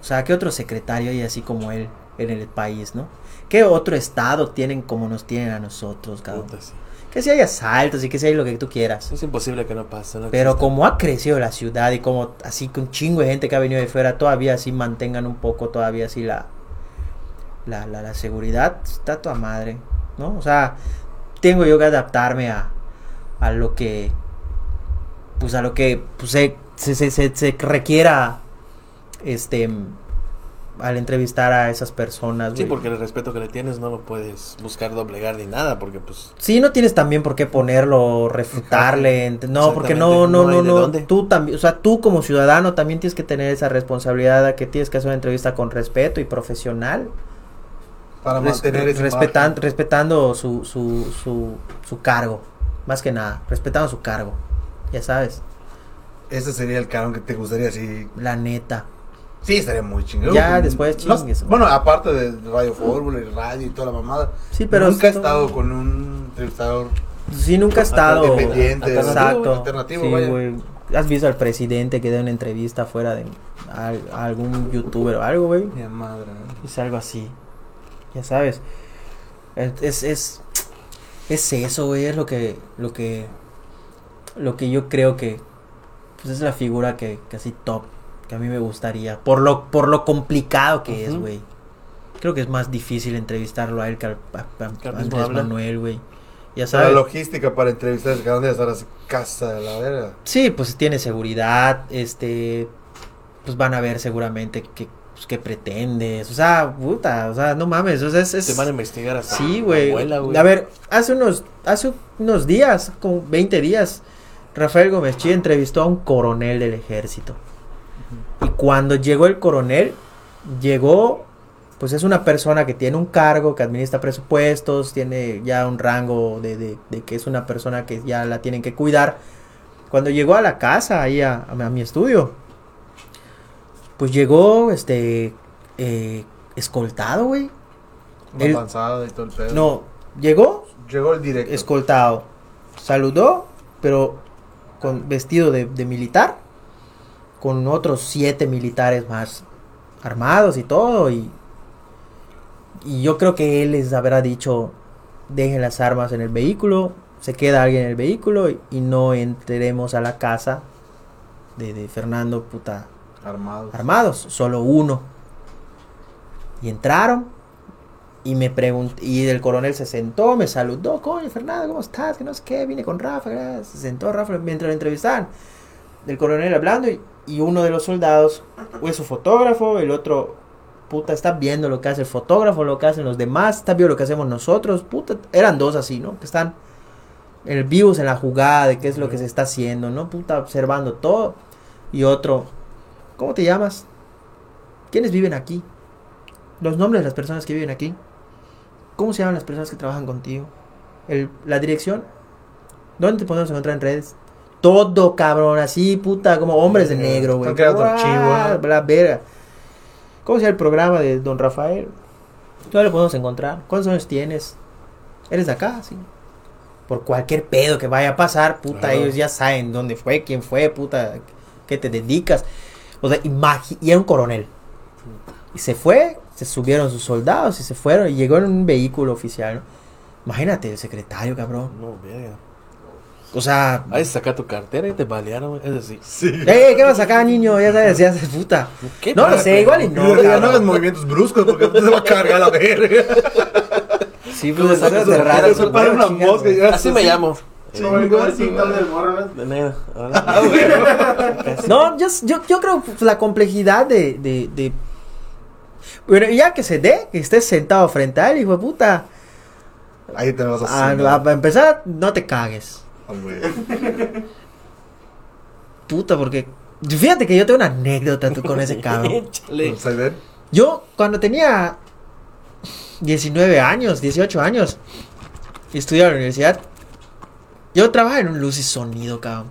O sea, ¿qué otro secretario hay así como él en el país, no? ¿Qué otro estado tienen como nos tienen a nosotros, cabrón? puta, sí. Que si hay asaltos y que si hay lo que tú quieras. Es imposible que no pase. no Pero como ha crecido la ciudad y como así que un chingo de gente que ha venido de fuera, todavía así mantengan un poco, todavía así la, la, la, la seguridad, está toda madre, ¿no? O sea, tengo yo que adaptarme a, a lo que, pues a lo que pues, se, se, se, se- requiera, este, al entrevistar a esas personas. Sí, güey. porque el respeto que le tienes no lo puedes buscar doblegar ni nada, porque pues... Sí, no tienes también por qué ponerlo, refutarle, no, porque no, no, no no, tú también, o sea, tú como ciudadano también tienes que tener esa responsabilidad de que tienes que hacer una entrevista con respeto y profesional, Para res- mantener esa respetan- respetando su, su, su, su cargo, más que nada, respetando su cargo, ya sabes, Ese sería el cabrón que te gustaría así. la neta. Sí, estaría muy chingón. Ya, después No, chingues, güey. Bueno, aparte de Radio Fórmula y radio y toda la mamada. Sí, pero Nunca he estado con un entrevistador. Sí, nunca he estado. Independiente, Exacto. alternativo, Sí, vaya. güey. ¿Has visto al presidente que da una entrevista fuera de a, a algún youtuber o algo, güey? Mi madre. Es algo así. Ya sabes. Es, es, es, es eso, güey. Es lo que, lo que, lo que yo creo que, pues es la figura que, que así top, que a mí me gustaría. Por lo, por lo complicado que es, güey. Creo que es más difícil entrevistarlo a él que al, a- a- Que a Andrés. Manuel, güey. Ya La sabes. logística para entrevistar cabrón debe estar así, casa de la verga. Sí, pues tiene seguridad, este, pues van a ver seguramente qué, pues, qué pretendes, o sea, puta, o sea, no mames, o sea, es... es- Te van a investigar hasta sí, la güey. A ver, hace unos, hace unos días, como 20 días, Rafael Gómez Chía entrevistó a un coronel del ejército. Y cuando llegó el coronel, llegó, pues es una persona que tiene un cargo, que administra presupuestos, tiene ya un rango de, de- de que es una persona que ya la tienen que cuidar. Cuando llegó a la casa, ahí a, a mi- a mi estudio, pues llegó, este, eh, escoltado, güey. Una El- panzada y todo el pedo. No, llegó Llegó el directo. escoltado. Saludó, pero con vestido de, de militar, con otros siete militares más armados y todo. Y, y yo creo que él les habrá dicho, dejen las armas en el vehículo, se queda alguien en el vehículo y, y no entremos a la casa de, de Fernando puta Armado. armados, solo uno. Y entraron y me preguntó, y el coronel se sentó, me saludó, coño Fernando, ¿cómo estás? Que no sé qué, vine con Rafa, gracias". se sentó Rafa mientras lo entrevistaban. El coronel hablando y, y uno de los soldados es su fotógrafo, el otro, puta, está viendo lo que hace el fotógrafo, lo que hacen los demás, está viendo lo que hacemos nosotros, puta, eran dos así, ¿no? Que están el vivos en la jugada de qué es lo que se está haciendo, ¿no? Puta, observando todo. Y otro, ¿cómo te llamas? ¿Quiénes viven aquí? Los nombres de las personas que viven aquí. ¿Cómo se llaman las personas que trabajan contigo? El, la dirección. ¿Dónde te podemos encontrar en redes? Todo, cabrón, así, puta, como hombres de Eh, negro, güey. La verga. ¿Cómo se llama el programa de Don Rafael? ¿Dónde lo podemos encontrar? ¿Cuántos años tienes? ¿Eres de acá? Sí. Por cualquier pedo que vaya a pasar, puta, Claro. ellos ya saben dónde fue, quién fue, puta, qué te dedicas. O sea, imagi- y era un coronel. Y se fue, se subieron sus soldados y se fueron y llegó en un vehículo oficial. ¿no? Imagínate el secretario, cabrón. No, verga. O sea, Ahí saca tu cartera y te balearon, güey. Es así. Sí. ¡eh, qué vas a sacar, niño! Ya sabes, ya sabes, puta. ¿Qué No lo sé, igual y no. No, ya no cabrón. hagas movimientos bruscos porque te va a cargar la verga. Sí, ¿Cómo pues, sacas de raro. Se para una mosca Así me llamo. ¿no? De negro. Ah, güey. No, yo, yo, yo creo la complejidad de, de, de- Bueno, ya que se dé, que estés sentado frente a él, hijo de puta. Ahí te vas a Ah, para empezar, no te cagues. Puta, porque. Fíjate que yo tengo una anécdota tú, con ese cabrón. Yo, cuando tenía 19 años, 18 años, estudiaba en la universidad, yo trabajaba en un luz y sonido, cabrón.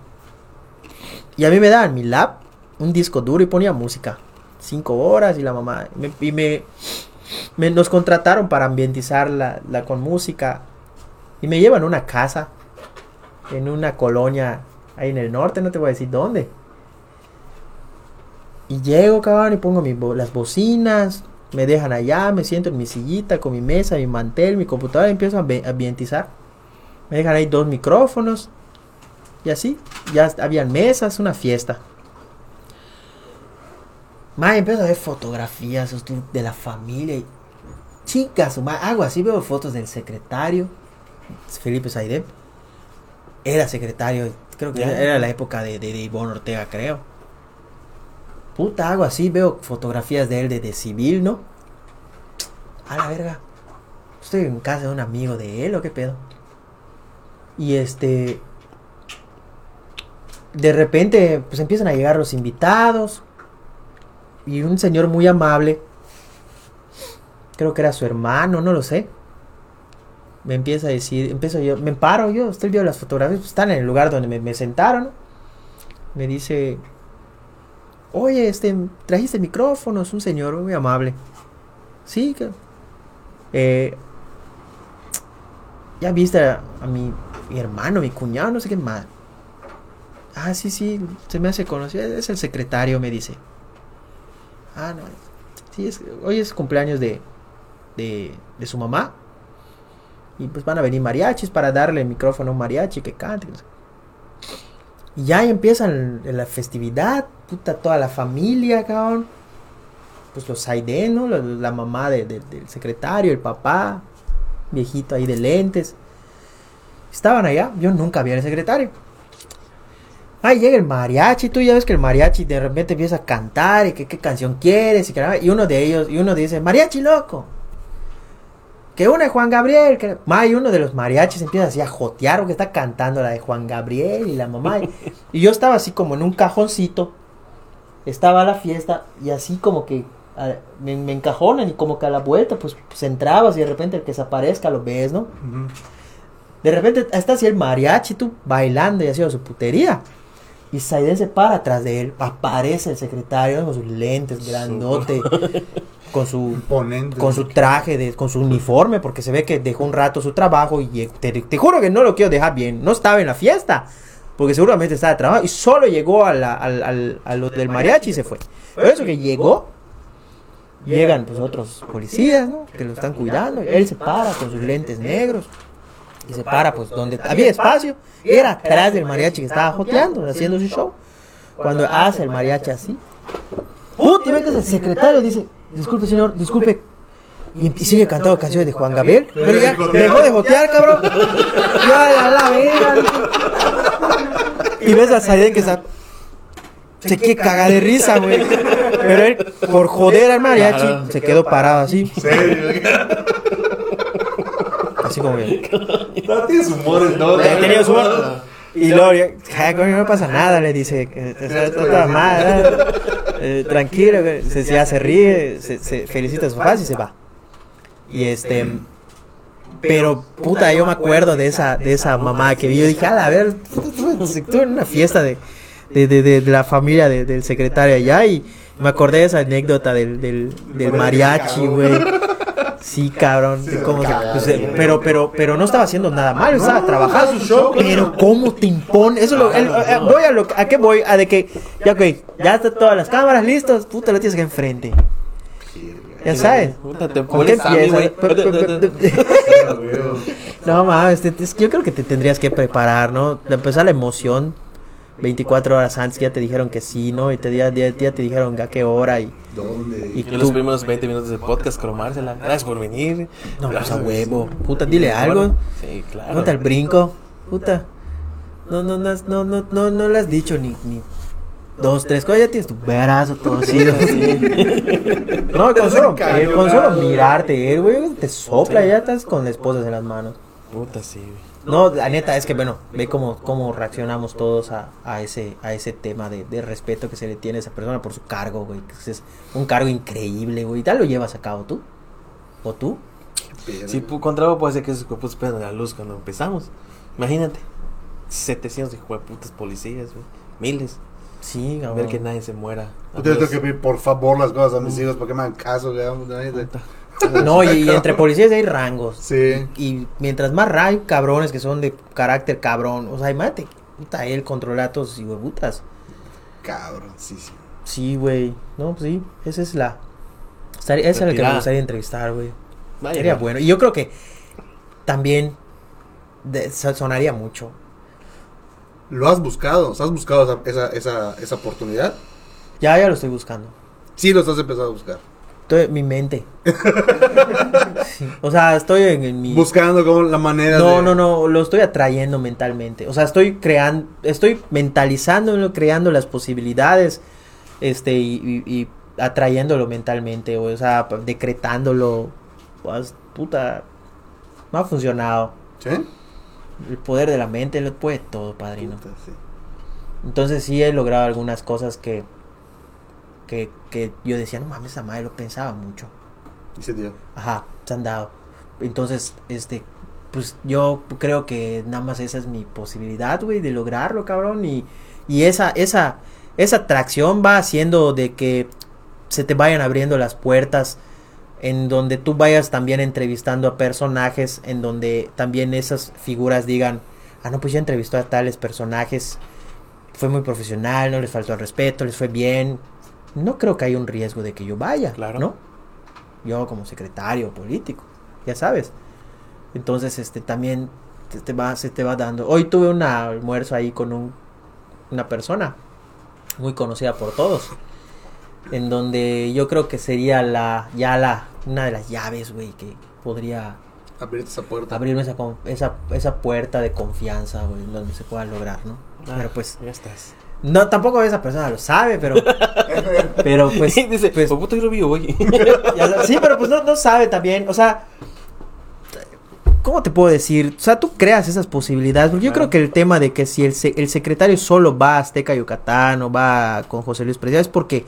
Y a mí me daban mi lab, un disco duro y ponía música. Cinco horas y la mamá. me- y me, me- nos contrataron para ambientizar la, la con música. Y me llevan a una casa, en una colonia ahí en el norte, no te voy a decir dónde. Y llego, cabrón, y pongo mi bo- las bocinas, me dejan allá, me siento en mi sillita con mi mesa, mi mantel, mi computadora y empiezo a ambientizar. Me dejan ahí dos micrófonos y así, ya habían mesas, una fiesta. Más empiezo a ver fotografías de la familia y chicas, ma, hago así, veo fotos del secretario, Felipe Saidem. Era secretario, creo que era la época de, de, de Ivonne Ortega, creo. Puta, hago así, veo fotografías de él de, de civil, ¿no? A la verga. Estoy en casa de un amigo de él, ¿o qué pedo? Y este. De repente, pues empiezan a llegar los invitados. Y un señor muy amable. Creo que era su hermano, no lo sé. Me empieza a decir, empiezo yo, me paro yo, estoy viendo las fotografías, pues, están en el lugar donde me, sentaron. Me dice, Oye, este, trajiste micrófonos, un señor muy amable. Sí, que. Eh, ya viste a, a mi, mi hermano, mi cuñado, no sé qué más. Ah, sí, sí, se me hace conocido. Es el secretario, me dice. Ah, no. Sí, es, hoy es cumpleaños de, de, su mamá. Y pues van a venir mariachis para darle el micrófono a un mariachi que cante. Y ya empiezan la festividad, puta, toda la familia, cabrón. Pues los Saiden, ¿no? La, mamá de- de- del secretario, el papá, viejito ahí de lentes. Estaban allá, yo nunca vi al secretario. Ahí llega el mariachi, tú ya ves que el mariachi de repente empieza a cantar y que qué canción quieres y que y uno de ellos, y uno dice, mariachi loco. Que una de Juan Gabriel, que y uno de los mariachis empieza así a jotear porque está cantando la de Juan Gabriel y la mamá. Y, y yo estaba así como en un cajoncito. Estaba la fiesta y así como que a- me, me encajonan y como que a la vuelta, pues, pues entrabas y de repente el que se aparezca lo ves, ¿no? De repente está así el mariachi, tú bailando y haciendo su putería. Y Saiden se para atrás de él, aparece el secretario con sus lentes, grandote, con su con su traje, de, con su uniforme, porque se ve que dejó un rato su trabajo y te, te juro que no lo quiero dejar bien, no estaba en la fiesta, porque seguramente estaba de trabajo y solo llegó a, la- al, al- a lo del mariachi y se fue. Pero eso que llegó, llegan pues otros policías, ¿no? Que lo están cuidando, y él se para con sus lentes negros y se para pues donde había espacio, y era atrás del mariachi que estaba joteando, haciendo su show. Cuando hace el mariachi así, Puta, y ve que el secretario dice, disculpe señor, disculpe. Y, sigue cantando canciones de Juan Gabriel. Pero ya dejó de jotear, cabrón. Ya, a la verga. Y ves a Saiden que está... Se quiere cagar de risa, güey. Pero él, por joder al mariachi, se quedó parado así. Así como que... No tienes humor, ¿no? Tenía humor. Y luego, ya, "Ja, coño, no pasa nada, le dice, está, mal, ¿eh? Tranquilo, se, ya se ríe, se, se felicita a su faz y se va. Y este, pero puta, yo me acuerdo de esa, de esa mamá que yo dije, a ver, estuve en una fiesta de, de, de, de- de la familia de- del secretario allá y me acordé de esa anécdota del, del, del mariachi, güey. Sí, cabrón. sí, cómo se- pues, pero, pero, pero no estaba haciendo nada mal, estaba trabajando su show. Pero cómo te impone. Eso es lo, el- eh, voy a lo, a qué voy, a de que, ya ok, ya están todas las cámaras listas, puta, lo tienes que enfrente. Ya sabes. No mames, yo creo que te tendrías que preparar, ¿no? De empezar la emoción. 24 horas antes ya te dijeron que sí, ¿no? Y te, ya, ya- ya te dijeron a qué hora y, ¿Dónde? y Y los primeros 20 minutos de podcast cromársela. Gracias por venir. No, pues a huevo. Puta, dile algo. Sí, claro. Puta, el brinco. Puta. No, no, no, no, no, no, no le has dicho ni, ni dos, tres cosas. Ya tienes tu brazo torcido. así. No, con solo, eh, con solo mirarte, eh, güey, te sopla, ya estás con las esposas en las manos. Puta, sí, güey. No, la neta es que bueno, ve cómo, cómo reaccionamos todos a, a ese a ese tema de, de respeto que se le tiene a esa persona por su cargo, güey. que Es un cargo increíble, güey. ¿Ya lo llevas a cabo tú? ¿O tú? Si pu- contra algo puede ser que esos cuerpos esperan la luz cuando empezamos. Imagínate. 700 de putas policías, güey. Miles. Sí, A ver que nadie se muera. Yo tengo que pedir por favor las cosas a mis hijos para que me hagan caso, güey. No, y, y entre policías hay rangos. Sí. Y mientras más hay cabrones que son de carácter cabrón, o sea, imagínate, puta, él controla a todos y huevutas. Cabrón, sí, sí. Sí, güey. No, pues sí, esa es la. estaría- Esa es la que me gustaría entrevistar, güey. Sería bueno. Y yo creo que también de- sonaría mucho. ¿Lo has buscado? ¿Has buscado esa, esa, esa, esa oportunidad? Ya, ya lo estoy buscando. Sí, los has empezado a buscar. Estoy en mi mente. Sí, O sea, estoy en, en mi. Buscando como la manera No, de... no, no, lo estoy atrayendo mentalmente. O sea, estoy creando, estoy mentalizándolo, creando las posibilidades, este, y, y- y atrayéndolo mentalmente, o sea, decretándolo. Pues, puta, no ha funcionado. ¿Sí? El poder de la mente lo puede todo, padrino. Puta, sí. Entonces sí he logrado algunas cosas que, que, que yo decía, no mames, esa madre lo pensaba mucho. Y se dio. Ajá, se han dado. Entonces, este, pues yo creo que nada más esa es mi posibilidad, güey, de lograrlo, cabrón. Y, y esa, esa, esa atracción va haciendo de que se te vayan abriendo las puertas en donde tú vayas también entrevistando a personajes, en donde también esas figuras digan, ah, no, pues ya entrevistó a tales personajes, fue muy profesional, no les faltó el respeto, les fue bien. No creo que haya un riesgo de que yo vaya, Claro. ¿no? Yo como secretario político, ya sabes. Entonces, este también te, te va, se te va dando. Hoy tuve un almuerzo ahí con un, una persona muy conocida por todos, en donde yo creo que sería la ya la una de las llaves, güey, que podría Abrirte esa puerta. abrirme esa, esa, esa puerta de confianza, güey, donde se pueda lograr, ¿no? Ah, Pero pues, Ya estás. No, tampoco esa persona lo sabe, pero, pero pues, Dice, pues, puta, yo lo vi hoy. ya sa- sí, pero pues no, no sabe también, o sea, ¿cómo te puedo decir? O sea, tú creas esas posibilidades, porque yo creo que el tema de que si el, se- el secretario solo va a Azteca Yucatán o va con José Luis Preciado es porque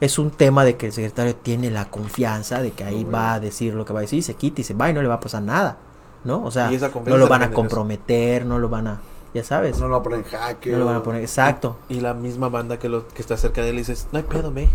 es un tema de que el secretario tiene la confianza de que ahí va a decir lo que va a decir, se quita y se va y no le va a pasar nada, ¿no? O sea, Y no lo van a comprometer, no lo van a, ya sabes, No no lo va a poner en jaque. lo van a poner, exacto. Y la misma banda que, lo, que está cerca de él dices, no hay pedo, ve.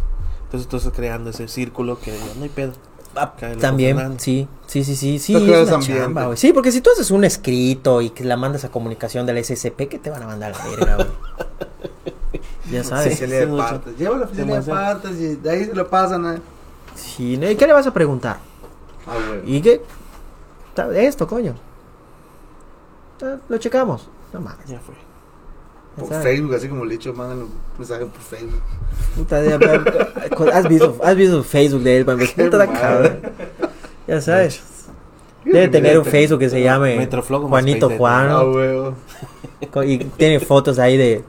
Entonces tú estás creando ese círculo que no hay pedo. Ah, También, sí, sí, sí, sí, sí, es una ambiente. chamba, güey. Sí, porque si tú haces un escrito y que la mandas a comunicación de la SCP, ¿qué te van a mandar a la verga, güey? Ya sabes. De sí, mucho. partes. Lleva la oficialía de partes y de ahí se lo pasan a. Sí, ¿no? ¿y qué le vas a preguntar? Ah, güey. ¿Y qué? Esto, coño. Lo checamos. No mames. Ya fue. Por sabes. Facebook, así como le he dicho, mandan un mensaje por Facebook. Puta, pero- ¿Has visto, has visto Facebook de él, para empezar? Puta, madre. cabrón. Ya sabes. Debe tener un Facebook que se llame Juanito Juan. Ah, Y tiene fotos ahí de,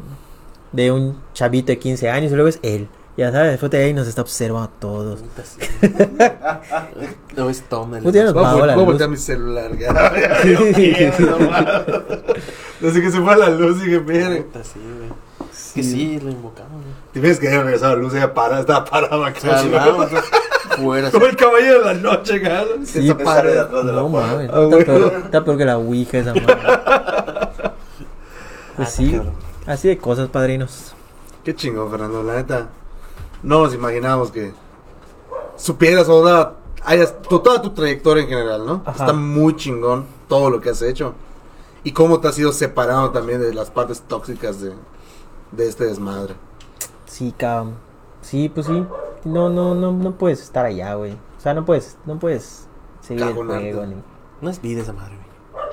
de un chavito de 15 años y luego es él. Ya sabes, después de ahí nos está observando a todos. Puta, sí. no es Tom. el- Puta, ya nos Voy a, a voltear mi celular. Desde que se fue la luz, dije, mire. Puta, sí, güey. Que sí, lo invocamos, güey. Tienes que haber regresado la luz, ella para, estaba parada acá. Fuera. Como el caballero de la noche, cara. Sí, Esa sale de atrás de la Ah, está, güey. peor, está peor que la Ouija esa madre. Pues Ah, sí, cabrón. así de cosas, padrinos. Qué chingón, Fernando. La neta, no nos imaginábamos que supieras ahora, hayas, tu- toda tu trayectoria en general, ¿no? Ajá. Está muy chingón todo lo que has hecho. Y cómo te has ido separando también de las partes tóxicas de, de este desmadre. Sí, cabrón. Sí, pues sí. No, no, no, no puedes estar allá, güey. O sea, no puedes, no puedes seguir el juego ni. No es vida esa madre, güey.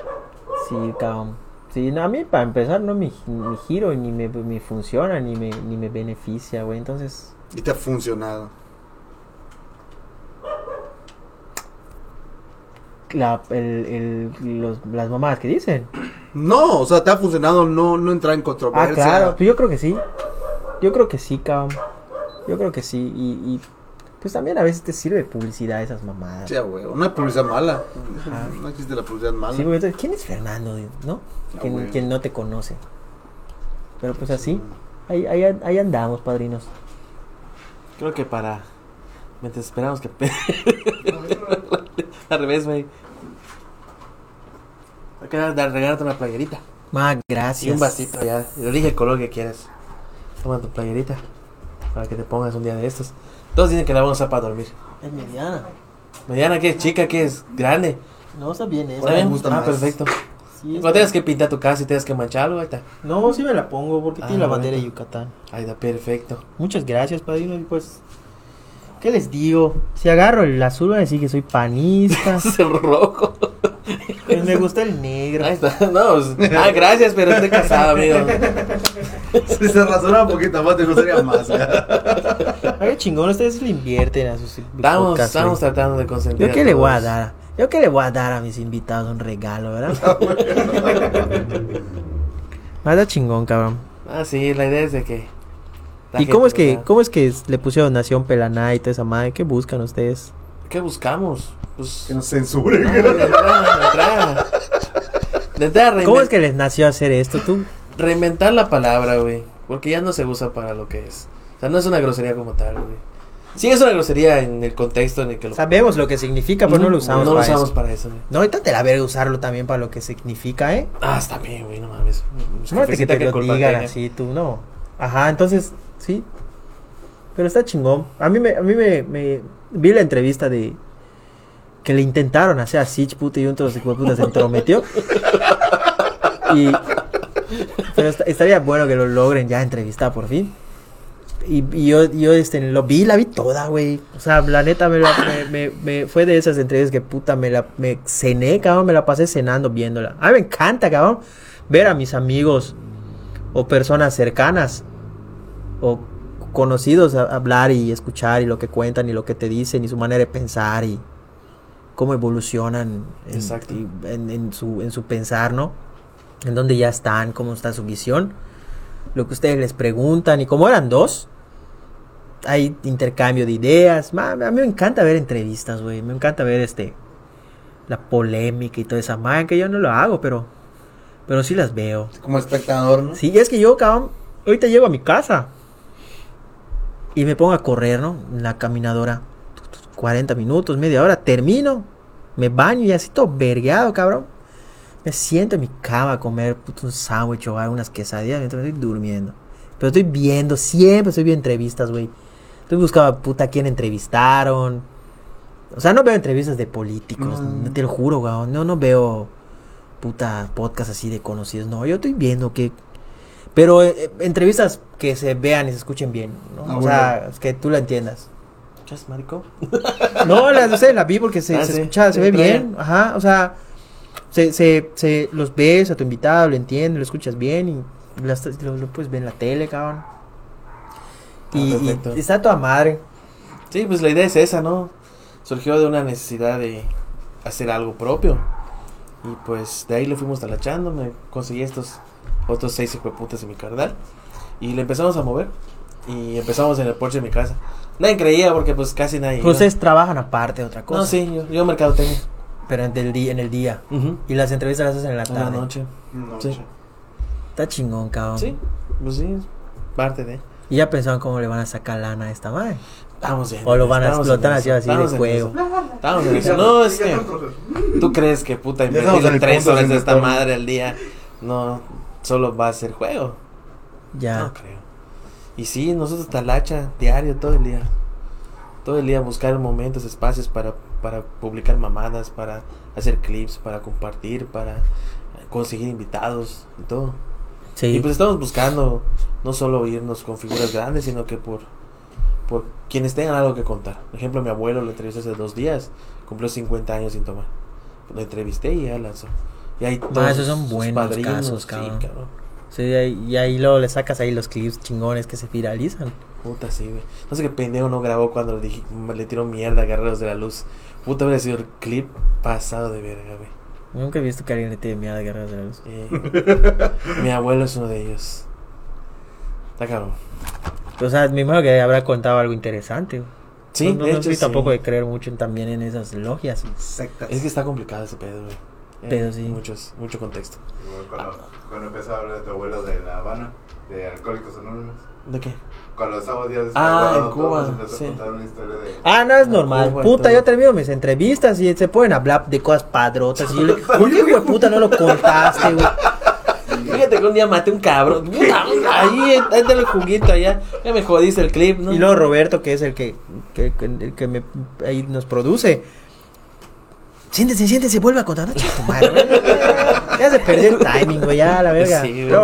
Sí, cabrón. Sí, no, a mí para empezar no me, me giro ni me, me funciona ni me, ni me beneficia, güey. Entonces, Y te ha funcionado. la, el, el, los, las mamadas que dicen. No, o sea, te ha funcionado no, no entrar en Ah, controversia. claro, pues yo creo que sí. Yo creo que sí, cabrón. Yo creo que sí. Y, y pues también a veces te sirve publicidad esas mamadas. Sí, güey. Hay publicidad mala. Ajá. No existe la publicidad mala. Sí, entonces, ¿quién es Fernando? ¿No? Ah, ¿Quién, güey. quién no te conoce? Pero pues así, ahí, ahí, ahí andamos, padrinos. Creo que para. Mientras esperamos que. Al revés, güey. Hay que regalarte una playerita. Ma, Y gracias. un vasito ya. Elige el color que quieras. Toma tu playerita. Para que te pongas un día de estos. Todos dicen que la vamos a usar para dormir. Es mediana. Mediana, que es chica, que es grande. No, está bien esa. ¿Está bien? Ah, perfecto. Sí, No tengas que pintar tu casa y tengas que mancharlo, ahí está. No, sí me la pongo porque Ah, tiene la bandera de. Yucatán. Ahí está, perfecto. Muchas gracias, padrino. Y pues, ¿qué les digo? Si agarro el azul, van a decir que soy panista. Es el rojo. Pues me gusta el negro. Ahí está. No, pues, ah, gracias, pero estoy casado, amigo. Si se razona un poquito más, te gustaría más. Ay, chingón, ustedes le invierten a sus Estamos, podcasts, estamos tratando de concentrar. Yo qué le voy a dar. Yo qué le voy a dar a mis invitados un regalo, ¿verdad? Más da chingón, cabrón. Ah, sí, la idea es de que. ¿Y cómo es que, cómo es que le pusieron Nación Pelaná y toda esa madre? ¿Qué buscan ustedes? ¿Qué buscamos? Pues. Que nos censuren. Ah, de entrada, de entrada. De entrada, ¿Cómo es que les nació hacer esto tú? Reinventar la palabra, güey. Porque ya no se usa para lo que es. O sea, no es una grosería como tal, güey. Sí es una grosería en el contexto en el que lo. Sabemos lo que significa, pero no lo usamos No lo para usamos eso. para eso, güey. No, ahorita te la verga usarlo también para lo que significa, ¿eh? Ah, está bien, güey, no mames. No que te ¿qué lo digan así, tú no. Ajá, entonces, sí. Pero está chingón. A mí me, a mí me, me- vi la entrevista de que le intentaron hacer a Sitch puta y un de los putas se entrometió. y pero est- estaría bueno que lo logren ya entrevistar por fin. Y, y yo, yo este, lo vi, la vi toda, güey. O sea, la neta me, la- me, me- me- fue de esas entrevistas que puta me la me cené, cabrón, me la pasé cenando viéndola. A mí me encanta, cabrón, ver a mis amigos o personas cercanas o conocidos a- hablar y escuchar y lo que cuentan y lo que te dicen y su manera de pensar y cómo evolucionan en, Exacto. en su, en su pensar, ¿no? En dónde ya están, cómo está su visión, lo que ustedes les preguntan y como eran dos, hay intercambio de ideas. Ma- a mí me encanta ver entrevistas, güey, me encanta ver este la polémica y toda esa madre que yo no lo hago, pero pero sí las veo. Como espectador, ¿no? Sí, es que yo, cabrón, ahorita llego a mi casa. Y me pongo a correr, ¿no? En la caminadora. 40 minutos, media hora, termino. Me baño y así todo vergueado, cabrón. Me siento en mi cama a comer puto, un sándwich o unas quesadillas mientras estoy durmiendo. Pero estoy viendo, siempre estoy viendo entrevistas, güey. Estoy buscando puta quién entrevistaron. O sea, no veo entrevistas de políticos, No. te lo juro, güey. No, no veo puta podcast así de conocidos. No, yo estoy viendo que. Pero eh, entrevistas que se vean y se escuchen bien, ¿no? Ah, o sea, es que tú la entiendas. ¿Chas, marico? No, la, no sé, la vi porque se, Ah, se sí. escucha, se ve bien. Ajá, o sea, se, se, se los ves a tu invitado, lo entiendes, lo escuchas bien y las- lo, lo puedes ver en la tele, cabrón. Y, Ah, y está toda madre. Sí, pues la idea es esa, ¿no? Surgió de una necesidad de hacer algo propio. Y pues de ahí le fuimos talachando, me conseguí estos otros seis hijueputas en mi carnal. Y le empezamos a mover. Y empezamos en el porche de mi casa. Nadie creía porque pues casi nadie. Ustedes trabajan aparte de otra cosa. No, sí, yo, yo mercadotecnia. Pero en el, día, en el día. Ujú. Y las entrevistas las hacen en la En la tarde. noche. Sí. Está chingón, cabrón. Sí, pues sí, parte de. Y ya pensaban cómo le van a sacar lana a esta madre. Estamos bien. O lo van a explotar así, así de juego. Estamos en eso. No, es que. ¿Tú crees que puta Ya estamos invertir en el tres horas de esta madre al día? No, solo va a ser juego. Ya. No creo. Y sí, nosotros talacha diario, todo el día. Todo el día buscar momentos, espacios para, para publicar mamadas, para hacer clips, para compartir, para conseguir invitados y todo. Sí. Y pues estamos buscando no solo irnos con figuras grandes, sino que por, por quienes tengan algo que contar. Por ejemplo, mi abuelo lo entrevisté hace dos días, cumplió 50 años sin tomar. Lo entrevisté y ya lanzó. Y hay todos esos son buenos padrinos, casos, sí, cabrón. cabrón. Sí, y ahí- y ahí luego le sacas ahí los clips chingones que se viralizan. Puta, sí, güey. No sé qué pendejo no grabó cuando le, dije, le tiró mierda a Guerreros de la Luz. Puta, hubiera sido el clip pasado de verga, güey. Nunca he visto que alguien le a Guerreros de la Luz. Eh, mi abuelo es uno de ellos. Está cabrón. O sea, me imagino que habrá contado algo interesante. güey. Sí, no, no, de no hecho, soy sí. tampoco de creer mucho en- también en esas logias. Sectas. Es que está complicado ese pedo, güey. Eh, Pero sí. Muchos, mucho contexto. Igual Cuando, cuando empezó a hablar de tu abuelo de La Habana, de Alcohólicos Anónimos. ¿De qué? Cuando estábamos días Ah, en Cuba, sí. a contar una historia de. Ah, no, es normal. Cuba y puta, todo. yo termino mis entrevistas y se pueden hablar de cosas padrotas. Y yo le ¿por qué, hijo de puta, no lo contaste, güey? Fíjate que un día maté un cabrón. Puta, ahí, ahí te el juguito allá. Ya me jodiste el clip, ¿no? Y luego Roberto, que es el que, que, que- el que me, ahí nos produce. Siéntese, siéntese, vuelve a contar. Madre, güey. Ya se perdió el timing, güey, ya, la verga. Sí, güey.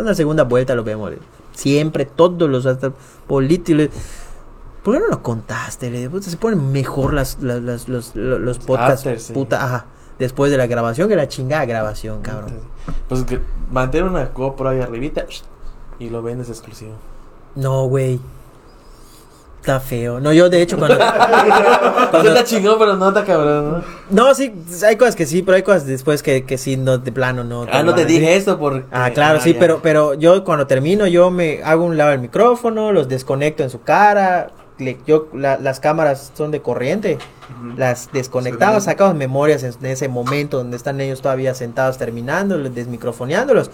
Una segunda vuelta lo vemos. güey. Siempre, todos los hasta políticos. ¿Por qué no lo contaste? Le digo, se ponen mejor las, las, las- los, los, los podcasts. After, sí. Puta, ajá. Después de la grabación, que la chingada grabación, cabrón. Pues que mantén una GoPro ahí arribita y lo vendes exclusivo. No, güey. Está feo. No, yo de hecho cuando... Cuando está chingón, pero no está cabrón, ¿no? No, sí, hay cosas que sí, pero hay cosas después que, que sí, no, de plano no. Ah, no te a decir. dije esto por. Ah, claro, sí, ya. pero, pero yo cuando termino, yo me hago un lado del micrófono, los desconecto en su cara. le- yo, la- las cámaras son de corriente, las desconectamos, Sí. sacamos memorias en, en ese momento donde están ellos todavía sentados terminando, desmicrofoneándolos.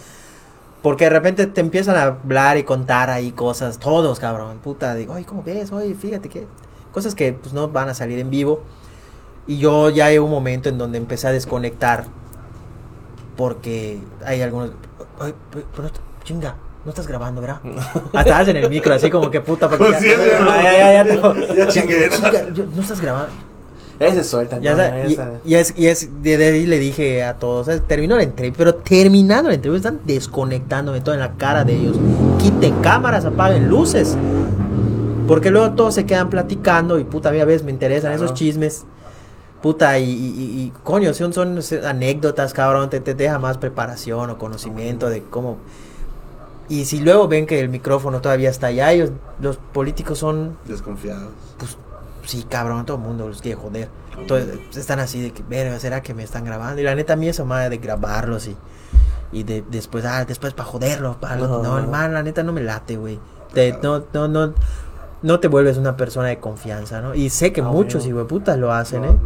Porque de repente te empiezan a hablar y contar ahí cosas, todos, cabrón. Puta, digo, oye, ¿cómo ves? Oye, fíjate que. Cosas que pues no van a salir en vivo. Y yo ya hay un momento en donde empecé a desconectar. Porque hay algunos. Ay, pero, chinga, no estás grabando, ¿verdad? Hasta hacen el micro, así como que puta. Porque ya, ya, ya, no estás grabando. Ya se sueltan. Ya ¿no? y, es, y es de, ahí le dije a todos, ¿sabes? terminó la entrevista, pero terminando la entrevista están desconectándome todo en la cara de ellos. Quiten cámaras, apaguen luces. Porque luego todos se quedan platicando y puta, a veces me interesan Claro. esos chismes. Puta, y, y- y- y, coño, son, son anécdotas, cabrón, te, te deja más preparación o conocimiento de cómo... Y si luego ven que el micrófono todavía está allá, ellos, los políticos son Desconfiados. pues sí, cabrón, todo el mundo los quiere joder. Entonces están así de que, verga, ¿será que me están grabando? Y la neta a mí esa madre de grabarlos y, y de, después, ah, después para joderlos. pa- No. no, hermano, la neta no me late, güey. No, no, no, no te vuelves una persona de confianza, ¿no? Y sé que Ah, muchos putas lo hacen, ¿eh?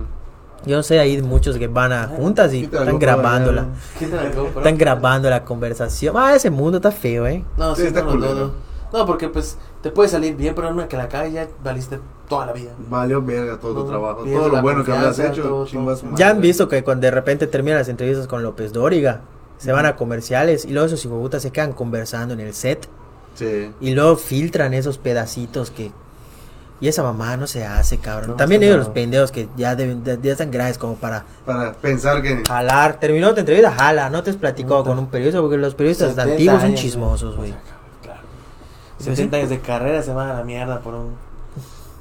Yo sé ahí muchos que van a juntas y están grabándola. Están grabando la conversación. Ah, ese mundo está feo, ¿eh? No, sí, Sí, está no, no, no. No, porque pues te puede salir bien, pero una que la cae ya valiste toda la vida. Valió verga todo tu No, trabajo. pierdes Todo lo bueno que habías hecho. todo, chingas todo. madre. Ya han visto que cuando de repente terminan las entrevistas con López Dóriga, se van a comerciales y luego esos hijueputas se quedan conversando en el set Sí. y luego filtran esos pedacitos que... Y esa mamá no se hace, cabrón. No, También ellos los pendejos que ya, deben, ya, ya están graves como para Para pensar que. jalar. Terminó tu entrevista, jala. No te has platicado con un periodista porque los periodistas 70 antiguos son chismosos, güey. Claro. Pues 70 sí. años de carrera se van a la mierda por un.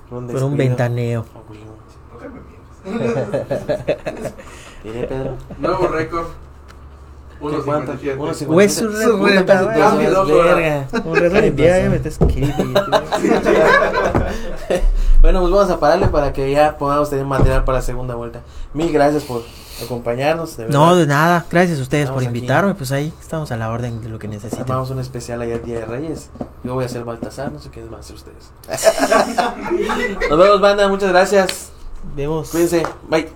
Por un, Por un ventaneo. Oh, güey. ¿Por qué me mientes? Diré, Pedro. Nuevo récord. ¿Qué cuánto? 1.57. Uno cincuenta. Güey, su. Un día, me estás. Bueno, pues vamos a pararle para que ya podamos tener material para la segunda vuelta. Mil gracias por acompañarnos. De No, de nada. Gracias a ustedes Estamos por aquí. invitarme. Pues ahí estamos a la orden de lo que necesiten. Armamos un especial allá el Día de Reyes. Yo voy a hacer Baltasar, no sé qué van a hacer ustedes. Nos vemos, banda. Muchas gracias. Vemos. Cuídense. Bye.